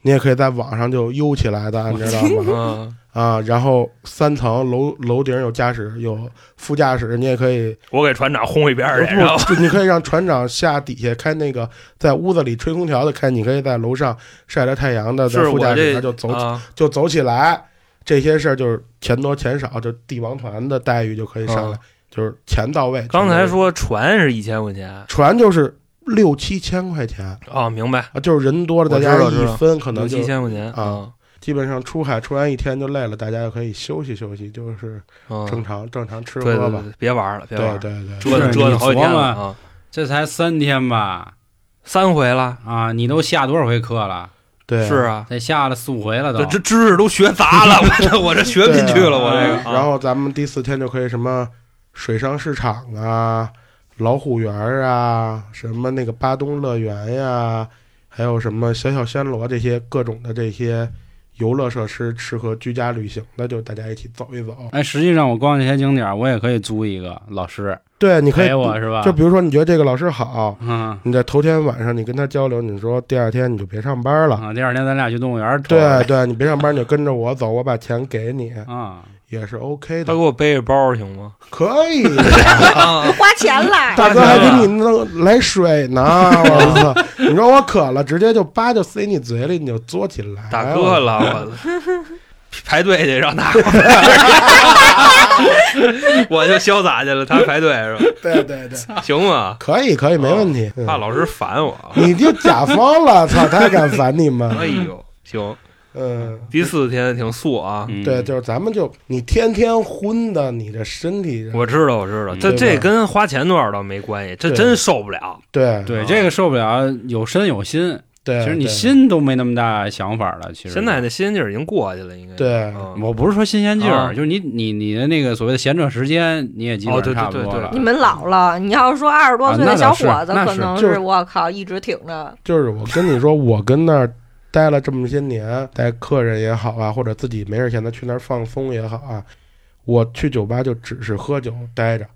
[SPEAKER 4] 你也可以在网上就悠起来的，你知道吗？
[SPEAKER 2] 嗯，
[SPEAKER 4] 啊，然后三层楼楼顶有驾驶有副驾驶，你也可以，
[SPEAKER 2] 我给船长轰一边儿去，然后，
[SPEAKER 4] 你可以让船长下底下开那个在屋子里吹空调的开，你可以在楼上晒着太阳的，在
[SPEAKER 2] 是我
[SPEAKER 4] 副驾驶
[SPEAKER 2] 这
[SPEAKER 4] 就走
[SPEAKER 2] 啊
[SPEAKER 4] 就走起来，这些事儿就是钱多钱少，就帝王团的待遇就可以上来，
[SPEAKER 2] 啊
[SPEAKER 4] 就是钱到位。
[SPEAKER 2] 刚才说船是一千块钱，
[SPEAKER 4] 船就是六七千块钱。
[SPEAKER 2] 哦，明白，
[SPEAKER 4] 啊，就是人多了，大家一
[SPEAKER 2] 道。知道
[SPEAKER 4] 分可能六
[SPEAKER 2] 七千块钱
[SPEAKER 4] 啊，基本上出海出完一天就累了，大家就可以休息休息，就是
[SPEAKER 2] 嗯，
[SPEAKER 4] 正常正常吃喝吧。
[SPEAKER 2] 对对对，别玩了，别玩
[SPEAKER 4] 对
[SPEAKER 2] 了，
[SPEAKER 4] 对。对，
[SPEAKER 2] 折腾折腾好几天了啊，
[SPEAKER 1] 这才三天吧？
[SPEAKER 2] 三回了，
[SPEAKER 1] 啊，你都下多少回课了？
[SPEAKER 4] 对。
[SPEAKER 2] 是啊，
[SPEAKER 1] 得下了四五回了都。
[SPEAKER 2] 这。这知识都学杂了，我这我这学不进去了，我这个。啊。
[SPEAKER 4] 然后咱们第四天就可以什么水上市场啊、老虎园啊、什么那个巴东乐园呀，还有什么小小暹罗这些各种的这些游乐设施，适合居家旅行的，就大家一起走一走。
[SPEAKER 1] 哎，实际上我逛这些景点，我也可以租一个老师
[SPEAKER 4] 对，你可以
[SPEAKER 1] 陪我是吧？
[SPEAKER 4] 就比如说你觉得这个老师好，
[SPEAKER 1] 嗯
[SPEAKER 4] 你在头天晚上你跟他交流，你说第二天你就别上班了。
[SPEAKER 1] 啊，第二天咱俩去动物园
[SPEAKER 4] 对对，你别上班，你就跟着我走，我把钱给你，
[SPEAKER 1] 啊，
[SPEAKER 4] 也是 OK 的他，
[SPEAKER 2] 给我背着包行吗？
[SPEAKER 4] 可以。
[SPEAKER 2] 啊，
[SPEAKER 3] 花钱了，
[SPEAKER 4] 大哥还给你弄来水呢，我 操！你说我渴了，直接就叭就塞你嘴里，你就嘬起来。
[SPEAKER 2] 大哥了，我排队去让他，我就潇洒去了，他排队是吧？
[SPEAKER 4] 对对对，
[SPEAKER 2] 行吗？
[SPEAKER 4] 可以可以，没问题。嗯
[SPEAKER 2] 怕老师烦我。
[SPEAKER 4] 你就甲方了，操，他还敢烦你吗？
[SPEAKER 2] 哎呦，行，
[SPEAKER 4] 嗯，
[SPEAKER 2] 第四天挺素啊。
[SPEAKER 1] 嗯
[SPEAKER 4] 对，就是咱们就你天天荤的，你这身体
[SPEAKER 2] 我知道，我知道，这
[SPEAKER 1] 嗯
[SPEAKER 2] 这跟花钱多少倒没关系，这真受不了。
[SPEAKER 4] 对
[SPEAKER 1] 对这个受不了，有身有心。
[SPEAKER 4] 对，
[SPEAKER 1] 其实你心都没那么大想法了。其实
[SPEAKER 2] 现在那新鲜劲儿已经过去了，应该。
[SPEAKER 4] 对
[SPEAKER 2] 嗯
[SPEAKER 1] 我不是说新鲜劲儿，
[SPEAKER 2] 啊
[SPEAKER 1] 就是你你你的那个所谓的闲着时间，你也基本差不
[SPEAKER 2] 对对对
[SPEAKER 1] 多了。
[SPEAKER 3] 你们老了，你要是说二十多岁的小伙子，可能
[SPEAKER 4] 是
[SPEAKER 3] 我靠一直挺着。
[SPEAKER 4] 就是我跟你说，我跟那儿待了这么些年，带客人也好啊，或者自己没事闲的去那儿放松也好啊，我去酒吧就只是喝酒待着，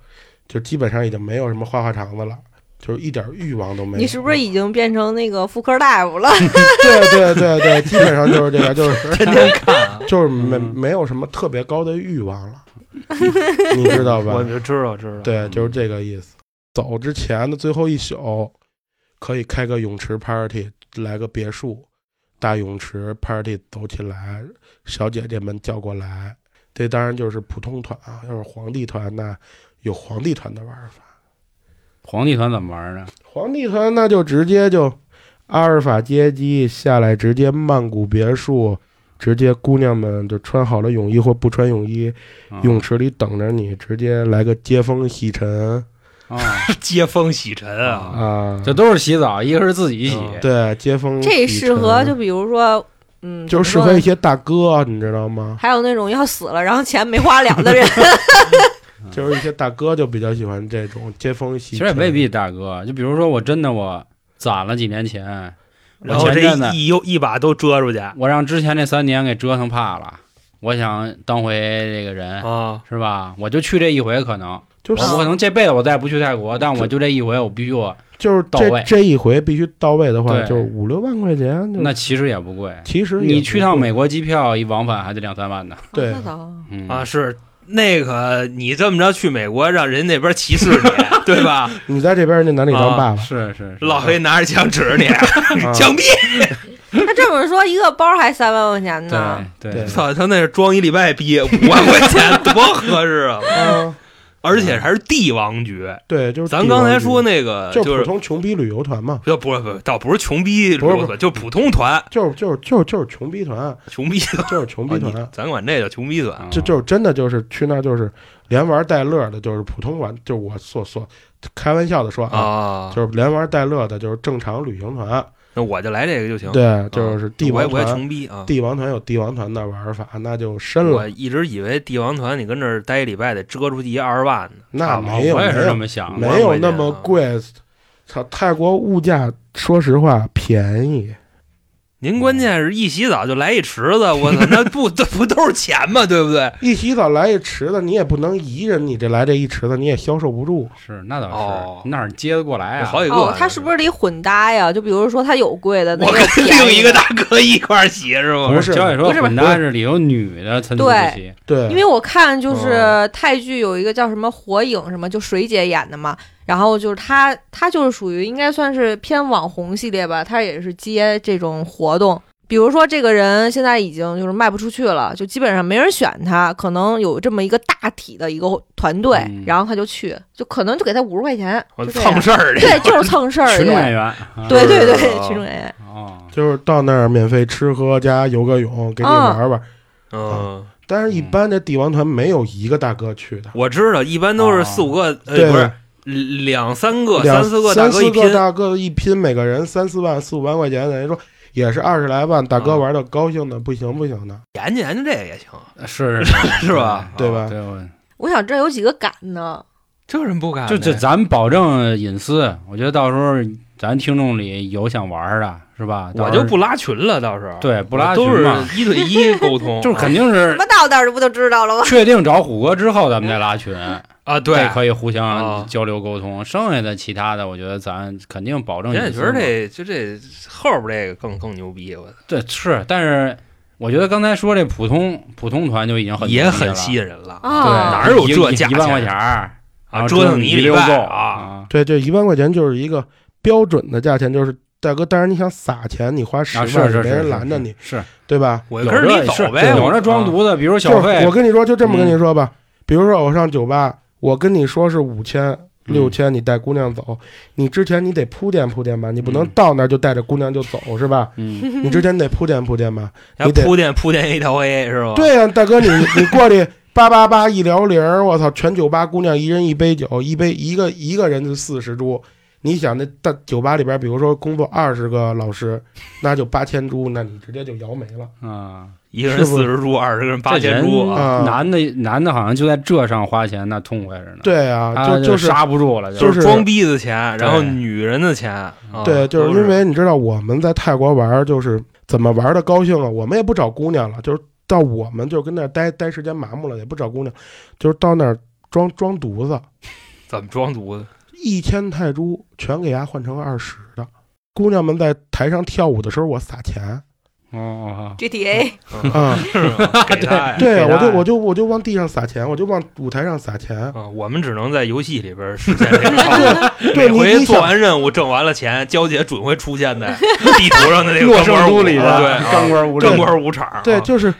[SPEAKER 4] 就基本上已经没有什么花花肠子了，就是一点欲望都没有。
[SPEAKER 3] 你是不是已经变成那个妇科大夫了？
[SPEAKER 4] 对对对对，基本上就是这个，就是
[SPEAKER 2] 天天看啊，
[SPEAKER 4] 就是没
[SPEAKER 1] 嗯
[SPEAKER 4] 没有什么特别高的欲望了，你知道吧
[SPEAKER 2] 我？就知道知道。
[SPEAKER 4] 对，就是这个意思。走之前的最后一宿，可以开个泳池 party，来个别墅大泳池 party 走起来，小姐姐们叫过来。这当然就是普通团啊，要是皇帝团那有皇帝团的玩法。
[SPEAKER 1] 皇帝团怎么玩呢？
[SPEAKER 4] 皇帝团那就直接就阿尔法接机下来，直接曼谷别墅，直接姑娘们就穿好了泳衣或不穿泳衣，
[SPEAKER 1] 啊
[SPEAKER 4] 泳池里等着你，直接来个接风洗尘
[SPEAKER 1] 啊，
[SPEAKER 2] 接风洗尘啊，
[SPEAKER 4] 啊。
[SPEAKER 1] 这都是洗澡，一个是自己洗，
[SPEAKER 2] 嗯
[SPEAKER 4] 对，接风
[SPEAKER 3] 这
[SPEAKER 4] 洗
[SPEAKER 3] 适合就比如说，嗯，
[SPEAKER 4] 就适合一些大哥，你知道吗？
[SPEAKER 3] 还有那种要死了，然后钱没花了的人。
[SPEAKER 4] 就是一些大哥就比较喜欢这种接风洗尘。
[SPEAKER 1] 其实也未必，大哥。就比如说，我真的我攒了几年钱，
[SPEAKER 2] 然后这
[SPEAKER 1] 我前阵子
[SPEAKER 2] 一又一把都遮出去
[SPEAKER 1] 我让之前那三年给折腾怕了，我想当回这个人，
[SPEAKER 2] 啊，
[SPEAKER 1] 是吧？我就去这一回，可能
[SPEAKER 4] 就是
[SPEAKER 1] 我可能这辈子我再也不去泰国，但我就这一回，我必须我
[SPEAKER 4] 就是这
[SPEAKER 1] 到位
[SPEAKER 4] 这一回必须到位的话，
[SPEAKER 1] 对
[SPEAKER 4] 就是五六万块钱。
[SPEAKER 1] 那其实也不贵。
[SPEAKER 4] 其实
[SPEAKER 1] 你去趟美国机票一往返还得两三万呢。
[SPEAKER 4] 对
[SPEAKER 1] 嗯
[SPEAKER 2] 啊，是那个你这么着去美国，让人那边歧视你，对吧？
[SPEAKER 4] 你在这边人家拿你当爸爸，
[SPEAKER 1] 是是是
[SPEAKER 2] 老黑拿着枪指着你，
[SPEAKER 4] 啊
[SPEAKER 2] 枪毙！
[SPEAKER 3] 他这么说，一个包还三万块钱呢。
[SPEAKER 1] 对
[SPEAKER 4] 对
[SPEAKER 2] 操，他那是装一礼拜逼，五万块钱多合适啊！
[SPEAKER 4] 啊，
[SPEAKER 2] 而且还是帝王局。
[SPEAKER 4] 对，就是
[SPEAKER 2] 咱刚才说
[SPEAKER 4] 那
[SPEAKER 2] 那个
[SPEAKER 4] 就
[SPEAKER 2] 就是是
[SPEAKER 4] 普通穷逼旅游团嘛，
[SPEAKER 2] 就不是不是，倒不是穷逼
[SPEAKER 4] 不是不
[SPEAKER 2] 旅游团，就普通团，
[SPEAKER 4] 就是就是就是就是穷逼团，
[SPEAKER 2] 穷逼。
[SPEAKER 4] 就是穷逼团，
[SPEAKER 2] 咱管这叫穷逼团。
[SPEAKER 1] 啊
[SPEAKER 4] 就就是真的就是去那儿就是连玩带乐的，就是普通玩，就是我所所开玩笑的说啊，
[SPEAKER 2] 啊，
[SPEAKER 4] 就是连玩带乐的，就是正常旅行团。
[SPEAKER 2] 那我就来这个就行。
[SPEAKER 4] 对，就是帝王团，
[SPEAKER 2] 穷逼啊。
[SPEAKER 4] 帝王团有帝王团的玩法，那就深了。
[SPEAKER 2] 我一直以为帝王团你跟这儿待一礼拜得折出去一二十万呢。
[SPEAKER 4] 那没有，
[SPEAKER 1] 我也是这
[SPEAKER 4] 没有，
[SPEAKER 1] 么想的。
[SPEAKER 4] 没有那么贵。操，泰国物价说实话便宜。
[SPEAKER 2] 您关键是一洗澡就来一池子，我操，那不这不都是钱吗？对不对？
[SPEAKER 4] 一洗澡来一池子，你也不能一人，你这来这一池子，你也消受不住。
[SPEAKER 1] 是那倒
[SPEAKER 2] 哦
[SPEAKER 1] 是，哪儿接得过来啊？
[SPEAKER 2] 好几个。
[SPEAKER 3] 哦，他是不是得混搭呀？就比如说他有贵的，那
[SPEAKER 2] 我
[SPEAKER 3] 也有
[SPEAKER 2] 跟
[SPEAKER 3] 便宜的
[SPEAKER 2] 另一个大哥一块儿洗是吗？
[SPEAKER 1] 不
[SPEAKER 4] 不是
[SPEAKER 3] 不是
[SPEAKER 1] 混搭是里头女的参差
[SPEAKER 3] 对
[SPEAKER 1] 不齐，
[SPEAKER 4] 对，
[SPEAKER 3] 因为我看就是
[SPEAKER 2] 哦
[SPEAKER 3] 泰剧有一个叫什么《火影》什么，就水姐演的嘛。然后就是他，他就是属于应该算是偏网红系列吧，他也是接这种活动。比如说这个人现在已经就是卖不出去了，就基本上没人选他，可能有这么一个大体的一个团队，
[SPEAKER 1] 嗯
[SPEAKER 3] 然后他就去，就可能就给他五十块钱，
[SPEAKER 2] 我
[SPEAKER 3] 就
[SPEAKER 2] 蹭事儿去，
[SPEAKER 3] 对，就是蹭事儿去
[SPEAKER 1] 群众演员，啊
[SPEAKER 3] 对对对，
[SPEAKER 2] 哦
[SPEAKER 3] 群众演员。
[SPEAKER 1] 哦，
[SPEAKER 4] 就是到那儿免费吃喝加游个泳，给你
[SPEAKER 3] 啊
[SPEAKER 4] 玩玩。
[SPEAKER 2] 嗯，
[SPEAKER 4] 但是，一般的帝王团没有一个大哥去的，
[SPEAKER 2] 我知道，一般都是四五个，呃，
[SPEAKER 4] 对
[SPEAKER 2] 不是两三个、三四个大哥一拼，
[SPEAKER 4] 大哥一拼，每个人三四万、四五万块钱，等于说也是二十来万。大哥
[SPEAKER 2] 啊
[SPEAKER 4] 玩的高兴的不行不行的，
[SPEAKER 2] 研究研究这个也行，
[SPEAKER 1] 是是
[SPEAKER 2] 是吧
[SPEAKER 4] 对吧？
[SPEAKER 1] 对，我
[SPEAKER 3] 我想这有几个敢呢？
[SPEAKER 2] 这有人不敢的
[SPEAKER 1] 就这，咱保证隐私，我觉得到时候咱听众里有想玩的，是吧？
[SPEAKER 2] 我就不拉群了，到时候
[SPEAKER 1] 对不拉群
[SPEAKER 2] 都是一对一沟通，
[SPEAKER 1] 就是肯定是什
[SPEAKER 3] 么到那儿不就知道了吗？
[SPEAKER 1] 确定找虎哥之后，咱们再拉群，
[SPEAKER 2] 啊，对。
[SPEAKER 1] 可以互
[SPEAKER 2] 啊
[SPEAKER 1] 相交流沟通。剩下的其他的，我觉得咱肯定保证
[SPEAKER 2] 人家觉得。这就这后边这个更更牛逼，我
[SPEAKER 1] 对是，但是我觉得刚才说这普通普通团就已经很
[SPEAKER 2] 也很吸引人了
[SPEAKER 3] 啊
[SPEAKER 1] 对，
[SPEAKER 2] 哪有
[SPEAKER 1] 一
[SPEAKER 2] 这价钱
[SPEAKER 1] 一万块钱儿然后
[SPEAKER 2] 折腾你一
[SPEAKER 1] 溜够
[SPEAKER 2] 拜啊
[SPEAKER 1] 啊！
[SPEAKER 4] 对，这一万块钱就是一个标准的价钱，就是大哥，但是你想撒钱，你花十
[SPEAKER 1] 啊，
[SPEAKER 4] 万，
[SPEAKER 1] 是是
[SPEAKER 4] 没人拦着你，
[SPEAKER 1] 是
[SPEAKER 4] 对吧？
[SPEAKER 2] 我跟着你走呗，
[SPEAKER 1] 有
[SPEAKER 2] 我
[SPEAKER 1] 那装犊子，比如
[SPEAKER 4] 就是
[SPEAKER 1] 小费
[SPEAKER 4] 我，跟你说，就这么跟
[SPEAKER 1] 嗯
[SPEAKER 4] 你说吧，比如说我上酒吧，我跟你说是五千。
[SPEAKER 1] 嗯
[SPEAKER 4] 六千，你带姑娘走，你之前你得铺垫铺垫吧，你不能
[SPEAKER 1] 嗯
[SPEAKER 4] 到那儿就带着姑娘就走是吧？
[SPEAKER 1] 嗯，
[SPEAKER 4] 你之前得铺垫铺垫吧。你得
[SPEAKER 2] 铺垫铺垫一条 A 是吧？
[SPEAKER 4] 对呀、大哥，你你过去八八八一聊铃儿，我操，全酒吧姑娘一人一杯酒，一杯一个一个人就四十株。你想那大酒吧里边，比如说工作二十个老师，那就八千株，那你直接就摇没了。
[SPEAKER 1] 啊，
[SPEAKER 2] 一个人四十株，二十个人八千株啊，
[SPEAKER 4] 啊
[SPEAKER 1] 男的男的好像就在这上花钱，那痛快着呢。
[SPEAKER 4] 对啊，就就是
[SPEAKER 1] 刹不住了，
[SPEAKER 4] 就是
[SPEAKER 2] 是装逼的钱，然后女人的钱，啊
[SPEAKER 4] 对，就是因为你知道我们在泰国玩，就是怎么玩的高兴了，我们也不找姑娘了，就是到我们就跟那待待时间麻木了，也不找姑娘，就是到那儿装装犊子，
[SPEAKER 2] 怎么装犊子？
[SPEAKER 4] 一千泰铢全给伢换成二十的。姑娘们在台上跳舞的时候，我撒钱
[SPEAKER 1] 哦
[SPEAKER 3] ，GTA
[SPEAKER 4] 啊，对我就我就我就往地上撒钱，我就往舞台上撒钱。
[SPEAKER 2] 啊，我们只能在游戏里边实现这个。
[SPEAKER 4] 对
[SPEAKER 2] 每回做完任务挣完了钱，娇姐准会出现在地图上的那个
[SPEAKER 1] 洛
[SPEAKER 2] 钢管舞
[SPEAKER 1] 里的
[SPEAKER 2] 对啊
[SPEAKER 1] 钢管舞
[SPEAKER 2] 钢管舞场，
[SPEAKER 4] 对，
[SPEAKER 2] 啊
[SPEAKER 4] 就是，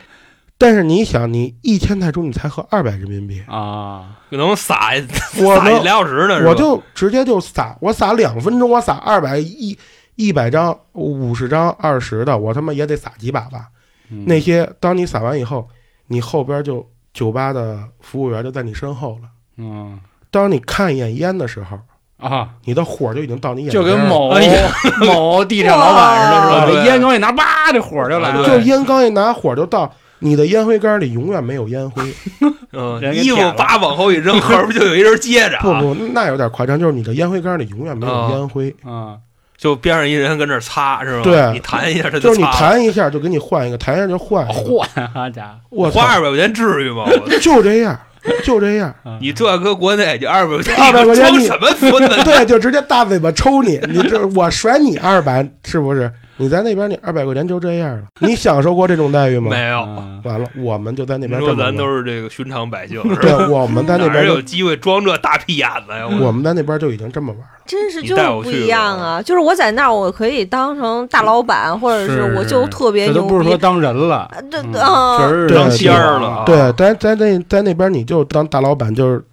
[SPEAKER 4] 但是你想，你一千泰铢你才合二百人民币，
[SPEAKER 1] 啊，
[SPEAKER 2] 能撒
[SPEAKER 4] 我
[SPEAKER 2] 撒俩小时呢，
[SPEAKER 4] 我就直接就撒，我撒两分钟，我撒二百一一百张、五十张、二十的，我他妈也得撒几把吧。
[SPEAKER 1] 嗯
[SPEAKER 4] 那些当你撒完以后，你后边就酒吧的服务员就在你身后了。
[SPEAKER 1] 嗯
[SPEAKER 4] 当你看一眼烟的时候，
[SPEAKER 1] 啊，
[SPEAKER 4] 你的火就已经到你眼了
[SPEAKER 1] 跟某
[SPEAKER 2] 哎
[SPEAKER 1] 某地产老板似的，是吧？烟刚一拿，叭，这火就来
[SPEAKER 2] 啊
[SPEAKER 1] 了。
[SPEAKER 4] 就烟刚一拿火就到。你的烟灰缸里永远没有烟灰，
[SPEAKER 2] 嗯，衣服
[SPEAKER 1] 舔了
[SPEAKER 2] 叭往后一扔，后边就有一人接着啊，
[SPEAKER 4] 不不，那有点夸张，就是你的烟灰缸里永远没有
[SPEAKER 2] 啊
[SPEAKER 4] 烟灰，
[SPEAKER 1] 啊，
[SPEAKER 2] 就边上一人跟那擦是吧？
[SPEAKER 4] 对
[SPEAKER 2] 你弹一下他
[SPEAKER 4] 就是你。弹一下就给你换一个，弹一下就换一个，
[SPEAKER 1] 换好家伙，
[SPEAKER 4] 我操
[SPEAKER 2] 花，二百块钱至于吗？我
[SPEAKER 4] 就这样，就这样。
[SPEAKER 2] 你这搁国内就二百块钱，
[SPEAKER 4] 二百块钱你
[SPEAKER 2] 装什么孙子？
[SPEAKER 4] 对，就直接大嘴巴抽你，你这我甩你二百，是不是？你在那边你二百块钱就这样了，你享受过这种待遇吗？
[SPEAKER 2] 没有，
[SPEAKER 1] 啊
[SPEAKER 4] 完了，我们就在那
[SPEAKER 2] 你说
[SPEAKER 4] 边这
[SPEAKER 2] 咱都是这个寻常百姓，
[SPEAKER 4] 对，我们在那边就
[SPEAKER 2] 有机会装这大屁眼子呀？
[SPEAKER 4] 我们在那边就已经这么玩了。
[SPEAKER 3] 真是就是不一样啊！就是我在那儿，我可以当成大老板，或者
[SPEAKER 1] 是
[SPEAKER 3] 我就特别牛
[SPEAKER 1] 这都不是说。当人了，
[SPEAKER 3] 啊对
[SPEAKER 1] 嗯
[SPEAKER 3] 啊，
[SPEAKER 2] 当仙儿了啊
[SPEAKER 4] 对，在在那在那边你就当大老板，就是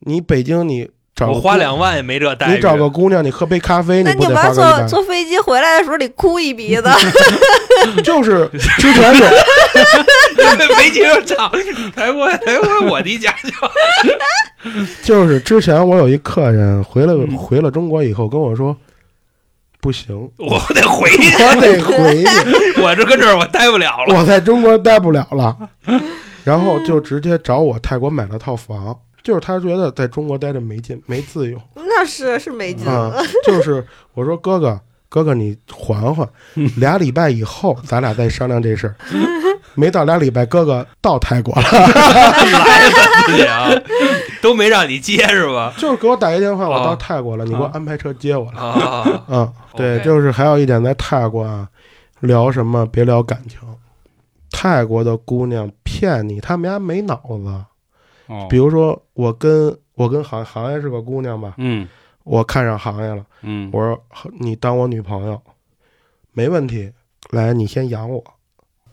[SPEAKER 4] 你北京你找
[SPEAKER 2] 我花
[SPEAKER 4] 姑
[SPEAKER 2] 两万也没这待遇。
[SPEAKER 4] 你找个姑娘，你喝杯咖啡，
[SPEAKER 3] 你不
[SPEAKER 4] 得花个？
[SPEAKER 3] 坐坐飞机回来的时候得哭一鼻子。
[SPEAKER 4] 就是之前有
[SPEAKER 2] 没接着唱，台湾台湾我的家乡。
[SPEAKER 4] 就是之前我有一客人回了
[SPEAKER 2] 嗯
[SPEAKER 4] 回了中国以后跟我说，不行，
[SPEAKER 2] 我得回去，
[SPEAKER 4] 我得回去，
[SPEAKER 2] 我这跟这儿我待不了了。
[SPEAKER 4] 我在中国待不了了，然后就直接找我泰国买了套房。就是他觉得在中国待着没劲，没自由
[SPEAKER 3] 那是是没劲。
[SPEAKER 4] 啊、就是我说哥哥，哥哥你缓缓，俩礼拜以后咱俩再商量这事儿。没到俩礼拜，哥哥到泰国了，
[SPEAKER 2] 来了自己啊，都没让你接是吧？
[SPEAKER 4] 就是给我打一电话，我
[SPEAKER 2] 啊
[SPEAKER 4] 到泰国了，你给我
[SPEAKER 1] 啊
[SPEAKER 4] 安排车接我来。
[SPEAKER 2] 啊，
[SPEAKER 4] 嗯，对，就是还有一点，在泰国啊，聊什么别聊感情。泰国的姑娘骗你，他们家没脑子。
[SPEAKER 1] 哦，
[SPEAKER 4] 比如说，我跟我跟行行业是个姑娘吧，
[SPEAKER 1] 嗯。
[SPEAKER 4] 我看上行业了，
[SPEAKER 1] 嗯，
[SPEAKER 4] 我说你当我女朋友，没问题，来，你先养我，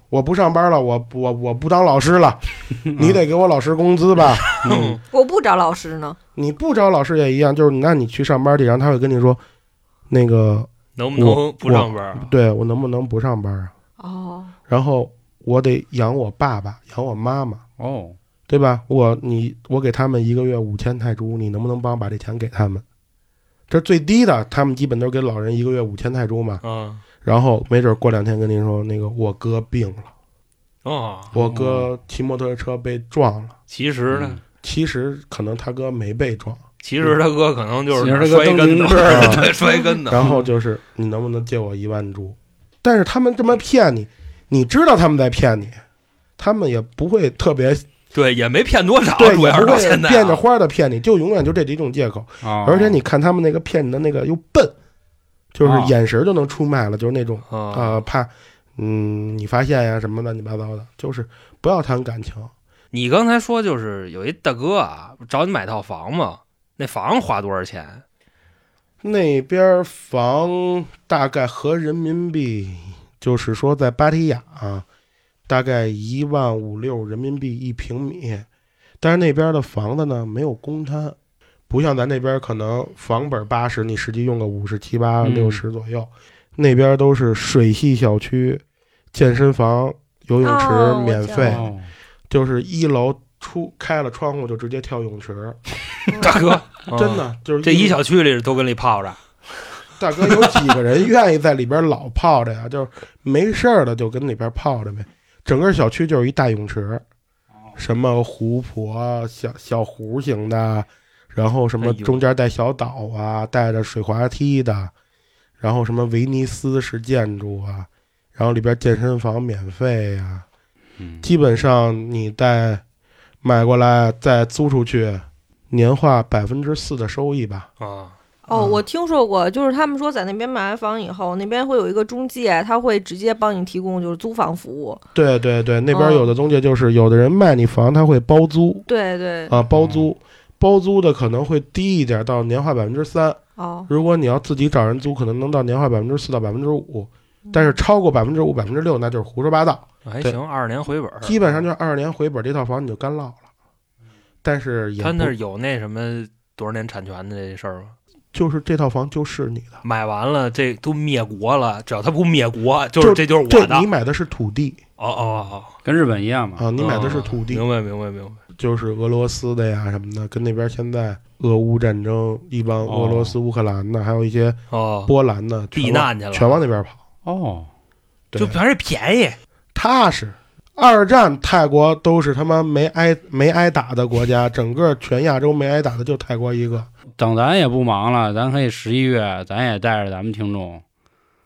[SPEAKER 4] 我不上班了，我我我不当老师了，你得给我老师工资吧？
[SPEAKER 1] 嗯。
[SPEAKER 3] 我不找老师呢。
[SPEAKER 4] 你不找老师也一样，就是那你去上班去，然后他会跟你说，那个
[SPEAKER 2] 能不能不上班啊？
[SPEAKER 4] 对我能不能不上班啊？
[SPEAKER 3] 哦，
[SPEAKER 4] 然后我得养我爸爸，养我妈妈，
[SPEAKER 1] 哦，
[SPEAKER 4] 对吧？我你我给他们一个月五千泰铢，你能不能帮我把这钱给他们？这最低的，他们基本都是给老人一个月五千泰铢嘛。
[SPEAKER 2] 嗯，
[SPEAKER 4] 然后没准过两天跟您说，那个我哥病了，
[SPEAKER 2] 哦，
[SPEAKER 4] 我哥骑摩托车被撞了。
[SPEAKER 2] 其实呢，
[SPEAKER 1] 嗯
[SPEAKER 4] 其实可能他哥没被撞，
[SPEAKER 2] 其实他哥可能就是摔跟头，摔跟头。
[SPEAKER 4] 然后就是你能不能借我一万铢？但是他们这么骗你，你知道他们在骗你，他们也不会特别
[SPEAKER 2] 对，也没骗多少，
[SPEAKER 4] 对，
[SPEAKER 2] 主要是
[SPEAKER 4] 也不会
[SPEAKER 2] 到现在啊
[SPEAKER 4] 变着花的骗你，就永远就这几种借口。
[SPEAKER 1] 哦
[SPEAKER 4] 而且你看他们那个骗你的那个又笨，就是
[SPEAKER 1] 哦
[SPEAKER 4] 眼神就能出卖了，就是那种
[SPEAKER 2] 啊，
[SPEAKER 4] 啊、怕嗯你发现呀什么乱七八糟的，就是不要谈感情。
[SPEAKER 2] 你刚才说就是有一大哥啊，找你买套房嘛，那房花多少钱？
[SPEAKER 4] 那边房大概合人民币，就是说在芭提雅、啊，大概一万五六人民币一平米。但是那边的房子呢没有公摊，不像咱这边可能房本八十，你实际用个五十七八
[SPEAKER 1] 嗯
[SPEAKER 4] 六十左右。那边都是水系小区，健身房、游泳池免费，
[SPEAKER 1] 哦
[SPEAKER 4] 就是一楼出开了窗户就直接跳泳池，
[SPEAKER 2] 大哥，
[SPEAKER 4] 真的就是
[SPEAKER 2] 这一小区里都跟里泡着，
[SPEAKER 4] 大哥，有几个人愿意在里边老泡着呀？就是没事儿了就跟里边泡着呗。整个小区就是一大泳池，什么湖泊、小小湖型的，然后什么中间带小岛啊，带着水滑梯的，然后什么威尼斯式建筑啊，然后里边健身房免费呀、
[SPEAKER 1] 嗯。
[SPEAKER 4] 基本上你再买过来再租出去，年化百分之四的收益吧。
[SPEAKER 2] 啊，
[SPEAKER 3] 哦，
[SPEAKER 4] 嗯
[SPEAKER 3] 我听说过，就是他们说在那边买完房以后，那边会有一个中介，他会直接帮你提供就是租房服务。
[SPEAKER 4] 对对对，那边
[SPEAKER 3] 哦
[SPEAKER 4] 有的中介就是有的人卖你房，他会包租
[SPEAKER 3] 对对，
[SPEAKER 4] 啊，包租，包租的可能会低一点，到年化百分之三。
[SPEAKER 3] 哦，
[SPEAKER 4] 如果你要自己找人租，可能能到年化百分之四到百分之五，但是超过百分之五、百分之六，那就是胡说八道。
[SPEAKER 2] 还行，二十年回本。
[SPEAKER 4] 基本上就是二十年回本，这套房你就干落了。但是也
[SPEAKER 2] 他那有那什么多少年产权的这事儿吗？
[SPEAKER 4] 就是这套房就是你的，
[SPEAKER 2] 买完了这都灭国了，只要他不灭国，就
[SPEAKER 4] 就是
[SPEAKER 2] 这就是我的。
[SPEAKER 4] 你买的是土地
[SPEAKER 2] 哦哦哦，
[SPEAKER 1] 跟日本一样嘛。
[SPEAKER 4] 啊，你买的是
[SPEAKER 2] 哦
[SPEAKER 4] 土地，
[SPEAKER 2] 明白明白明白。
[SPEAKER 4] 就是俄罗斯的呀什么的，跟那边现在俄乌战争，一帮俄罗斯、乌克兰的，还有一些
[SPEAKER 2] 哦，
[SPEAKER 4] 波兰的全往
[SPEAKER 2] 避难去了，
[SPEAKER 4] 全往那边跑。
[SPEAKER 1] 哦，
[SPEAKER 2] 就反正便宜。
[SPEAKER 4] 踏实。二战泰国都是他妈没挨没挨打的国家，整个全亚洲没挨打的就泰国一个。
[SPEAKER 1] 等咱也不忙了，咱可以十一月，咱也带着咱们听众，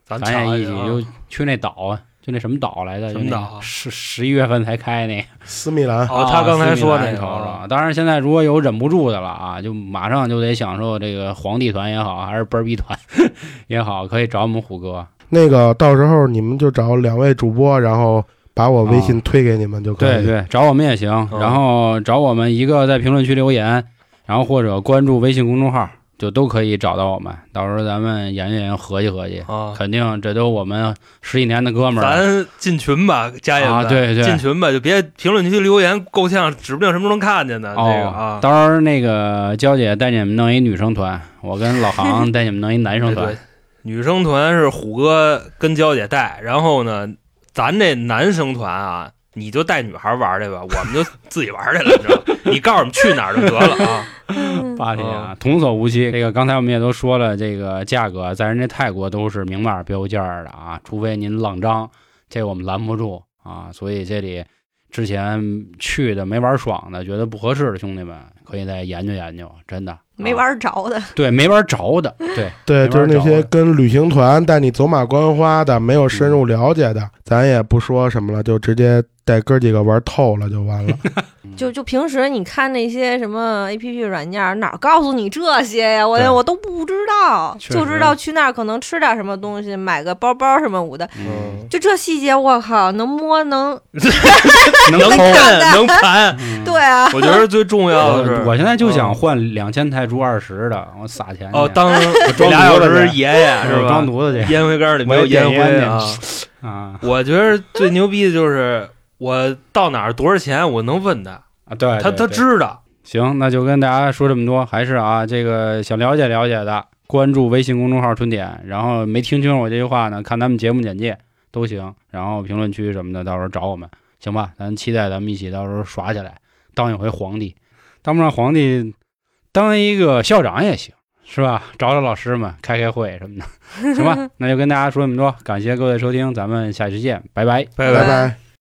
[SPEAKER 2] 咱
[SPEAKER 1] 咱也一起就去那岛啊，就那什么岛来的？那
[SPEAKER 2] 什么岛啊
[SPEAKER 1] 十十一月份才开那个。
[SPEAKER 4] 斯米兰，
[SPEAKER 2] 哦，他刚才说那个
[SPEAKER 1] 那瞅瞅，当然现在如果有忍不住的了啊，就马上就得享受这个皇帝团也好，还是班儿逼团 也好，可以找我们虎哥。
[SPEAKER 4] 那个到时候你们就找两位主播，然后把我微信推给你们就可以。
[SPEAKER 1] 对对，找我们也行，然后找我们一个在评论区留言，然后或者关注微信公众号，就都可以找到我们。到时候咱们研究研究，合计合计，
[SPEAKER 2] 啊，
[SPEAKER 1] 肯定这都我们十几年的哥们儿。
[SPEAKER 2] 咱进群吧，家人们，
[SPEAKER 1] 啊对对
[SPEAKER 2] 进群吧，就别评论区留言够呛，指不定什么时候能看见呢。这个
[SPEAKER 1] 哦
[SPEAKER 2] 啊，，
[SPEAKER 1] 到时候那个娇姐带你们弄一女生团，我跟老航 带你们弄一男生团
[SPEAKER 2] 对对。，女生团是虎哥跟娇姐带，然后呢，咱这男生团啊，你就带女孩玩去吧，我们就 自己玩去了，你知道吗？你告诉我们去哪儿就得了啊。
[SPEAKER 3] 嗯
[SPEAKER 1] 八天啊，童叟无欺。这个刚才我们也都说了，这个价格在人家泰国都是明码标价的啊，除非您浪张，这我们拦不住啊。所以这里之前去的没玩爽的，觉得不合适的兄弟们，可以再研究研究，真的
[SPEAKER 3] 没
[SPEAKER 1] 啊
[SPEAKER 3] 玩着的。
[SPEAKER 1] 对，没玩着的，对，
[SPEAKER 4] 对，就是那些跟旅行团带你走马观花的，没有深入了解的，咱也不说什么了，就直接带哥几个玩透了就完了。
[SPEAKER 3] 就就平时你看那些什么 A P P 软件，哪告诉你这些呀？我
[SPEAKER 1] 对
[SPEAKER 3] 我都不知道，就知道去那儿可能吃点什么东西，买个包包什么舞的，
[SPEAKER 1] 嗯，
[SPEAKER 3] 就这细节，我靠，能摸能
[SPEAKER 1] 能
[SPEAKER 2] 能
[SPEAKER 1] 抠
[SPEAKER 2] 看能盘，
[SPEAKER 1] 嗯
[SPEAKER 3] 对啊，
[SPEAKER 2] 我觉得最重要的是，
[SPEAKER 1] 我我现在就想
[SPEAKER 2] 嗯
[SPEAKER 1] 换两千泰铢二十的，我撒钱去
[SPEAKER 2] 哦，当
[SPEAKER 1] 装
[SPEAKER 2] 俩小时爷爷是吧？
[SPEAKER 1] 装犊子去，
[SPEAKER 2] 烟灰缸里没有烟灰啊我觉得最牛逼的就是我到哪儿多少钱，我能问他，
[SPEAKER 1] 啊，对，
[SPEAKER 2] 他他知道。
[SPEAKER 1] 行，那就跟大家说这么多，还是啊，这个想了解了解的，关注微信公众号“春点”，然后没听清楚我这句话呢，看咱们节目简介都行，然后评论区什么的，到时候找我们，行吧？咱期待咱们一起到时候耍起来，当一回皇帝，当不上皇帝，当一个校长也行，是吧？找找老师们开开会什么的，行吧？那就跟大家说这么多，感谢各位收听，咱们下期见，拜拜。
[SPEAKER 2] 拜
[SPEAKER 4] 拜拜。